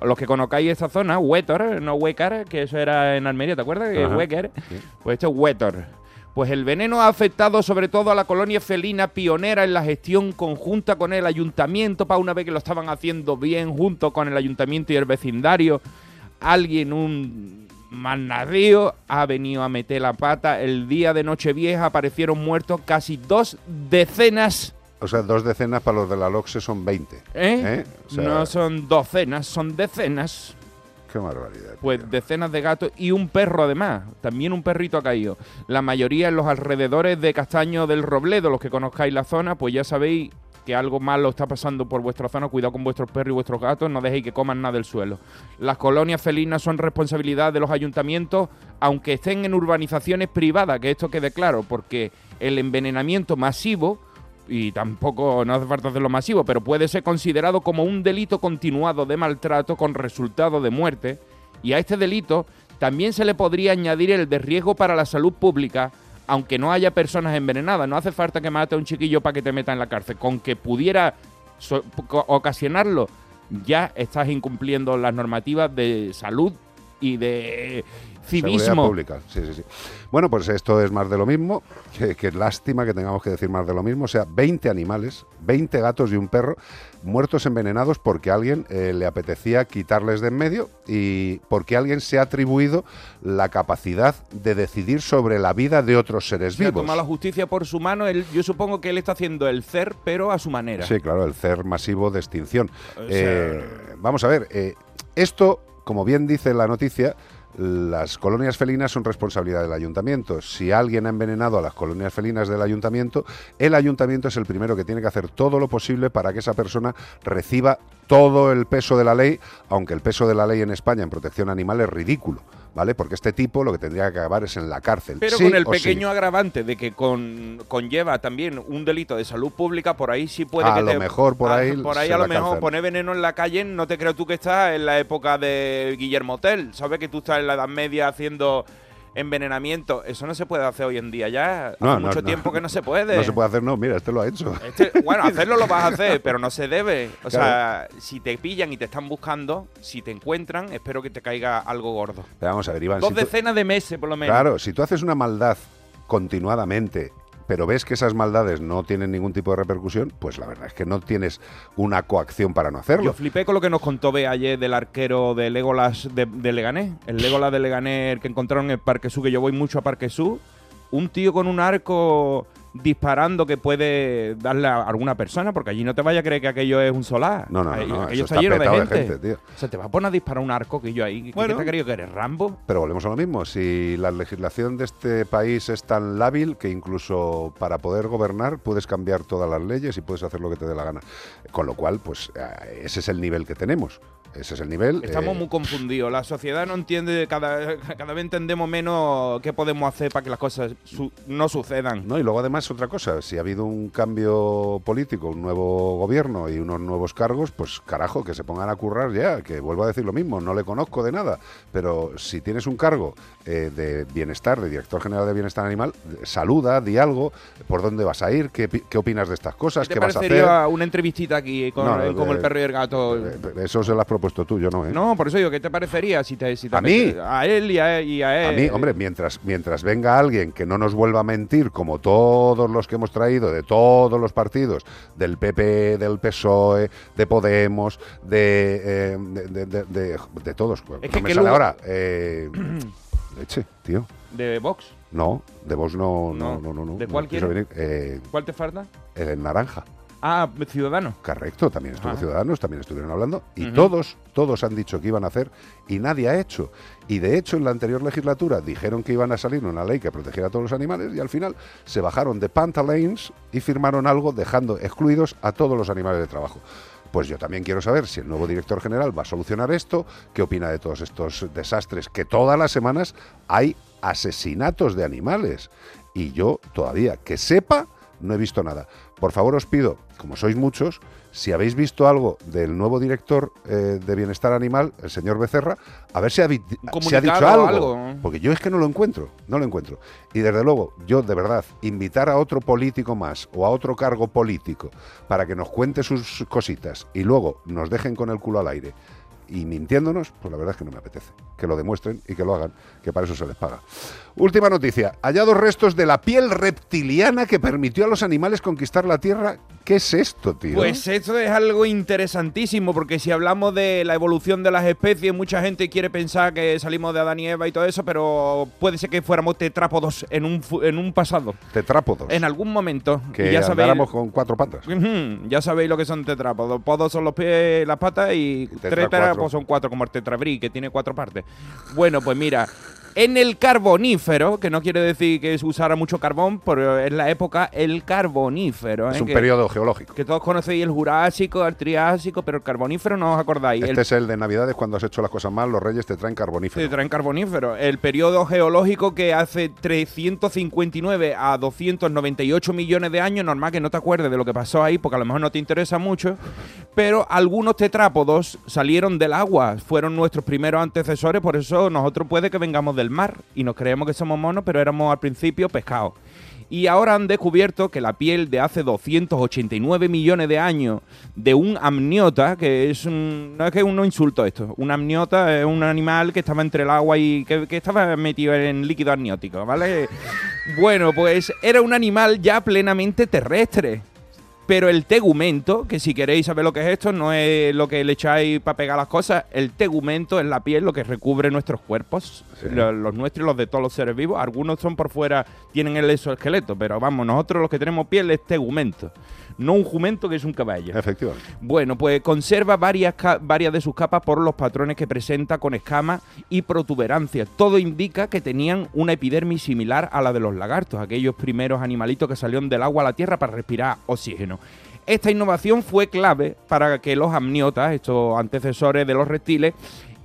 Los que conozcáis esta zona, Huétor, no Huécar, que eso era en Almería, ¿te acuerdas? Huécar. Pues esto es Huétor. Pues el veneno ha afectado sobre todo a la colonia felina pionera en la gestión conjunta con el ayuntamiento, para una vez que lo estaban haciendo bien junto con el ayuntamiento y el vecindario. Alguien, un manadío, ha venido a meter la pata. El día de Nochevieja aparecieron muertos casi dos decenas. O sea, dos decenas para los de la LOXE son 20. ¿eh? ¿eh? O sea, no son docenas, son decenas. Qué barbaridad. Pues decenas de gatos y un perro además. También un perrito ha caído. La mayoría en los alrededores de Castaño del Robledo, los que conozcáis la zona, pues ya sabéis que algo malo está pasando por vuestra zona. Cuidado con vuestros perros y vuestros gatos, no dejéis que coman nada del suelo. Las colonias felinas son responsabilidad de los ayuntamientos, aunque estén en urbanizaciones privadas, que esto quede claro, porque el envenenamiento masivo y tampoco no hace falta hacerlo masivo, pero puede ser considerado como un delito continuado de maltrato con resultado de muerte. Y a este delito también se le podría añadir el de riesgo para la salud pública, aunque no haya personas envenenadas. No hace falta que mate a un chiquillo para que te meta en la cárcel. Con que pudiera ocasionarlo, ya estás incumpliendo las normativas de salud y de civismo. pública, sí, sí, sí. Bueno, pues esto es más de lo mismo. *laughs* Que, que lástima que tengamos que decir más de lo mismo. O sea, 20 animales, 20 gatos y un perro muertos envenenados porque a alguien eh, le apetecía quitarles de en medio y porque alguien se ha atribuido la capacidad de decidir sobre la vida de otros seres vivos. tomado la justicia por su mano. Él- yo supongo que él está haciendo el CER, pero a su manera. Sí, claro, el CER masivo de extinción. O sea- Eh, vamos a ver, eh, esto, como bien dice la noticia, las colonias felinas son responsabilidad del ayuntamiento. Si alguien ha envenenado a las colonias felinas del ayuntamiento, el ayuntamiento es el primero que tiene que hacer todo lo posible para que esa persona reciba todo el peso de la ley, aunque el peso de la ley en España en protección animal es ridículo, ¿vale? Porque este tipo lo que tendría que acabar es en la cárcel. Pero sí con el sí. pequeño agravante de que con, conlleva también un delito de salud pública, por ahí sí puede A que lo te- mejor por a- ahí por ahí a lo mejor poner veneno en la calle, no te creo tú que estás en la época de Guillermo Tell. ¿Sabes que tú estás en la Edad Media haciendo envenenamiento? Eso no se puede hacer hoy en día ya. Hace No, mucho no. tiempo que no se *laughs* puede. No se puede hacer, no, mira, este lo ha hecho. Este- bueno, hacerlo lo vas a hacer, pero no se debe. O Claro. sea, si te pillan y te están buscando, si te encuentran, espero que te caiga algo gordo. Pero vamos a ver, Iván. Dos si tú- decenas de meses, por lo menos. Claro, si tú haces una maldad continuadamente, pero ves que esas maldades no tienen ningún tipo de repercusión, pues la verdad es que no tienes una coacción para no hacerlo. Yo flipé con lo que nos contó Bea ayer del arquero de Legolas de, de Leganés. El Legolas de Leganés el que encontraron en el Parque Sur, que yo voy mucho a Parque Sur. Un tío con un arco disparando que puede darle a alguna persona, porque allí no te vaya a creer que aquello es un solar. No, no, no, no, aquello está está lleno de de gente. tío. O sea, te va a poner a disparar un arco que yo ahí. ¿Qué Bueno. te has creído que eres Rambo? Pero volvemos a lo mismo, si la legislación de este país es tan lábil que incluso para poder gobernar puedes cambiar todas las leyes y puedes hacer lo que te dé la gana. Con lo cual, pues eh, ese es el nivel que tenemos. Ese es el nivel. Estamos eh, muy confundidos. La sociedad no entiende, cada, *laughs* cada vez entendemos menos qué podemos hacer para que las cosas su- no sucedan. No, y luego además otra cosa, si ha habido un cambio político, un nuevo gobierno y unos nuevos cargos, pues carajo, que se pongan a currar ya, que vuelvo a decir lo mismo, no le conozco de nada, pero si tienes un cargo eh, de bienestar, de director general de bienestar animal, saluda, di algo, por dónde vas a ir, qué, qué opinas de estas cosas, ¿Qué qué, te vas a hacer. una entrevistita aquí con, No, eh, como eh, el perro y el gato? Eso se lo has propuesto tú, yo no, ¿eh? No, por eso digo, ¿qué te parecería si te, si te ¿A mí? A él y a, y a él. A mí, hombre, mientras, mientras venga alguien que no nos vuelva a mentir, como todos los que hemos traído, de todos los partidos, del PP, del PSOE, de Podemos, de, eh, de, de- de- de- todos. Es no que me sale lugar- ahora. Eh, *clears throat* leche, tío. ¿De Vox? No, de vos no, no, No. no, no. ¿De no cuál quieres? Eh, ¿Cuál te falta? el naranja. Ah, Ciudadano. Correcto, también estuvo Ah. Ciudadanos, también estuvieron hablando y todos, todos han dicho que iban a hacer y nadie ha hecho. Y de hecho en la anterior legislatura dijeron que iban a salir una ley que protegiera a todos los animales y al final se bajaron de pantalanes y firmaron algo dejando excluidos a todos los animales de trabajo. Pues yo también quiero saber si el nuevo director general va a solucionar esto, qué opina de todos estos desastres, que todas las semanas hay asesinatos de animales. Y yo todavía, que sepa, no he visto nada. Por favor os pido, como sois muchos, si habéis visto algo del nuevo director eh, de Bienestar Animal, el señor Becerra, a ver si ha, si ha dicho algo. algo. Porque yo es que no lo encuentro, no lo encuentro. Y desde luego, yo de verdad, invitar a otro político más o a otro cargo político para que nos cuente sus cositas y luego nos dejen con el culo al aire y mintiéndonos, pues la verdad es que no me apetece. Que lo demuestren y que lo hagan, que para eso se les paga. Última noticia. Hallados restos de la piel reptiliana que permitió a los animales conquistar la Tierra ¿Qué es esto, tío? Pues esto es algo interesantísimo, porque si hablamos de la evolución de las especies, mucha gente quiere pensar que salimos de Adán y Eva y todo eso, pero puede ser que fuéramos tetrápodos en un, en un pasado. Tetrápodos. En algún momento. que Y ya sabéis, con cuatro patas. Ya sabéis lo que son tetrápodos. Podos son los pies, las patas y, cuatro. pues son cuatro, como el tetrabrí, que tiene cuatro partes. Bueno, pues mira, en el carbonífero, que no quiere decir que se usara mucho carbón, pero en la época el carbonífero. Es ¿eh? un que- periodo geológico. Que todos conocéis el Jurásico, el Triásico, pero el carbonífero no os acordáis. Este El- es el de Navidades, cuando has hecho las cosas mal, los reyes te traen carbonífero. te traen carbonífero. El periodo geológico que hace 359 a 298 millones de años, normal que no te acuerdes de lo que pasó ahí, porque a lo mejor no te interesa mucho, pero algunos tetrápodos salieron del agua, fueron nuestros primeros antecesores, por eso nosotros puede que vengamos mar y nos creemos que somos monos, pero éramos al principio pescados. Y ahora han descubierto que la piel de hace 289 millones de años de un amniota, que es un... No es que uno insulto esto. Un amniota es un animal que estaba entre el agua y que, que estaba metido en líquido amniótico, ¿vale? *laughs* Bueno, pues era un animal ya plenamente terrestre. Pero el tegumento, que si queréis saber lo que es esto, no es lo que le echáis para pegar las cosas. El tegumento es la piel, lo que recubre nuestros cuerpos, lo- los nuestros y los de todos los seres vivos. Algunos son por fuera, tienen el exoesqueleto, pero vamos, nosotros los que tenemos piel es tegumento. No un jumento que es un caballo. Efectivamente. Bueno, pues conserva varias, varias de sus capas por los patrones que presenta con escamas y protuberancias. Todo indica que tenían una epidermis similar a la de los lagartos, aquellos primeros animalitos que salieron del agua a la tierra para respirar oxígeno. Esta innovación fue clave para que los amniotas, estos antecesores de los reptiles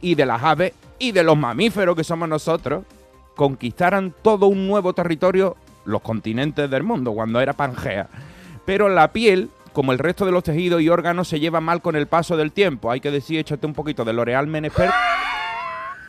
y de las aves y de los mamíferos que somos nosotros, conquistaran todo un nuevo territorio, los continentes del mundo, cuando era Pangea. Pero la piel, como el resto de los tejidos y órganos, se lleva mal con el paso del tiempo. Hay que decir, échate un poquito de L'Oreal Menespert.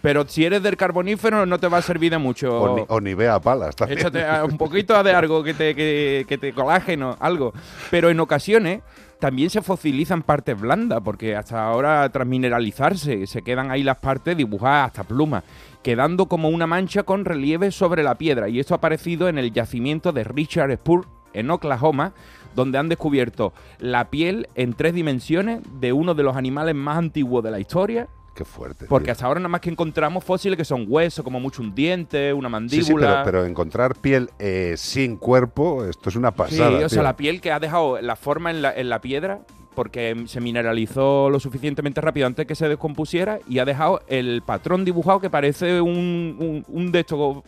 Pero si eres del carbonífero no te va a servir de mucho. O, ni, o Nivea Palas también. Échate a- un poquito de algo que te, que, que te colágeno, algo. Pero en ocasiones también se fosilizan partes blandas, porque hasta ahora tras mineralizarse se quedan ahí las partes dibujadas hasta plumas, quedando como una mancha con relieve sobre la piedra. Y esto ha aparecido en el yacimiento de Richard Spur en Oklahoma, donde han descubierto la piel en tres dimensiones de uno de los animales más antiguos de la historia. Qué fuerte. Porque tío. hasta ahora nada más que encontramos fósiles que son huesos, como mucho un diente, una Sí, mandíbula. sí, pero, pero encontrar piel eh, sin cuerpo, esto es una Sí, pasada. o sea, la piel que ha dejado la forma en la, en la piedra porque se mineralizó lo suficientemente rápido antes que se descompusiera y ha dejado el patrón dibujado que parece un, un, un de estos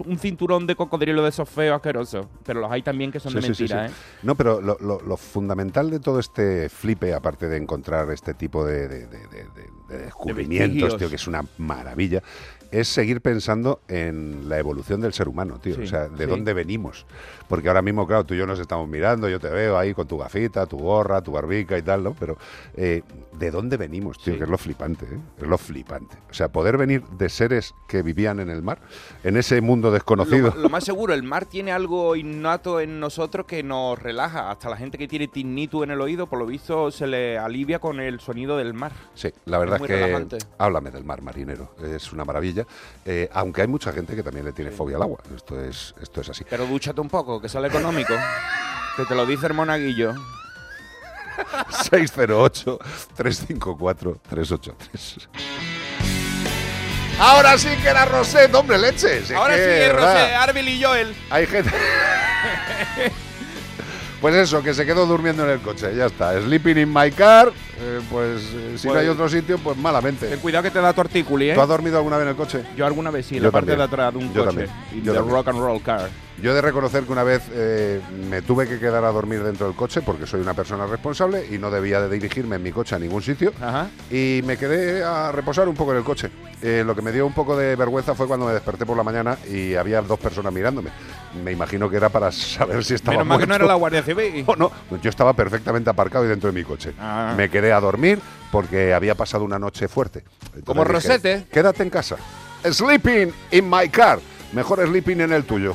un cinturón de cocodrilo de esos feos asquerosos, pero los hay también que son Sí, de sí, mentira, sí. ¿eh? No, pero lo, lo- lo fundamental de todo este flipe, aparte de encontrar este tipo de, de- de- de- de- de descubrimientos, tío, que es una maravilla, es seguir pensando en la evolución del ser humano, tío. Sí, o sea, de sí. dónde venimos. Porque ahora mismo, claro, tú y yo nos estamos mirando, yo te veo ahí con tu gafita, tu gorra, tu barbica y tal, ¿no? Pero eh, ¿de dónde venimos, tío? Sí. Que es lo flipante, ¿eh? Es lo flipante. O sea, poder venir de seres que vivían en el mar, en ese mundo desconocido. Lo, lo más seguro, el mar tiene algo innato en nosotros que nos relaja. Hasta la gente que tiene tinnitus en el oído, por lo visto, se le alivia con el sonido del mar. Sí, la verdad es, muy que relajante. háblame del mar marinero, es una maravilla, Eh, aunque hay mucha gente que también le tiene fobia al agua, esto es, esto es así. Pero dúchate un poco, que sale económico. *laughs* que te lo dice el monaguillo. 608-354-383. Ahora sí que era Roset, hombre, leches. Ahora sí, es Rosé, Arbil y Joel. Hay gente. Pues eso, que se quedó durmiendo en el coche, ya está. Sleeping in my car, eh, pues eh, si no Pues- hay otro sitio, pues malamente. Ten cuidado que te da tortículi, ¿eh? ¿Tú has dormido alguna vez en el coche? Yo alguna vez sí, en la parte de atrás de un Yo coche. también. Yo también. rock and roll car. Yo he de reconocer que una vez eh, me tuve que quedar a dormir dentro del coche porque soy una persona responsable y no debía de dirigirme en mi coche a ningún sitio. Y me quedé a reposar un poco en el coche. Eh, lo que me dio un poco de vergüenza fue cuando me desperté por la mañana y había dos personas mirándome. Me imagino que era para *laughs* saber si estaba Menos mal que no era la Guardia Civil. No, yo estaba perfectamente aparcado y dentro de mi coche. Ah. Me quedé a dormir porque había pasado una noche fuerte. Entonces Como dije, Rosete. Quédate en casa. Sleeping in my car. Mejor sleeping en el tuyo.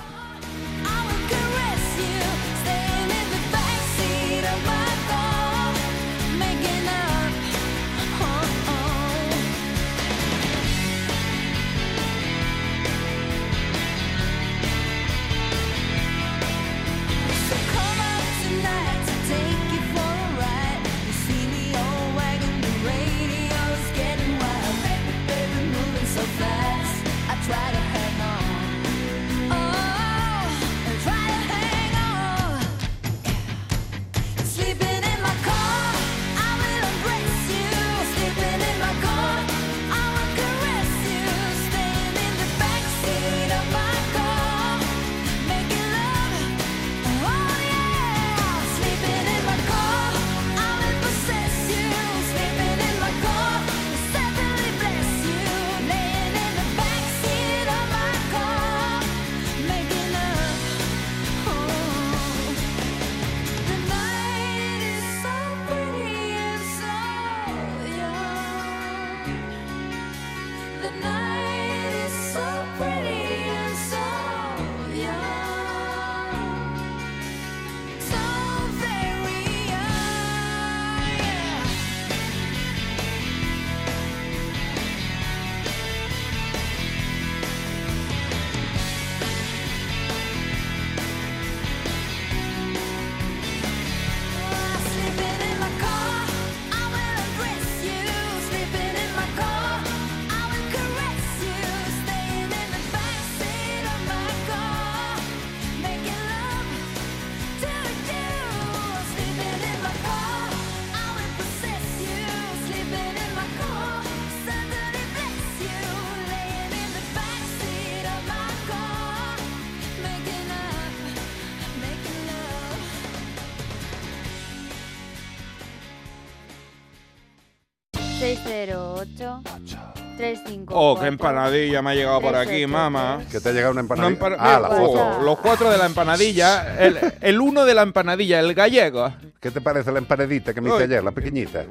Oh, qué empanadilla me ha llegado por aquí, 383. mamá. Que te ha llegado una empanadilla. Una ah, la oh, foto. Los cuatro de la empanadilla. El, el uno de la empanadilla, el gallego. ¿Qué te parece la empanadita que me hice ayer, la pequeñita?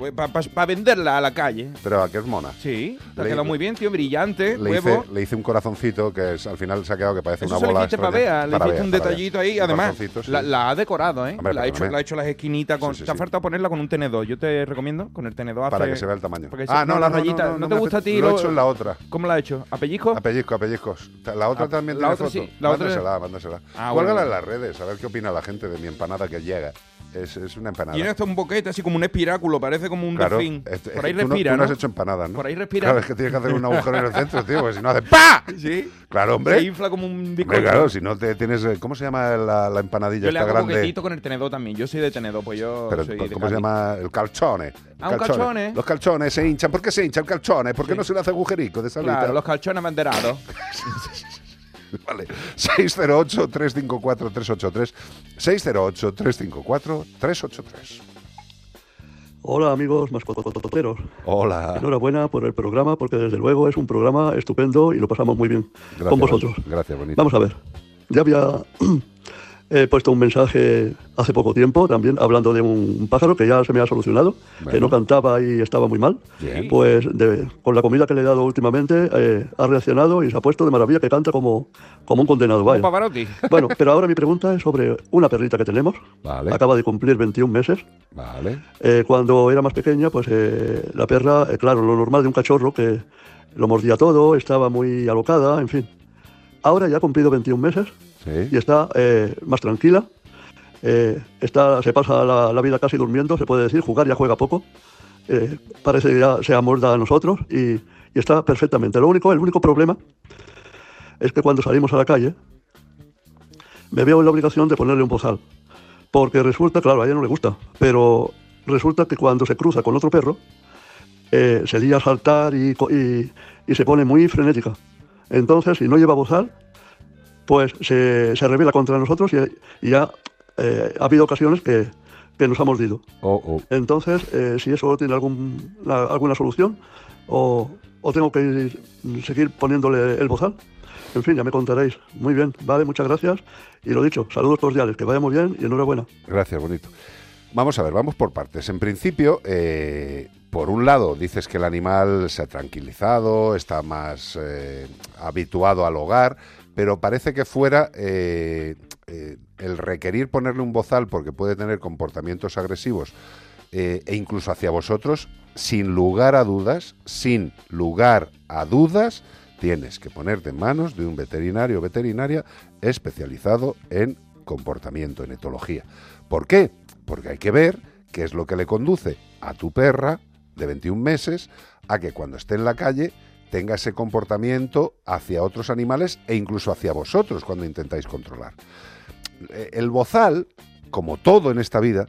Para venderla a la calle. Pero que es mona. Sí, te ha quedado muy bien, tío, brillante, Le huevo. hice, le hice un corazoncito que es- al final se ha quedado que parece Eso una le bola. para. Bea, le Para hiciste un Bea, para detallito ahí. Un Además, la, la ha decorado, ¿eh? Hombre, la, ha hecho, la ha hecho las esquinitas. Con, Sí, sí, te ha sí. faltado ponerla con un tenedor. Yo te recomiendo con el tenedor. Para hace- que se vea el tamaño. Ah, no, la no, no, rayita. no, ¿No, no te gusta a ti? lo he hecho en la otra. ¿Cómo la ha hecho? ¿A pellizco? A pellizco, a pellizcos. La otra Ah, también la tiene otra foto. sí, la otra- mándasela, mándasela. Ah, Cuélgala en las redes, a ver qué opina la gente de mi empanada que llega. Es, es una empanada. Tiene hasta un boquete así como un espiráculo, parece como un Claro, delfín. este- Por ahí tú no- respira, tú no has hecho empanadas, ¿no? Por ahí respira. Claro, es que tienes que hacer un agujero en el centro, tío, porque si no hace *laughs* ¡pa! Sí. Claro, hombre. Se infla como un bizcocho. claro, si no te tienes... eh, ¿Cómo se llama la, la empanadilla Yo le hago grande? boquetito con el tenedor también. Yo soy de tenedor, pues yo Pero, soy pues, de ¿cómo se llama? El calzone. Ah, un calzone. Los calzones se hinchan. ¿Por qué se hincha el calzone? ¿Por qué no se le hace agujerico de salita? Claro, los calchones abanderados. *laughs* *laughs* Vale. 608-354-383. 608-354-383. Hola amigos mascoteros. Hola. Enhorabuena por el programa porque desde luego es un programa estupendo y lo pasamos muy bien con vosotros. Gracias, bonito. Vamos a ver. Ya había *clears throat* he puesto un mensaje hace poco tiempo también hablando de un pájaro que ya se me ha solucionado, que no cantaba y estaba muy mal. Bien. Pues de- con la comida que le he dado últimamente eh, ha reaccionado y se ha puesto de maravilla que canta como, como un condenado. Vaya. Pavarotti. *laughs* Bueno, pero ahora mi pregunta es sobre una perrita que tenemos. Vale. Acaba de cumplir 21 meses. Vale. Eh, cuando era más pequeña, pues eh, la perra, eh, claro, lo normal de un cachorro que lo mordía todo, estaba muy alocada, en fin. Ahora ya ha cumplido 21 meses y está eh, más tranquila. eh, está, se pasa la, vida casi durmiendo, se puede decir, jugar ya juega poco. eh, parece que ya se amolda a nosotros y, está perfectamente. Lo único, el único problema es que cuando salimos a la calle me veo en la obligación de ponerle un bozal. Porque resulta, claro, a ella no le gusta, pero resulta que cuando se cruza con otro perro, se lía a saltar y- y se pone muy frenética. Entonces, si no lleva bozal, pues se, se revela contra nosotros y, y ya eh, ha habido ocasiones que, que nos ha mordido. Entonces, eh, si eso tiene algún, la- alguna solución o, o tengo que ir- seguir poniéndole el bozal. En fin, ya me contaréis. Muy bien, vale, muchas gracias. Y lo dicho, saludos cordiales, que vaya muy bien y enhorabuena. Gracias, bonito. Vamos a ver, vamos por partes. En principio, eh, por un lado, dices que el animal se ha tranquilizado, está más eh, habituado al hogar, pero parece que fuera eh, eh, el requerir ponerle un bozal porque puede tener comportamientos agresivos eh, e incluso hacia vosotros, sin lugar a dudas, sin lugar a dudas, tienes que ponerte en manos de un veterinario o veterinaria especializado en comportamiento, en etología. ¿Por qué? Porque hay que ver qué es lo que le conduce a tu perra de 21 meses a que cuando esté en la calle tenga ese comportamiento hacia otros animales e incluso hacia vosotros cuando intentáis controlar. Eh, El bozal, como todo en esta vida,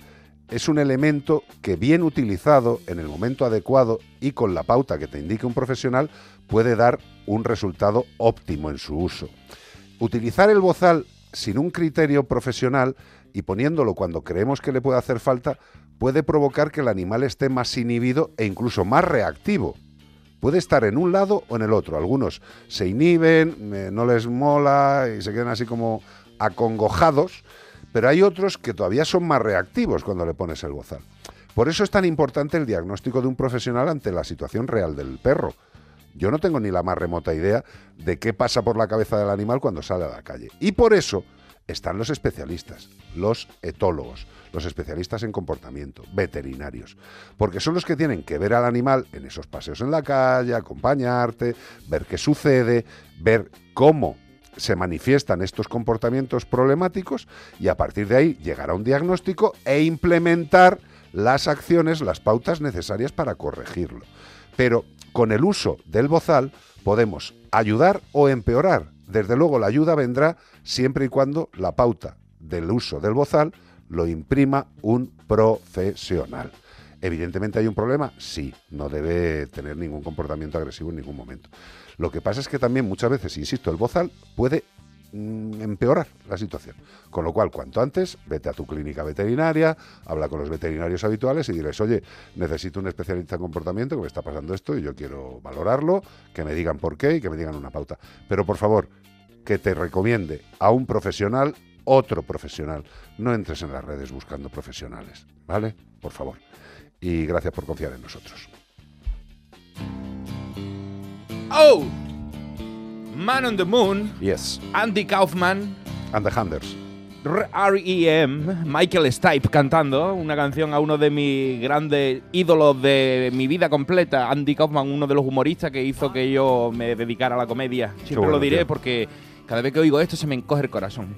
es un elemento que bien utilizado en el momento adecuado y con la pauta que te indique un profesional puede dar un resultado óptimo en su uso. Utilizar el bozal sin un criterio profesional y poniéndolo cuando creemos que le puede hacer falta puede provocar que el animal esté más inhibido e incluso más reactivo. Puede estar en un lado o en el otro. Algunos se inhiben, eh, no les mola y se quedan así como acongojados, pero hay otros que todavía son más reactivos cuando le pones el bozal. Por eso es tan importante el diagnóstico de un profesional ante la situación real del perro. Yo no tengo ni la más remota idea de qué pasa por la cabeza del animal cuando sale a la calle. Y por eso están los especialistas, los etólogos, los especialistas en comportamiento, veterinarios, porque son los que tienen que ver al animal en esos paseos en la calle, acompañarte, ver qué sucede, ver cómo se manifiestan estos comportamientos problemáticos y a partir de ahí llegar a un diagnóstico e implementar las acciones, las pautas necesarias para corregirlo. Pero con el uso del bozal podemos ayudar o empeorar. Desde luego la ayuda vendrá siempre y cuando la pauta del uso del bozal lo imprima un profesional. Evidentemente hay un problema, sí, no debe tener ningún comportamiento agresivo en ningún momento. Lo que pasa es que también muchas veces, insisto, el bozal puede mm, empeorar la situación. Con lo cual, cuanto antes, vete a tu clínica veterinaria, habla con los veterinarios habituales y diles, oye, necesito un especialista en comportamiento que me está pasando esto y yo quiero valorarlo, que me digan por qué y que me digan una pauta. Pero por favor, que te recomiende a un profesional otro profesional. No entres en las redes buscando profesionales, ¿vale? Por favor. Y gracias por confiar en nosotros. Oh! Man on the Moon, Yes. Andy Kaufman, And the Handers. R.E.M., Michael Stipe cantando una canción a uno de mis grandes ídolos de mi vida completa, Andy Kaufman, uno de los humoristas que hizo que yo me dedicara a la comedia. Siempre bueno, lo diré tío. porque cada vez que oigo esto se me encoge el corazón.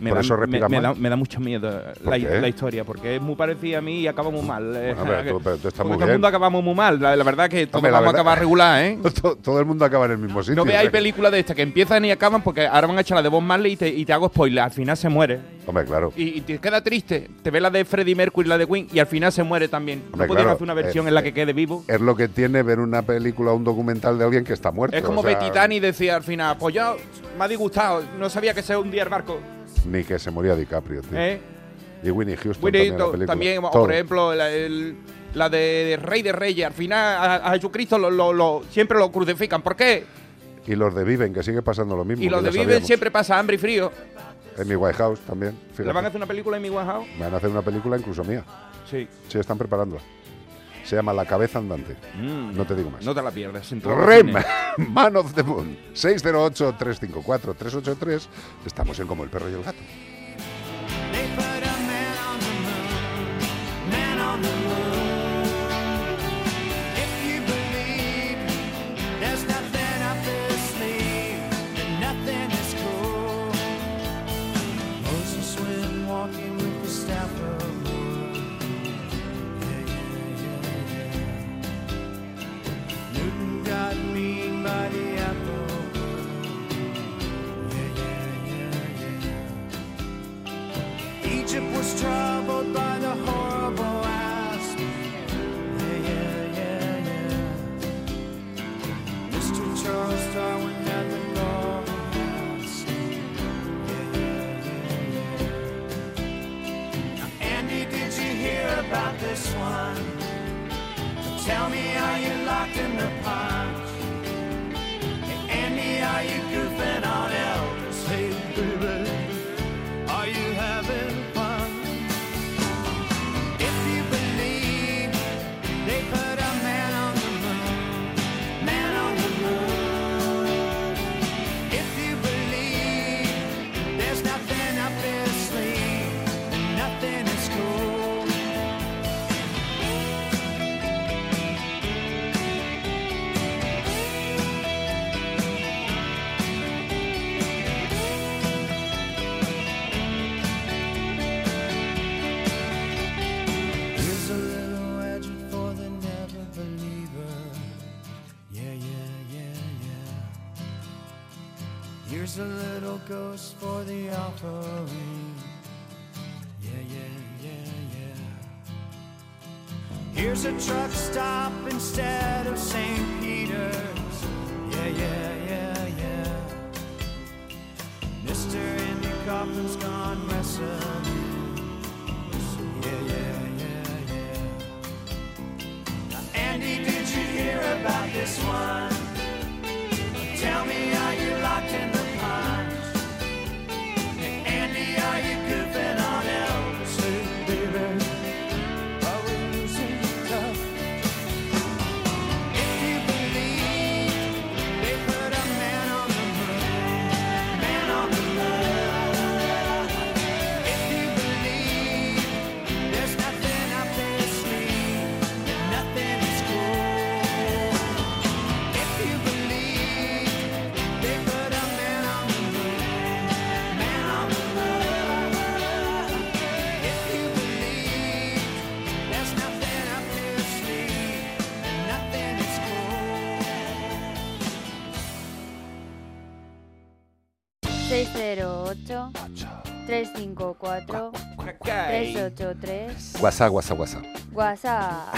Me, Por da, eso me- respira me da- me da mucho miedo ¿Por la, historia, porque es muy parecida a mí y acaba muy mal. Eh, Bueno, pero *laughs* tú- pero tú estás porque muy todo el mundo acabamos muy mal. La, la verdad que todos Hombre, vamos verdad- a acabar regular, ¿eh? *laughs* To- Todo el mundo acaba en el mismo sitio. No veáis ¿eh? películas de estas que empiezan y acaban porque ahora van a echar la de Bob Marley y te, y te hago spoiler. Al final se muere. Hombre, claro. Y, y te queda triste. Te ves la de Freddie Mercury y la de Queen y al final se muere también. Hombre, no claro, hacer una versión eh, en la que quede vivo. Es lo que tiene ver una película o un documental de alguien que está muerto. Es como o sea, Betitani decía al final, pues yo me ha disgustado, no sabía que se hundía el barco. Ni que se moría DiCaprio, tío. ¿Eh? Y Winnie Houston Winnie, también, o por ejemplo, la, el- la de Rey de Reyes. Al final a, a Jesucristo lo, lo- lo- siempre lo crucifican. ¿Por qué? Y los de Viven, que sigue pasando lo mismo. Y los de Viven sabíamos. siempre pasa hambre y frío. En mi White House también. ¿Le fíjate. van a hacer una película en mi House? Me van a hacer una película incluso mía. Sí. Sí, están preparándola. Se llama La cabeza andante. No te digo más. Mm. No te la pierdas. Rem. Man of the Moon. 608-354-383. Estamos en Como el perro y el gato. Ghost for the offering. Yeah, yeah, yeah, yeah. Here's a truck stop 354 383 WhatsApp, WhatsApp, WhatsApp. WhatsApp.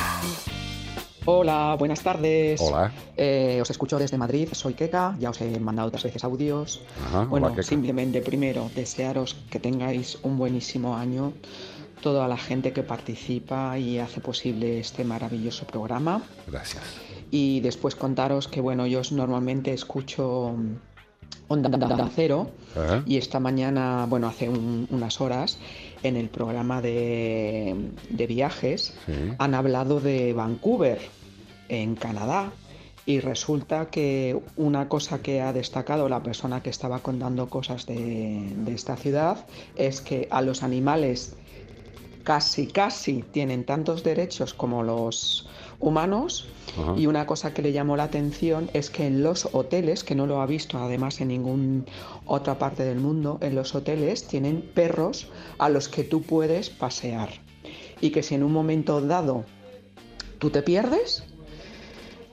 Hola, buenas tardes. Hola. Eh, os escucho desde Madrid, soy Keka, ya os he mandado otras veces audios. Ajá, bueno, hola, simplemente primero desearos que tengáis un buenísimo año, toda la gente que participa y hace posible este maravilloso programa. Gracias. Y después contaros que, bueno, yo normalmente escucho Onda Cero Ajá. y esta mañana, bueno, hace un- unas horas, en el programa de, de viajes, Sí. han hablado de Vancouver, en Canadá. Y resulta que una cosa que ha destacado la persona que estaba contando cosas de, de esta ciudad es que a los animales casi, casi tienen tantos derechos como los humanos. Ajá. Y una cosa que le llamó la atención es que en los hoteles, que no lo ha visto además en ninguna otra parte del mundo, en los hoteles tienen perros a los que tú puedes pasear. Y que si en un momento dado tú te pierdes,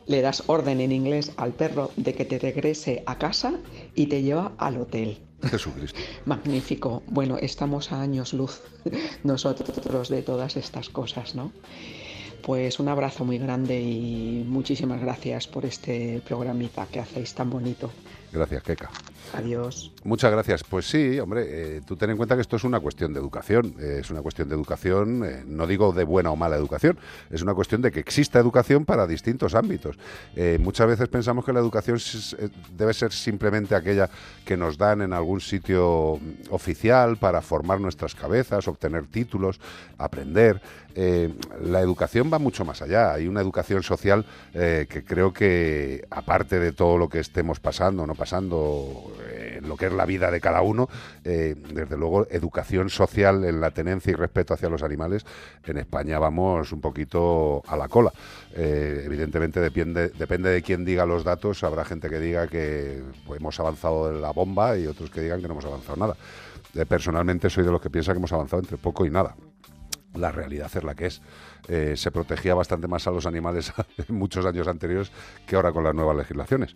le das orden en inglés al perro de que te regrese a casa y te lleva al hotel. Jesucristo. *laughs* Magnífico. Bueno, estamos a años luz *laughs* nosotros de todas estas cosas, ¿no? Pues un abrazo muy grande y muchísimas gracias por este programita que hacéis tan bonito. Gracias, Keka. Adiós. Muchas gracias. Pues sí, hombre, eh, tú ten en cuenta que esto es una cuestión de educación. Eh, es una cuestión de educación, eh, no digo de buena o mala educación, es una cuestión de que exista educación para distintos ámbitos. Eh, muchas veces pensamos que la educación debe ser simplemente aquella que nos dan en algún sitio mm, oficial para formar nuestras cabezas, obtener títulos, aprender. La educación va mucho más allá. Hay una educación social que creo que, aparte de todo lo que estemos pasando o no pasando, eh, lo que es la vida de cada uno, eh, desde luego, educación social en la tenencia y respeto hacia los animales, en España vamos un poquito a la cola. Eh, evidentemente depende, de quién diga los datos, habrá gente que diga que pues, hemos avanzado en la bomba y otros que digan que no hemos avanzado nada. Eh, personalmente soy de los que piensa que hemos avanzado entre poco y nada la realidad es la que es. Se protegía bastante más a los animales *laughs* muchos años anteriores que ahora con las nuevas legislaciones.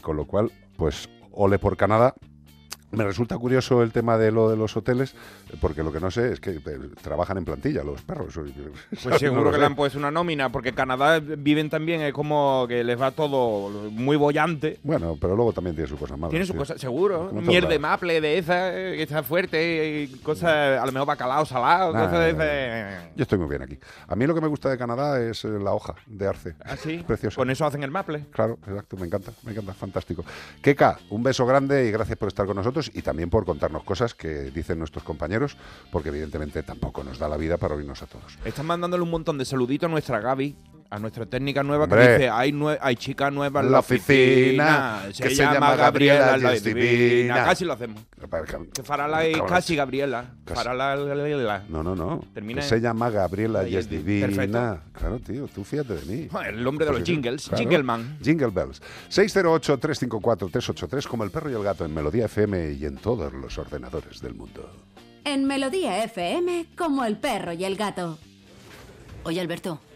Con lo cual, pues, ole por Canadá. Me resulta curioso el tema de lo de los hoteles, porque lo que no sé es que eh, trabajan en plantilla los perros. *laughs* Pues seguro que le han puesto una nómina, porque en Canadá viven también, es como que les va todo muy bollante. Bueno, pero luego también tiene sus cosas malas. Tiene sus sí. cosas, seguro. Miel de maple de esa, eh, que está fuerte, cosas, a lo mejor bacalao salado, Nah, cosas de nah, ese. Yo estoy muy bien aquí. A mí lo que me gusta de Canadá es eh, la hoja de arce. ¿Ah, sí? *laughs* Preciosa. Con eso hacen el maple. Claro, exacto, me encanta, me encanta, fantástico. Keka, un beso grande y gracias por estar con nosotros y también por contarnos cosas que dicen nuestros compañeros, porque evidentemente tampoco nos da la vida para oírnos a todos. Están mandándole un montón de saluditos a nuestra Gaby, a nuestra técnica nueva, Hombre. que dice, hay, nue- hay chica nueva en La la oficina, que se llama, llama Gabriela, Gabriela la y es divina. divina. Casi lo hacemos. Que Farala casi Gabriela. Casi. Farala, la, la, la, la. No, no, no. Termina que en- se llama Gabriela y es divina. Perfecto. Claro, tío, tú fíjate de mí. El hombre de los Pues sí, jingles, claro. Jingleman. Jingle Bells. 608-354-383 como el perro y el gato en Melodía FM y en todos los ordenadores del mundo. En Melodía FM, como el perro y el gato. Oye, Alberto,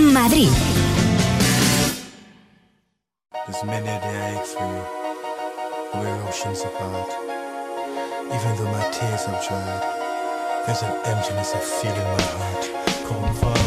Madrid. There's many a day I ache for you. We're oceans apart. Even though my tears have dried, there's an emptiness I feel in my heart. Come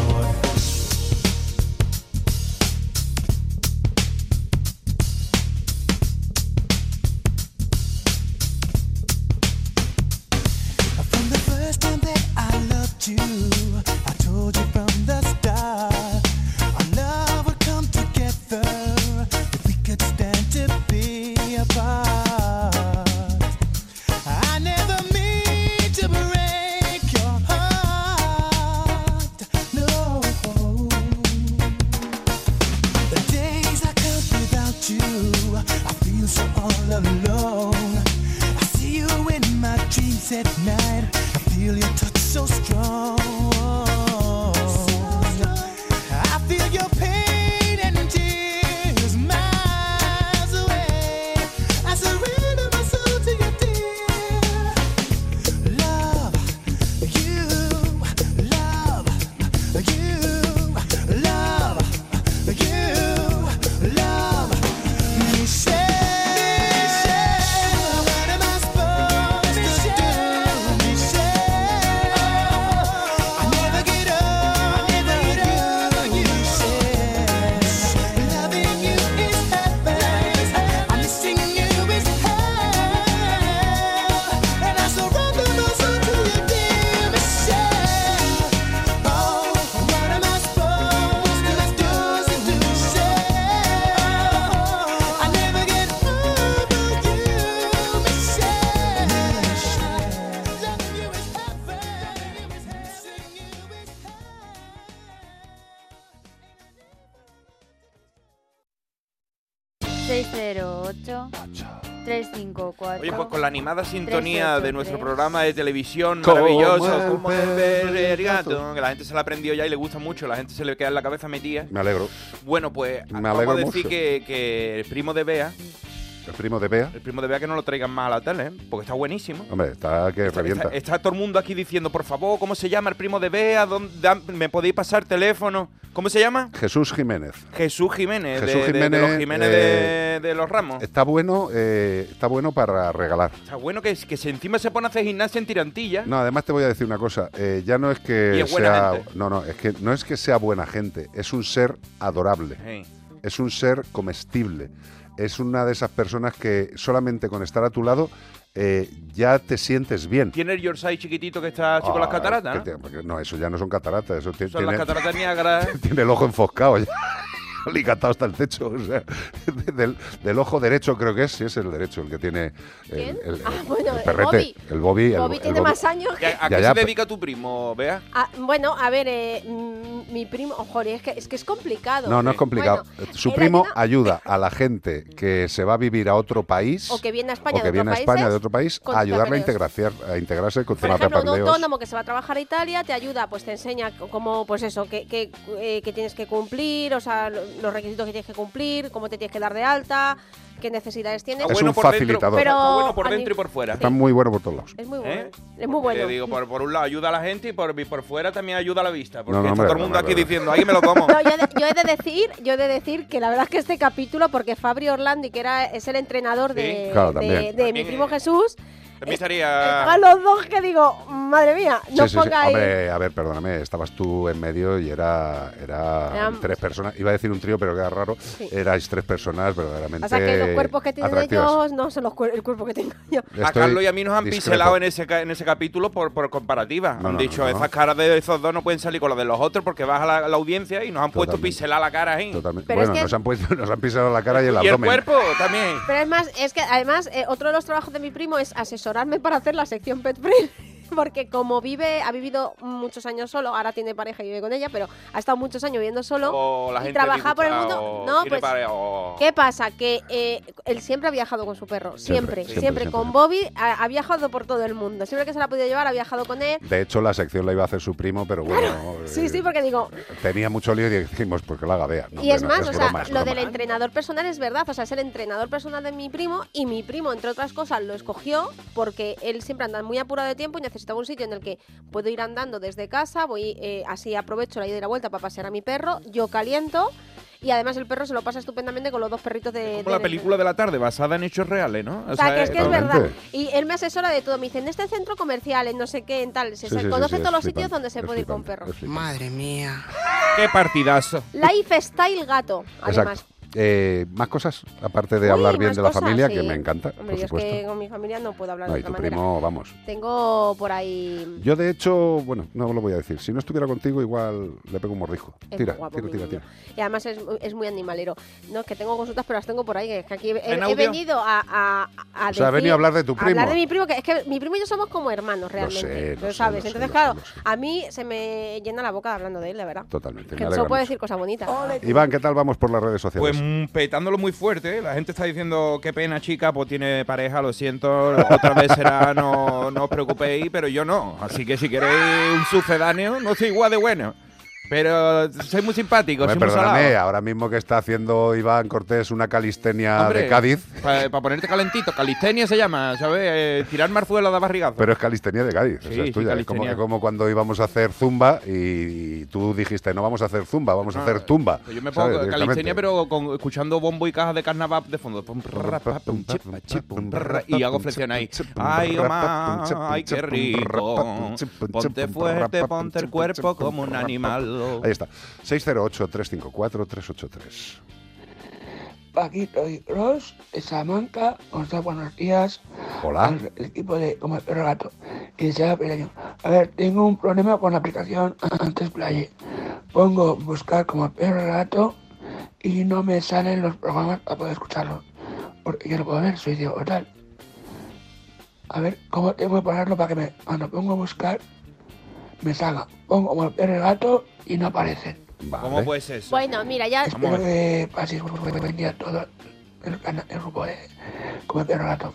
la animada sintonía de nuestro 383. programa de televisión maravilloso, como el gato, que la gente se la aprendió ya y le gusta mucho, la gente se le queda en la cabeza metida. Me alegro. Bueno, pues Me vamos alegro a decir mucho. que, que el primo de Bea, El primo de Bea. el primo de Bea que no lo traigan más a la tele, ¿eh? porque está buenísimo. Hombre, está que revienta. Está, está todo el mundo aquí diciendo, por favor, ¿cómo se llama el primo de Bea? ¿Dónde, ¿Me podéis pasar teléfono? ¿Cómo se llama? Jesús Jiménez. Jesús Jiménez, de- Jesús de, de Jiménez, los Jiménez eh, de, de los Ramos. Está bueno, eh, está bueno para regalar. Está bueno que, que se encima se pone a hacer gimnasia en tirantilla. No, además te voy a decir una cosa. eh, ya no es que es sea. No, no, es que no es que sea buena gente. Es un ser adorable. Sí. Es un ser comestible. Es una de esas personas que solamente con estar a tu lado eh, ya te sientes bien. Tiene el Yorkshire chiquitito que está así con las Ah, cataratas, ¿no? te- porque no, eso ya no son cataratas. Eso tiene, las cataratas *laughs* tiene el ojo enfoscado ya. *laughs* Alicatado hasta el techo. O sea, *laughs* del, del ojo derecho creo que es, sí es el derecho el que tiene el, ¿Quién? el- Ah, bueno, el perrete. Bobby. El Bobby. el- Bobby el tiene Bobby. más años. ¿Y ¿A, a Ya, qué ya, se dedica tu primo, Bea? Ah, bueno, a ver, eh, mm, mi primo, joder, es que es, que es complicado. No, no es complicado. Bueno, Su él primo ayuda- ayuda a la gente que se va a vivir a otro país O que viene a España o que de viene a otros España de otro país a ayudarle a, integrar, a integrarse con Por ejemplo, un autónomo que se va a trabajar a Italia te ayuda, pues te enseña cómo, pues eso, qué qué, eh, qué tienes que cumplir, o sea, los requisitos que tienes que cumplir, cómo te tienes que dar de alta, qué necesidades tienes. Es un facilitador. Pero Está bueno por dentro y por fuera. Está muy bueno por todos lados. Es muy bueno. ¿Eh? Es muy bueno. Te digo, por, por un lado ayuda a la gente y por, y por fuera también ayuda a la vista. Porque No, no, está hombre, todo el mundo no, aquí diciendo, ahí me lo como. *laughs* No, yo, he de, yo he de decir, yo he de decir que la verdad es que este capítulo, porque Fabri Orlandi, que era es el entrenador de, Sí. Claro, de- de mi primo eh, Jesús, También estaría... estaban los dos que digo, madre mía, no Sí, sí, sí. pongáis. Hombre, a ver, perdóname, estabas tú en medio y era, era Eran- tres personas. Iba a decir un trío, pero queda raro. Sí. Erais tres personas verdaderamente O sea que los cuerpos que tienen ellos no son los cuer- el cuerpo que tengo yo. A Carlos y a mí nos han discrepo. pincelado en ese, ca- en ese capítulo por, por comparativa. No, han no, dicho, no, no. esas caras de esos dos no pueden salir con las de los otros porque baja la, la audiencia y nos han puesto pincelar la cara ahí. Totalmente. Pero es bueno, que- nos, han puesto, nos han pisado la cara y el Y el abdomen. cuerpo también. Pero es más, es que además eh, otro de los trabajos de mi primo es asesorarme para hacer la sección Pet Friend. Porque como vive, ha vivido muchos años solo, ahora tiene pareja y vive con ella, pero ha estado muchos años viviendo solo O la y gente trabaja por el mundo. No, pues pareja, o- ¿Qué pasa? Que eh, él siempre ha viajado con su perro. Siempre, Siempre, siempre. siempre, Con. Bobby ha, ha viajado por todo el mundo. Siempre que se la ha podido llevar, ha viajado con él. De hecho, la sección la iba a hacer su primo, pero bueno. Sí, eh, sí, porque digo. Tenía mucho lío y dijimos, pues que la haga Bea. No, y es no, más, o sea, broma, es lo broma. del entrenador personal es verdad. O sea, es el entrenador personal de mi primo. Y mi primo, entre otras cosas, lo escogió porque él siempre anda muy apurado de tiempo y necesitaba un sitio en el que puedo ir andando desde casa. Voy eh, así aprovecho la ida y la vuelta para pasear a mi perro. Yo caliento. Y además el perro se lo pasa estupendamente con los dos perritos de. Como la del- película de la tarde, basada en hechos reales, ¿no? O sea, que es que es verdad. Y él me asesora de todo. Me dice, en este centro comercial, en no sé qué, en tal. Se, Sí, sí, conoce sí, todos es los sitios donde se es puede ir con perros. es. Madre mía. Qué partidazo. Lifestyle gato, además. Exacto. Eh, más cosas, aparte de Uy, hablar bien de la cosas, familia, sí. que me encanta, Hombre, por yo supuesto. es que con mi familia no puedo hablar No, de y otra tu manera. primo, vamos. Tengo por ahí. Yo, de hecho, bueno, no lo voy a decir. Si no estuviera contigo, igual le pego un mordisco. Es Tira, guapo, tira, tira, tira. Y además es, es muy animalero. No, es que tengo consultas, pero las tengo por ahí. que Es que aquí he, ¿En he venido a, a, a O sea, decir- venido a hablar de tu Hablar primo. de mi primo, que es que mi primo y yo somos como hermanos realmente. sé, lo lo sé, sabes. lo sé, Entonces, lo claro, lo a mí se me llena la boca hablando de él, de verdad. Totalmente. Que solo mucho. decir cosas bonitas. Iván, ¿qué tal vamos por las redes sociales? Pues petándolo muy fuerte, la gente está diciendo qué pena chica, pues tiene pareja, lo siento, otra vez será, no, no os preocupéis, pero yo no. Así que si queréis un sucedáneo, no soy igual de bueno. Pero soy muy simpático, Hombre, soy muy perdóname, salado. ahora mismo que está haciendo Iván Cortés una calistenia Hombre, de Cádiz, Para ponerte calentito, calistenia se llama, ¿sabes? Eh, tirar marzuelo de barrigazo. pero es calistenia de Cádiz, o Sí, sea, es sí, tuya. Es como, es como cuando íbamos a hacer zumba y, tú dijiste, no vamos a hacer zumba, vamos a hacer tumba. Pues Yo me ¿sabes? pongo Directamente. calistenia, pero con, escuchando bombo y cajas de carnaval de fondo. Pa, pa, Y hago flexión ahí. Ay, Omar, ay, qué rico. Ponte fuerte, ponte el cuerpo como un animal. Ahí está, 608-354-383. Paquito y Ross de Salamanca os da buenos días Hola. al equipo de Como el Perro Gato y desea pequeño. A ver, tengo un problema con la aplicación *clears throat* antes Play. Pongo buscar como el Perro Gato y no me salen los programas para poder escucharlos. Porque yo no puedo ver, soy ciego tal. A ver, ¿cómo tengo que ponerlo para que me, cuando pongo buscar me salga? Pongo como el Perro Gato y no aparecen. ¿Cómo puede ser eso? Bueno, mira, ya. Espero que paséis un buen día a todos. el, el grupo de Come Perro Gato.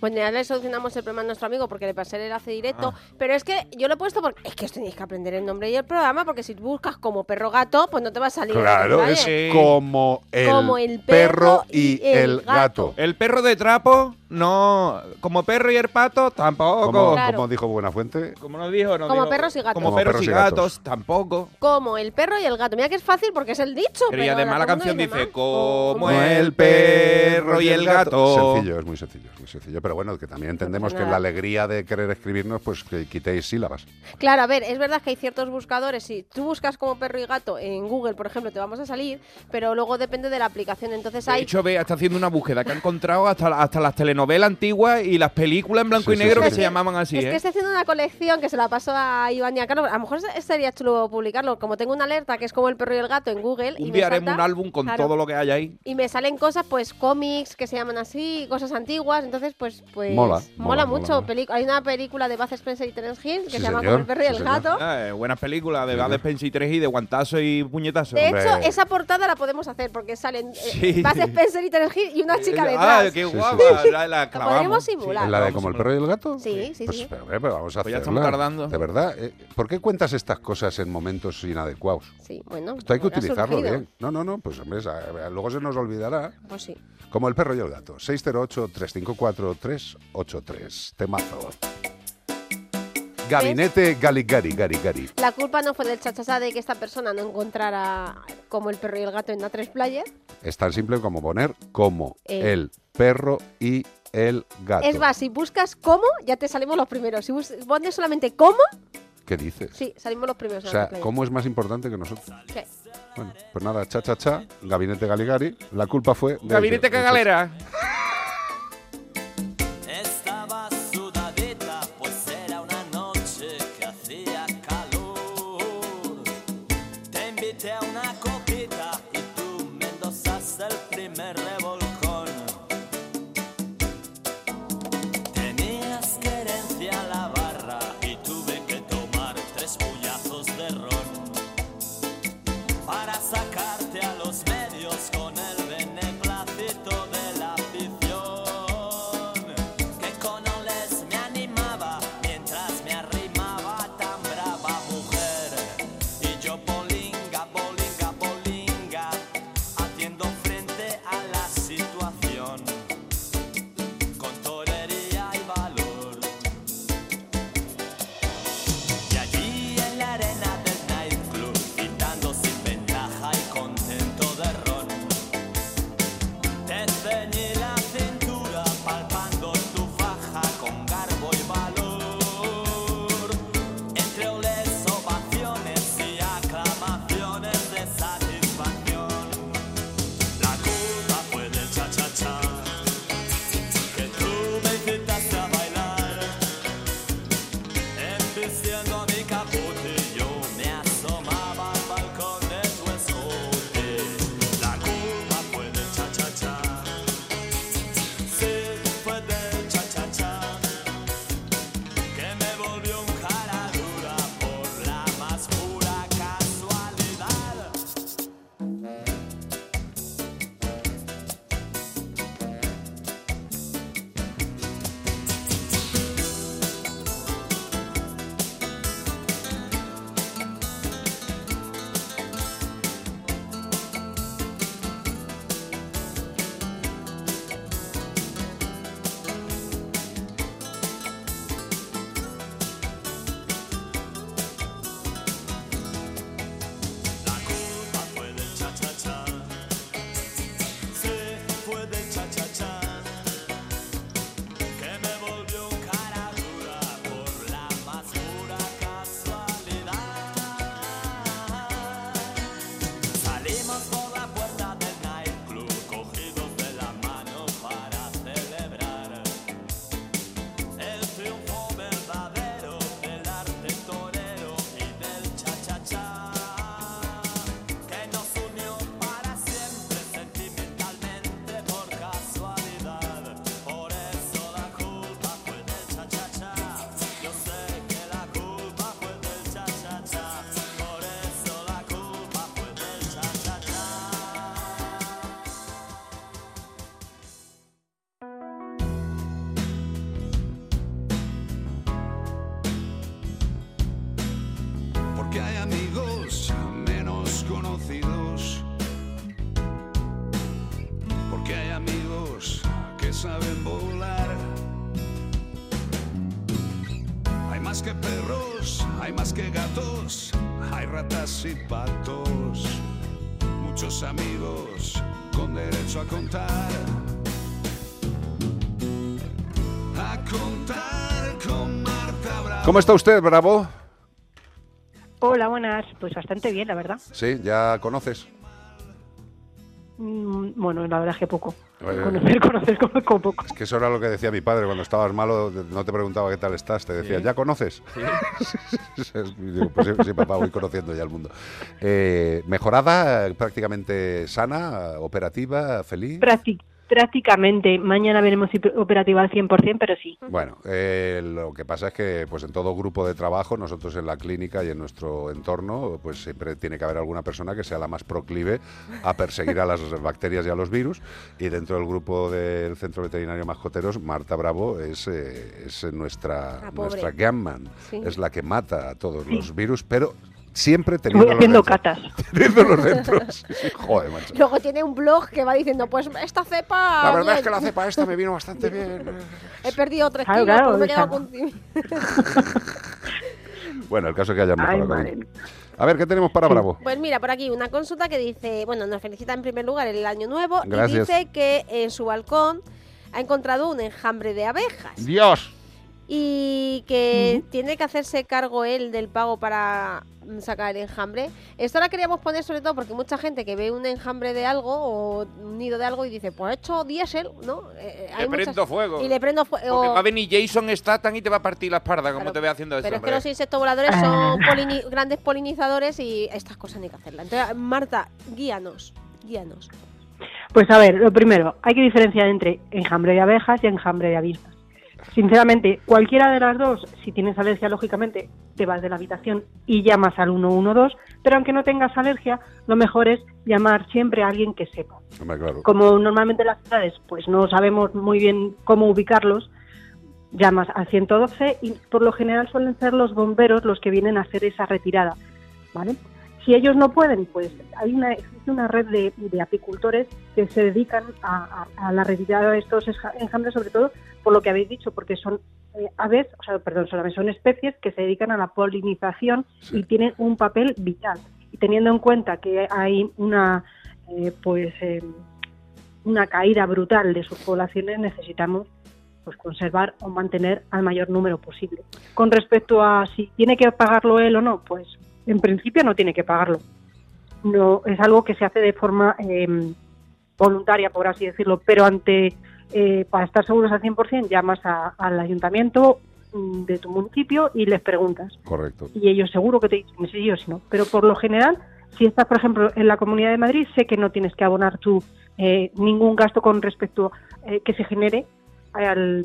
Bueno, ya le solucionamos el problema a nuestro amigo porque le pasé el enlace directo. Ah. Pero es que yo lo he puesto porque es que os tenéis que aprender el nombre y el programa porque si buscas como perro gato, pues no te va a salir. Claro, es como el, Como el perro perro y y el gato. El perro de trapo, no. Como perro y el pato, tampoco. Como, Claro. como dijo Buenafuente, Como nos dijo, no Como dijo- perros y gatos. Como, Como perros, perros y y gatos, tampoco. Como el perro y el gato. Mira que es fácil porque es el dicho. Pero y además la canción dice como el perro y el gato. Sencillo, es muy sencillo, es muy sencillo. Pero bueno, que también entendemos que en la alegría de querer escribirnos, pues que quitéis sílabas. Claro, a ver, es verdad que hay ciertos buscadores. Si tú buscas como perro y gato en Google, por ejemplo, te vamos a salir, pero luego depende de la aplicación. Entonces De hay. hecho, ve, está haciendo una búsqueda que ha encontrado hasta, hasta las telenovelas antiguas y las películas en blanco Sí, y sí, negro sí, que sí. se llamaban así, es ¿eh? que estoy haciendo una colección que se la paso a Iván y a Carlos. A lo mejor sería chulo publicarlo. Como tengo una alerta que es como el perro y el gato en Google. y Un me día haremos salta- un álbum con Claro. todo lo que hay ahí. Y me salen cosas, pues cómics que se llaman así, cosas antiguas. Entonces, pues, pues Mola, mola, mola, mucho. mola. Hay una película de Buzz Spencer y Terence Hill que Sí, se llama señor, Como el perro y sí, el señor. gato. Ah, eh, buenas películas de Sí, Bud. Spencer y 3 y de guantazo y puñetazo. De Hombre. hecho, esa portada la podemos hacer porque salen eh, Spencer y Terence Hill y una chica Ah, detrás. qué Sí, sí, guapa. sí. La, la La clavamos. podríamos simular. ¿En la de como el perro y el gato? Sí, sí, Pues, sí. pero, hombre, pero vamos a Pues ya hacerla. estamos tardando. De verdad, eh, ¿por qué cuentas estas cosas en momentos inadecuados? Sí, bueno. Esto hay que ha utilizarlo surgido. bien. No, no, no, pues hombre, luego se nos olvidará. Pues sí. Como el perro y el gato. 608-354-383. Temazo. Gabinete Galigari, Gari, Gari. La culpa no fue del chachasá de que esta persona no encontrara como el perro y el gato en A3 Player. Es tan simple como poner como El. el perro y el gato. Es más, si buscas cómo, ya te salimos los primeros. Si pones solamente cómo, ¿Qué dices? sí, salimos los primeros. O sea, A3 Player. ¿cómo es más importante que nosotros? Sí. Bueno, pues nada, cha, cha, cha, Gabinete Galigari. La culpa fue... de Gabinete cagalera. Ratas y patos, muchos amigos con derecho a contar. A contar con Marta Bravo. ¿Cómo está usted, Bravo? Hola, buenas. Pues bastante bien, la verdad. Sí, ya conoces. Mm, Bueno, la verdad es que poco. Eh, Conocer, conocer, conozco poco. Es que eso era lo que decía mi padre cuando estabas malo, no te preguntaba qué tal estás, te decía, Sí. ¿ya conoces? *laughs* Digo, pues sí, sí, papá, voy conociendo ya el mundo. Eh, ¿Mejorada, prácticamente sana, operativa, feliz? Prácti- prácticamente. Mañana veremos si operativa al 100%, pero sí. Bueno, eh, lo que pasa es que pues en todo grupo de trabajo, nosotros en la clínica y en nuestro entorno, pues siempre tiene que haber alguna persona que sea la más proclive a perseguir a las *laughs* bacterias y a los virus. Y dentro del grupo del Centro Veterinario Mascoteros, Marta Bravo es, eh, es nuestra, nuestra gunman, Sí. es la que mata a todos Sí. los virus, pero siempre Voy teniendo haciendo catas. *laughs* Teniéndolos dentro. Sí, sí, joder, macho. Luego tiene un blog que va diciendo, pues esta cepa... La verdad bien. es que la cepa esta me vino bastante bien. *laughs* He perdido tres Claro, kilos, claro, pero me he quedado con... *laughs* Bueno, el caso es que haya Ay, mejorado. A ver, ¿qué tenemos para Bravo? Pues mira, por aquí una consulta que dice, bueno, nos felicita en primer lugar el año nuevo Gracias. y dice que en su balcón ha encontrado un enjambre de abejas Dios. Y que tiene que hacerse cargo él del pago para mm, sacar el enjambre. Esto la queríamos poner sobre todo porque mucha gente que ve un enjambre de algo o un nido de algo y dice, pues he hecho diésel, ¿no? Eh, Le hay muchas- prendo fuego. Y le prendo Porque fuego. va a venir Jason Statham y te va a partir la espalda, como te ve haciendo eso. Pero es que los insectos voladores son polini- grandes polinizadores y estas cosas no hay que hacerlas. Entonces, Marta, guíanos, guíanos. Pues a ver, lo primero, hay que diferenciar entre enjambre de abejas y enjambre de avispas. Sinceramente, cualquiera de las dos, si tienes alergia, lógicamente, te vas de la habitación y llamas al 112, pero aunque no tengas alergia, lo mejor es llamar siempre a alguien que sepa. Claro. Como normalmente en las ciudades pues no sabemos muy bien cómo ubicarlos, llamas al 112 y por lo general suelen ser los bomberos los que vienen a hacer esa retirada, ¿vale? Si ellos no pueden, pues hay una, existe una red de, de apicultores que se dedican a, a- a la retirada de estos enjambres, sobre todo por lo que habéis dicho, porque son eh, aves, o sea, perdón, son, son especies que se dedican a la polinización y tienen un papel vital. Y teniendo en cuenta que hay una, eh, pues, eh, una caída brutal de sus poblaciones, necesitamos pues conservar o mantener al mayor número posible. Con respecto a si tiene que pagarlo él o no, pues en principio no tiene que pagarlo. No es algo que se hace de forma eh, voluntaria, por así decirlo, pero ante eh, para estar seguros al 100% llamas a- al ayuntamiento mm, de tu municipio y les preguntas Correcto. y ellos seguro que te dicen si sí o si no. Pero por lo general, si estás, por ejemplo, en la Comunidad de Madrid, sé que no tienes que abonar tú eh, ningún gasto con respecto eh, que se genere al,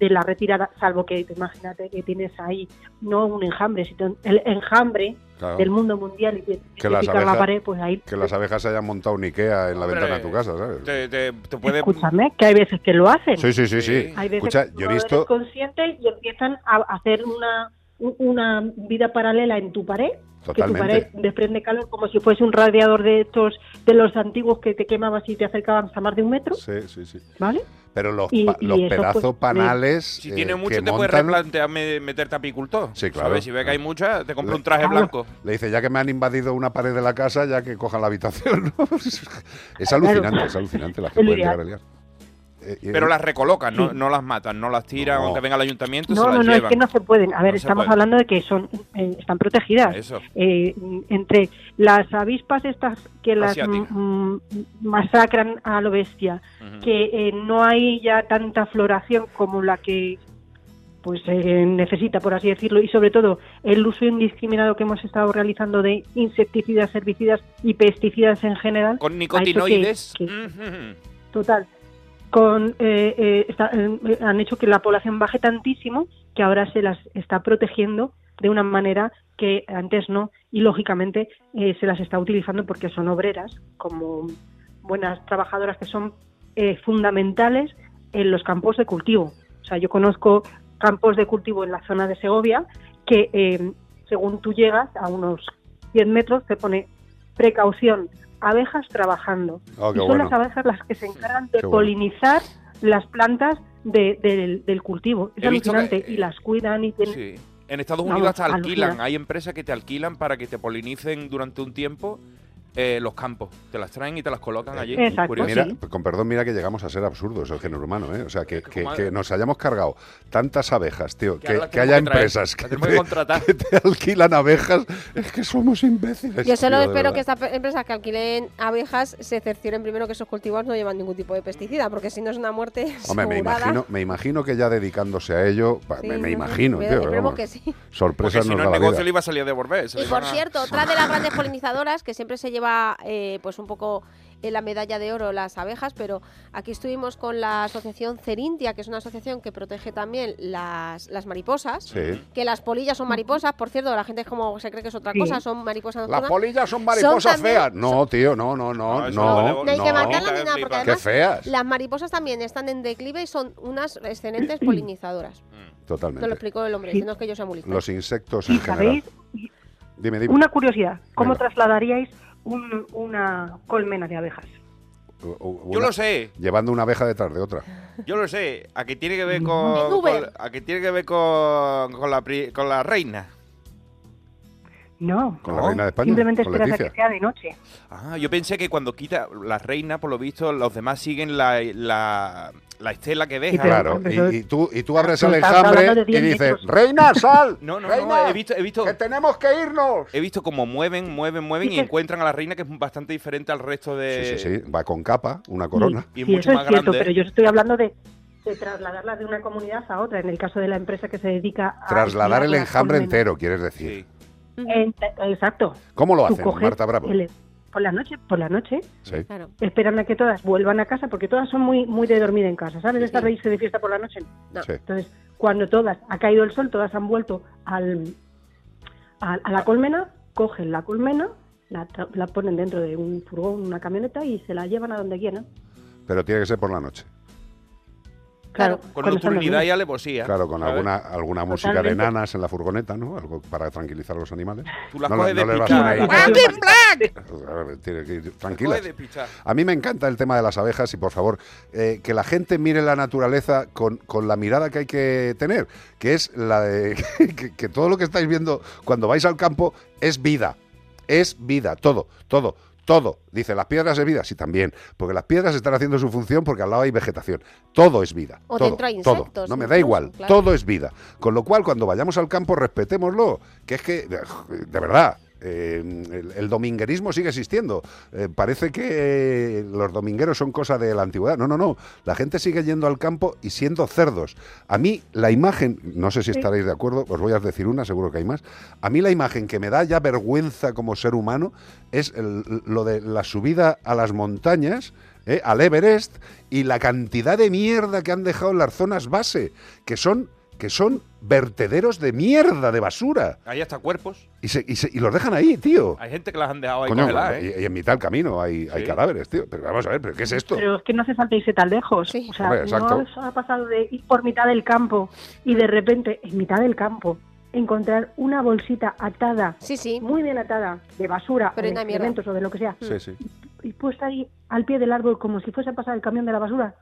de la retirada, salvo que imagínate que tienes ahí no un enjambre, sino el enjambre Claro. del mundo mundial y tienes Que que las, picar la abejas, pared, pues ahí. que las abejas hayan montado un Ikea en la Hombre, ventana de tu casa, ¿sabes? Te, te- te puede... Escúchame, que hay veces que lo hacen. Sí, sí, sí, sí. Hay veces Escucha, que yo he visto... eres consciente y empiezan a hacer una, una vida paralela en tu pared. Que tu Totalmente. pared desprende calor como si fuese un radiador de estos, de los antiguos que te quemabas y te acercaban a más de un metro. Sí, sí, sí. ¿Vale? Pero los, Y- pa- y los eso, pedazos pues, panales Si eh, tiene mucho, que te puedes montan- replantear me- meterte apicultor. Sí, claro. ¿Sabes? Si ve que hay muchas, te compra Le- un traje blanco. Le dice, ya que me han invadido una pared de la casa, ya que cojan la habitación. *laughs* ¿no? es alucinante, es alucinante las que pueden llegar a liar. Eh, eh, Pero las recolocan, no, Sí. no las matan, no las tiran, No. aunque venga el ayuntamiento, se No, las no, no, es que no se pueden. A ver, No estamos hablando de que son eh, están protegidas. Eso. Eh, entre las avispas estas que las masacran a lo bestia, que eh, no hay ya tanta floración como la que pues eh, necesita, por así decirlo, y sobre todo el uso indiscriminado que hemos estado realizando de insecticidas, herbicidas y pesticidas en general. Con que- nicotinoides. Total. Con, eh, eh, está- eh, han hecho que la población baje tantísimo que ahora se las está protegiendo de una manera que antes no y lógicamente eh, se las está utilizando porque son obreras como buenas trabajadoras que son eh, fundamentales en los campos de cultivo. O sea, yo conozco campos de cultivo en la zona de Segovia que eh, según tú llegas a unos 100 metros, te pone precaución, abejas trabajando. Oh, y son bueno. las abejas las que se encargan de Qué bueno. polinizar las plantas de- del, del cultivo. Es He visto que, alucinante. y las cuidan y tienen... Sí. En Estados Unidos hasta alquilan. alucina. Hay empresas que te alquilan para que te polinicen durante un tiempo eh, los campos. Te las traen y te las colocan allí. Mira, con perdón, mira que llegamos a ser absurdos el género humano, ¿eh? O sea, que, que- nos hayamos cargado tantas abejas, tío, Que haya empresas que te, contratar. que te alquilan abejas, es que somos imbéciles. Yo solo tío, espero que estas empresas que alquilen abejas se cercioren primero que esos cultivos no llevan ningún tipo de pesticida, porque si no es una muerte Hombre, me imagino, me imagino que ya dedicándose a ello, Sí, me, me no sé, imagino, me- tío. vamos. que sí. Sorpresas Porque si no, el negocio vida. le iba a salir de volver. Y por cierto, otra de las grandes polinizadoras que siempre se lleva eh, pues un poco en la medalla de oro las abejas, pero aquí estuvimos con la asociación Cerintia, que es una asociación que protege también las, las mariposas. Sí. Que las polillas son mariposas, por cierto, la gente es como se cree que es otra Sí. cosa, son mariposas Las polillas son mariposas también- feas. No, tío, no, no, no, eso no. no No hay que no. matarlas ni nada, porque Qué además feas. las mariposas también están en declive y son unas excelentes polinizadoras. Nos lo Totalmente. explicó el hombre, no es que yo sea muy. Los insectos en ¿Y general. Dime, dime. Una curiosidad, ¿cómo Venga. trasladaríais un- una colmena de abejas? Yo lo sé. Llevando una abeja detrás de otra. Yo lo sé. ¿A qué tiene que ver En con, con- a qué tiene que ver con, con la pri- con la reina? No, Con la reina de España. simplemente esperas a que sea de noche. Ah, yo pensé que cuando quita la reina, por lo visto, los demás siguen la, la, la estela que deja. Claro, y, y tú, y tú abres el enjambre y 10 dices, metros. ¡Reina, sal! *laughs* No, no, ¡Reina! no, he visto, he visto. ¡Que tenemos que irnos! He visto como mueven, mueven, mueven y Sí, que- encuentran a la reina que es bastante diferente al resto de. Sí, sí, sí. Va con capa, una corona. Y Sí, mucho eso más es cierto, grande. pero yo estoy hablando de, de trasladarla de una comunidad a otra, en el caso de la empresa que se dedica a... Trasladar el enjambre entero, quieres decir. En- exacto. ¿Cómo lo hacen, Marta Bravo? el- por la noche, por la noche, Sí. esperan a que todas vuelvan a casa, porque todas son muy, muy de dormir en casa, ¿sabes? De estar de irse de fiesta por la noche. No. Sí. Entonces, cuando todas, ha caído el sol, todas han vuelto al, a, a la colmena, cogen la colmena, la, tra- la ponen dentro de un furgón, una camioneta y se la llevan a donde quieran. Pero tiene que ser por la noche. Claro, Con nocturnidad y alevosía. Claro, con alguna, alguna música de nanas en la furgoneta, ¿no? Algo para tranquilizar a los animales. Tú las no, coges no de vas pichar. a ir. ¡Black in black! *laughs* A ver, tiene que ir Las tranquilas. coges de pichar. A mí me encanta el tema de las abejas y por favor, eh, que la gente mire la naturaleza con, con la mirada que hay que tener, que es la de *laughs* que, que todo lo que estáis viendo cuando vais al campo es vida, es vida, todo, todo. Todo, dice, las piedras es vida, sí también, porque las piedras están haciendo su función porque al lado hay vegetación. Todo es vida. O todo, dentro hay todo. insectos No me da igual, claro. todo es vida. Con lo cual, cuando vayamos al campo, respetémoslo, que es que, de verdad, eh, el, el dominguerismo sigue existiendo. Eh, parece que los domingueros son cosa de la antigüedad. No, no, no. La gente sigue yendo al campo y siendo cerdos. A mí la imagen, no sé si estaréis de acuerdo, os voy a decir una, seguro que hay más. A mí la imagen que me da ya vergüenza como ser humano es el- lo de la subida a las montañas. eh, al Everest y la cantidad de mierda que han dejado en las zonas base, que son, que son vertederos de mierda, de basura. Hay hasta cuerpos. Y, se- y se- y los dejan ahí, tío. Hay gente que las han dejado ahí Coño, y, ¿eh? y en mitad del camino hay, hay Sí. cadáveres, tío. Pero vamos a ver, ¿pero qué es esto? Pero es que no hace falta irse tan lejos. O sea, Hombre, exacto. no ha pasado de ir por mitad del campo y de repente, en mitad del campo, encontrar una bolsita atada, muy bien atada, de basura Pero o de excrementos o de lo que sea, Sí, sí. y puesta ahí al pie del árbol como si fuese a pasar el camión de la basura.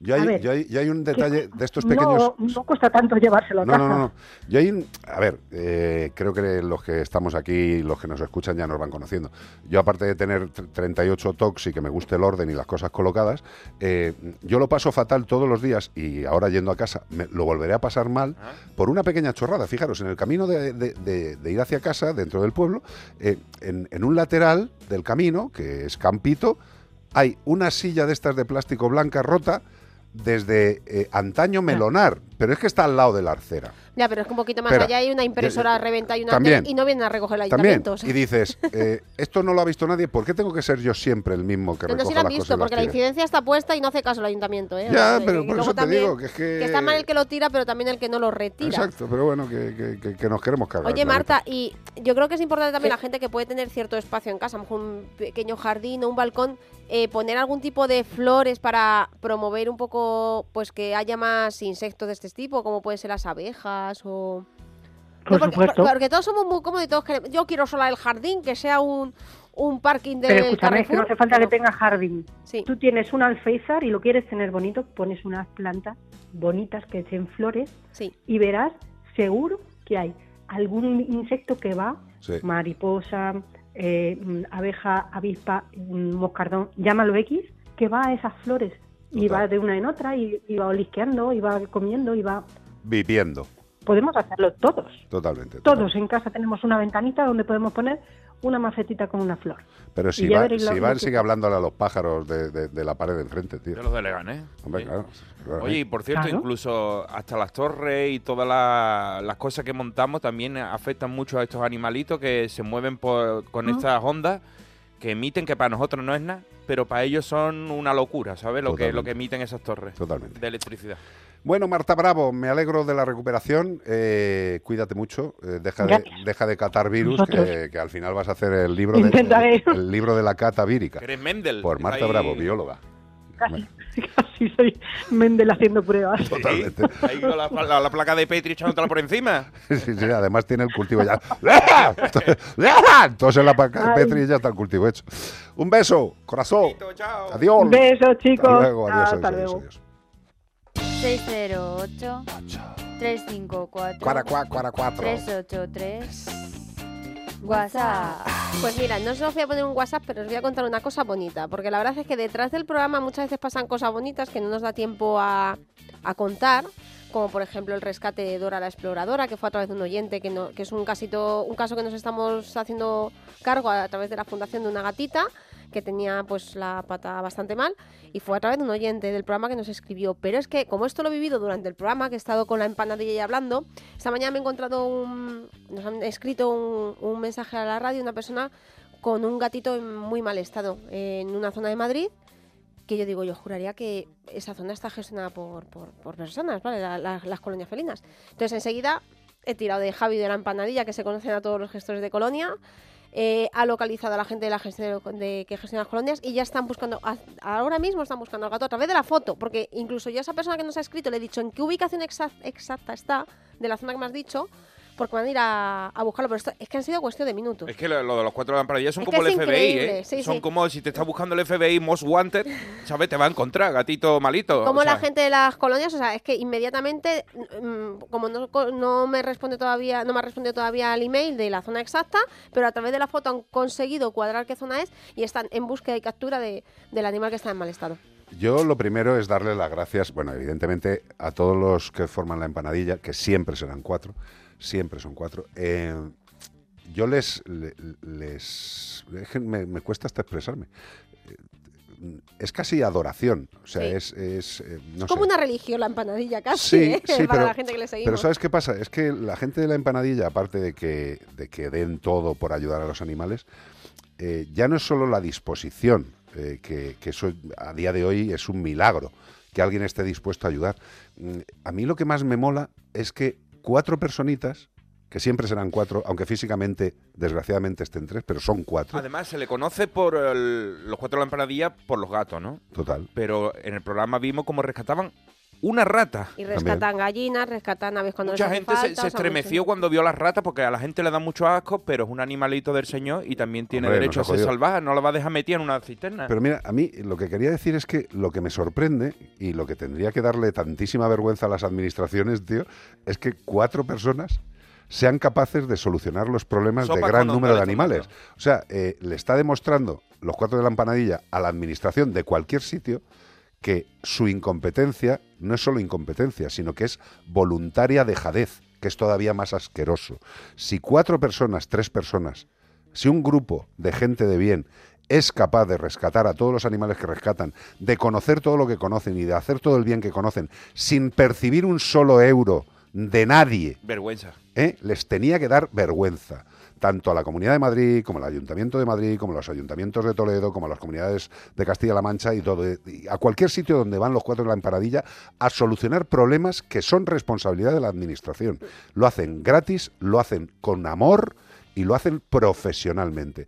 Yo hay, ver, yo hay, yo hay un que detalle de estos pequeños... No, no cuesta tanto llevárselo a No, casa. no, no, no. Yo hay un- a ver, eh, creo que los que estamos aquí, los que nos escuchan ya nos van conociendo. Yo aparte de tener tr- 38 tocs y que me guste el orden y las cosas colocadas, eh, yo lo paso fatal todos los días y ahora yendo a casa me- lo volveré a pasar mal por una pequeña chorrada. Fijaros, en el camino de, de- de- de ir hacia casa, dentro del pueblo, eh, en, en un lateral del camino, que es campito, hay una silla de estas de plástico blanca rota desde eh, antaño melonar, pero es que está al lado de la arcera. Ya, pero es que un poquito más Espera. allá hay una impresora a reventa y una También. y no vienen a recoger el También, ayuntamiento. o sea. y dices, eh, esto no lo ha visto nadie, ¿por qué tengo que ser yo siempre el mismo que No, no recoge si lo han las cosas visto, y las porque la tire? incidencia está puesta y no hace caso el ayuntamiento. ¿eh? O Ya, sea, pero por luego eso te también- digo que es que- está mal el que lo tira, pero también el que no lo retira. Exacto, pero bueno, que, que- que- que nos queremos cargar. Oye, el planeta. Marta, y yo creo que es importante también la gente que puede tener cierto espacio en casa, a lo mejor un pequeño jardín o un balcón, eh, poner algún tipo de flores para promover un poco, pues que haya más insectos de este tipo, como pueden ser las abejas o... Por porque, supuesto. porque todos somos muy cómodos y todos queremos. Yo quiero sola el jardín, que sea un, un parking del Pero escúchame, es que no hace falta que tenga jardín. Tú tienes un alféizar y lo quieres tener bonito, pones unas plantas bonitas que echen flores y verás seguro que hay algún insecto que va, Sí. mariposa, eh, mm, abeja, avispa, mm, moscardón, llámalo X, que va a esas flores y va de una en otra y, va olisqueando y va comiendo y va... Viviendo, Podemos hacerlo todos. totalmente. Todos en casa tenemos una ventanita donde podemos poner una macetita con una flor. Pero si, lo- si Iván que- sigue hablándole a los pájaros de, de- de la pared de enfrente, tío. De los de Leganés. Hombre, claro. claro. Oye, y por cierto, Claro. incluso hasta las torres y todas la- las cosas que montamos también afectan mucho a estos animalitos que se mueven por- con Ah. estas ondas que emiten, que para nosotros no es nada, pero para ellos son una locura, ¿sabes? Lo que, lo que emiten esas torres Totalmente. de electricidad. Bueno, Marta Bravo, me alegro de la recuperación. eh, cuídate mucho. eh, deja, de, deja de catar virus, que, que al final vas a hacer el libro, de, el, el libro de la cata vírica. Que eres Mendel. Por Marta Ahí- Bravo, bióloga. *laughs* Casi soy Mendel haciendo pruebas. Totalmente. *laughs* Ahí con la, la- la placa de Petri echándotela por encima. Sí, sí, además tiene el cultivo ya. *laughs* Entonces en la placa de. Petri ya está el cultivo hecho. Un beso, corazón. Adiós. Besos, chicos. Hasta luego, adiós, Hasta adiós, luego. adiós. 608 354 Cuara, cuá, cuara, cuatro. 383 WhatsApp. Pues mira, no os voy a poner un WhatsApp, pero os voy a contar una cosa bonita, porque la verdad es que detrás del programa muchas veces pasan cosas bonitas que no nos da tiempo a, a contar, como por ejemplo el rescate de Dora la exploradora, que fue a través de un oyente, que, no- que es un, casito, un caso que nos estamos haciendo cargo a través de la fundación de una gatita que tenía pues la pata bastante mal y fue a través de un oyente del programa que nos escribió. Pero es que como esto lo he vivido durante el programa, que he estado con la empanadilla y hablando, esta mañana me he encontrado un... nos han escrito un, un mensaje a la radio, una persona con un gatito en muy mal estado en una zona de Madrid que yo digo, yo juraría que esa zona está gestionada por, por, por personas, ¿vale? La- la- las colonias felinas. Entonces enseguida he tirado de Javi de la empanadilla, que se conocen a todos los gestores de colonia, eh, ha localizado a la gente de la gestión de, que gestiona las colonias y ya están buscando, ahora mismo están buscando al gato a través de la foto, porque incluso yo a esa persona que nos ha escrito le he dicho en qué ubicación exact- exacta está de la zona que me has dicho, porque van a ir a, a buscarlo, pero esto es que han sido cuestión de minutos. Es que lo, lo de los cuatro lamparillas son Es como el FBI, increíble, ¿eh? sí, son sí. como si te está buscando el FBI Most Wanted, ¿sabes? Te va a encontrar, gatito malito. Como o sea, la gente de las colonias, o sea, es que inmediatamente, mm, como no, co- no me responde todavía, no me ha respondido todavía al email de la zona exacta, pero a través de la foto han conseguido cuadrar qué zona es y están en búsqueda y captura de- del animal que está en mal estado. Yo lo primero es darle las gracias, bueno, evidentemente a todos los que forman la empanadilla, que siempre serán cuatro, siempre son cuatro. Eh, yo les, le- les, me, me cuesta hasta expresarme. Eh, Es casi adoración, o sea, Sí. es, es, eh, no como sé. una religión la empanadilla casi, Sí, ¿eh? sí, para pero, la gente que le seguimos. pero ¿sabes qué pasa? Es que la gente de la empanadilla, aparte de que, de que den todo por ayudar a los animales, ya no es solo la disposición, que, que eso a día de hoy es un milagro, que alguien esté dispuesto a ayudar. Mm, A mí lo que más me mola es que cuatro personitas, que siempre serán cuatro, aunque físicamente, desgraciadamente, estén tres, pero son cuatro. Además, se le conoce por el- los cuatro lamparadillas por los gatos, ¿no? Total. Pero en el programa vimos cómo rescataban una rata. Y rescatan gallinas, rescatan aves cuando Mucha les hace gente se, falta, se o sea, estremeció mucho. cuando vio las ratas porque a la gente le da mucho asco, pero es un animalito del señor y también tiene Hombre, derecho a ser salvaje, no la va a dejar metida en una cisterna. Pero mira, a mí lo que quería decir es que lo que me sorprende y lo que tendría que darle tantísima vergüenza a las administraciones, tío, es que cuatro personas sean capaces de solucionar los problemas Sopa de gran número de animales. O sea, eh, le está demostrando los cuatro de la empanadilla a la administración de cualquier sitio que su incompetencia no es solo incompetencia, sino que es voluntaria dejadez, que es todavía más asqueroso. Si cuatro personas, tres personas, si un grupo de gente de bien es capaz de rescatar a todos los animales que rescatan, de conocer todo lo que conocen y de hacer todo el bien que conocen, sin percibir un solo euro de nadie, Vergüenza. ¿eh? les tenía que dar vergüenza. Tanto a la Comunidad de Madrid, como al Ayuntamiento de Madrid, como a los ayuntamientos de Toledo, como a las comunidades de Castilla-La Mancha y todo, y a cualquier sitio donde van los cuatro de la empanadilla a solucionar problemas que son responsabilidad de la Administración. Lo hacen gratis, lo hacen con amor y lo hacen profesionalmente.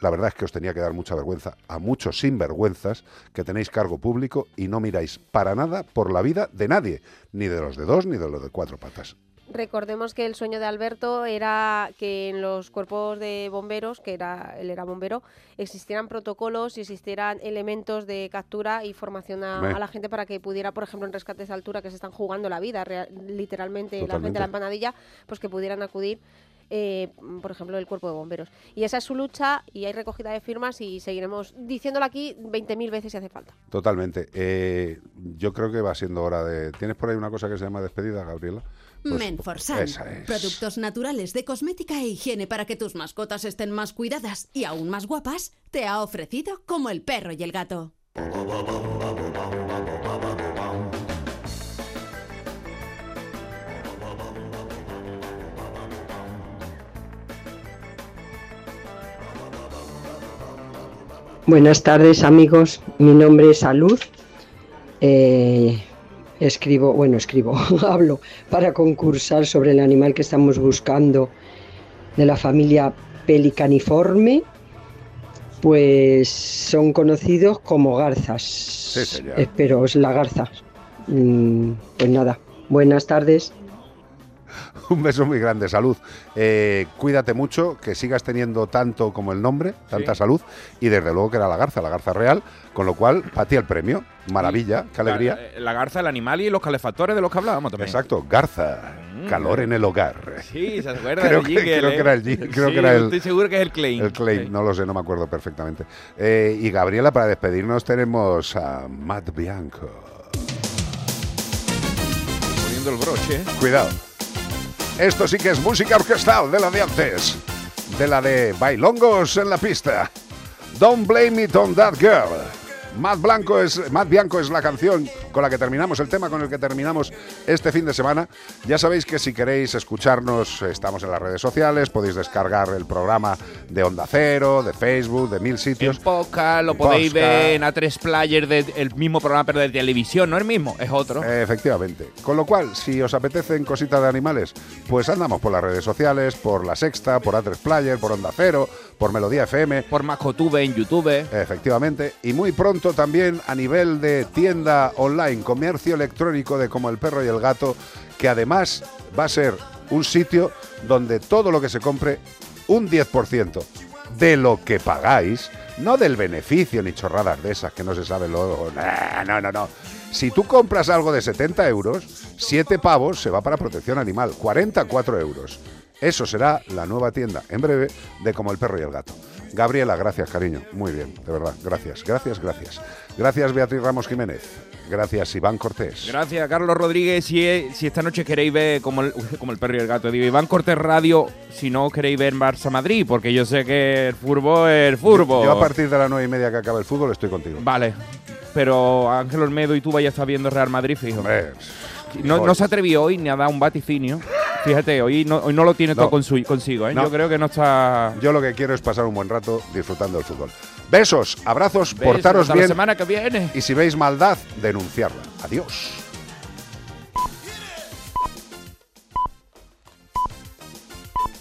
La verdad es que os tenía que dar mucha vergüenza a muchos sinvergüenzas que tenéis cargo público y no miráis para nada por la vida de nadie, ni de los de dos ni de los de cuatro patas. Recordemos que el sueño de Alberto era que en los cuerpos de bomberos, que era él era bombero, existieran protocolos y existieran elementos de captura y formación a, la gente para que pudiera, por ejemplo, en rescates de altura que se están jugando la vida, literalmente la gente de la empanadilla, pues que pudieran acudir. eh, por ejemplo, el cuerpo de bomberos. Y esa es su lucha y hay recogida de firmas y seguiremos diciéndolo aquí 20.000 veces si hace falta. Totalmente. Eh, yo creo que va siendo hora de... ¿Tienes por ahí una cosa que se llama despedida, Gabriela? Pues, Menforsan. es. Productos naturales de cosmética e higiene para que tus mascotas estén más cuidadas y aún más guapas, te ha ofrecido como el perro y el gato. Buenas tardes amigos, mi nombre es Salud. Eh, escribo, bueno, escribo, *laughs* hablo para concursar sobre el animal que estamos buscando de la familia pelicaniforme. Pues son conocidos como garzas. señor. Espero, es la garza. Mm, pues nada, buenas tardes. *laughs* Un beso muy grande, salud. Eh, cuídate mucho, que sigas teniendo tanto como el nombre, tanta salud, y desde luego que era la garza, la garza real, con lo cual, a ti el premio. Maravilla, qué alegría. La, la garza, el animal y los calefactores de los que hablábamos también. Exacto, garza, calor en el hogar. Sí, se acuerda Creo que, creo ¿eh? que era el creo Sí, que era el, Estoy seguro que es el claim. el claim, no lo sé, no me acuerdo perfectamente. Eh, y Gabriela, para despedirnos tenemos a Matt Bianco. Poniendo el broche. ¿eh? Cuidado. Esto sí que es música orquestal de la de antes. De la de bailongos en la pista. Don't blame it on that girl. Matt, Blanco es, Matt Bianco es la canción con la que terminamos el tema con el que terminamos este fin de semana. Ya sabéis que si queréis escucharnos, estamos en las redes sociales, podéis descargar el programa de Onda Cero, de Facebook, de mil sitios. En podcast, lo podéis Podcast. ver en A3 Player del mismo programa, pero de televisión, no el mismo, es otro. Efectivamente. Con lo cual, si os apetecen cositas de animales, pues andamos por las redes sociales, por La Sexta, por A3 Player, por Onda Cero, por Melodía FM. Por Mascotube en YouTube. Efectivamente. Y muy pronto también a nivel de tienda online, comercio electrónico de Como el Perro y el Gato, que además va a ser un sitio donde todo lo que se compre, un 10% de lo que pagáis, no del beneficio ni chorradas de esas que no se sabe luego. No, no, no. Si tú compras algo de 70 euros, 7 pavos se va para protección animal, 44 euros. Eso será la nueva tienda, en breve, de Como el Perro y el Gato. Gabriela, gracias, cariño. Muy bien, de verdad. Gracias, gracias, gracias. Gracias, Beatriz Ramos Jiménez. Gracias, Iván Cortés. Gracias, Carlos Rodríguez. Si, si esta noche queréis ver como el, *laughs* como el perro y el gato, digo, Iván Cortés Radio, si no queréis ver Barça Madrid, porque yo sé que el furbo es el furbo. Yo a partir de las nueve y media que acaba el fútbol estoy contigo. Vale, pero Ángel Olmedo y tú vayas a estar viendo Real Madrid, fijo. no, no se atrevió hoy ni a dar un vaticinio. Fíjate, hoy no, hoy no lo tiene No. todo consigo, ¿eh? No. Yo creo que no está... Yo lo que quiero es pasar un buen rato disfrutando del fútbol. Besos, abrazos, Besos, portaros hasta la bien. semana que viene. Y si veis maldad, denunciarla. Adiós.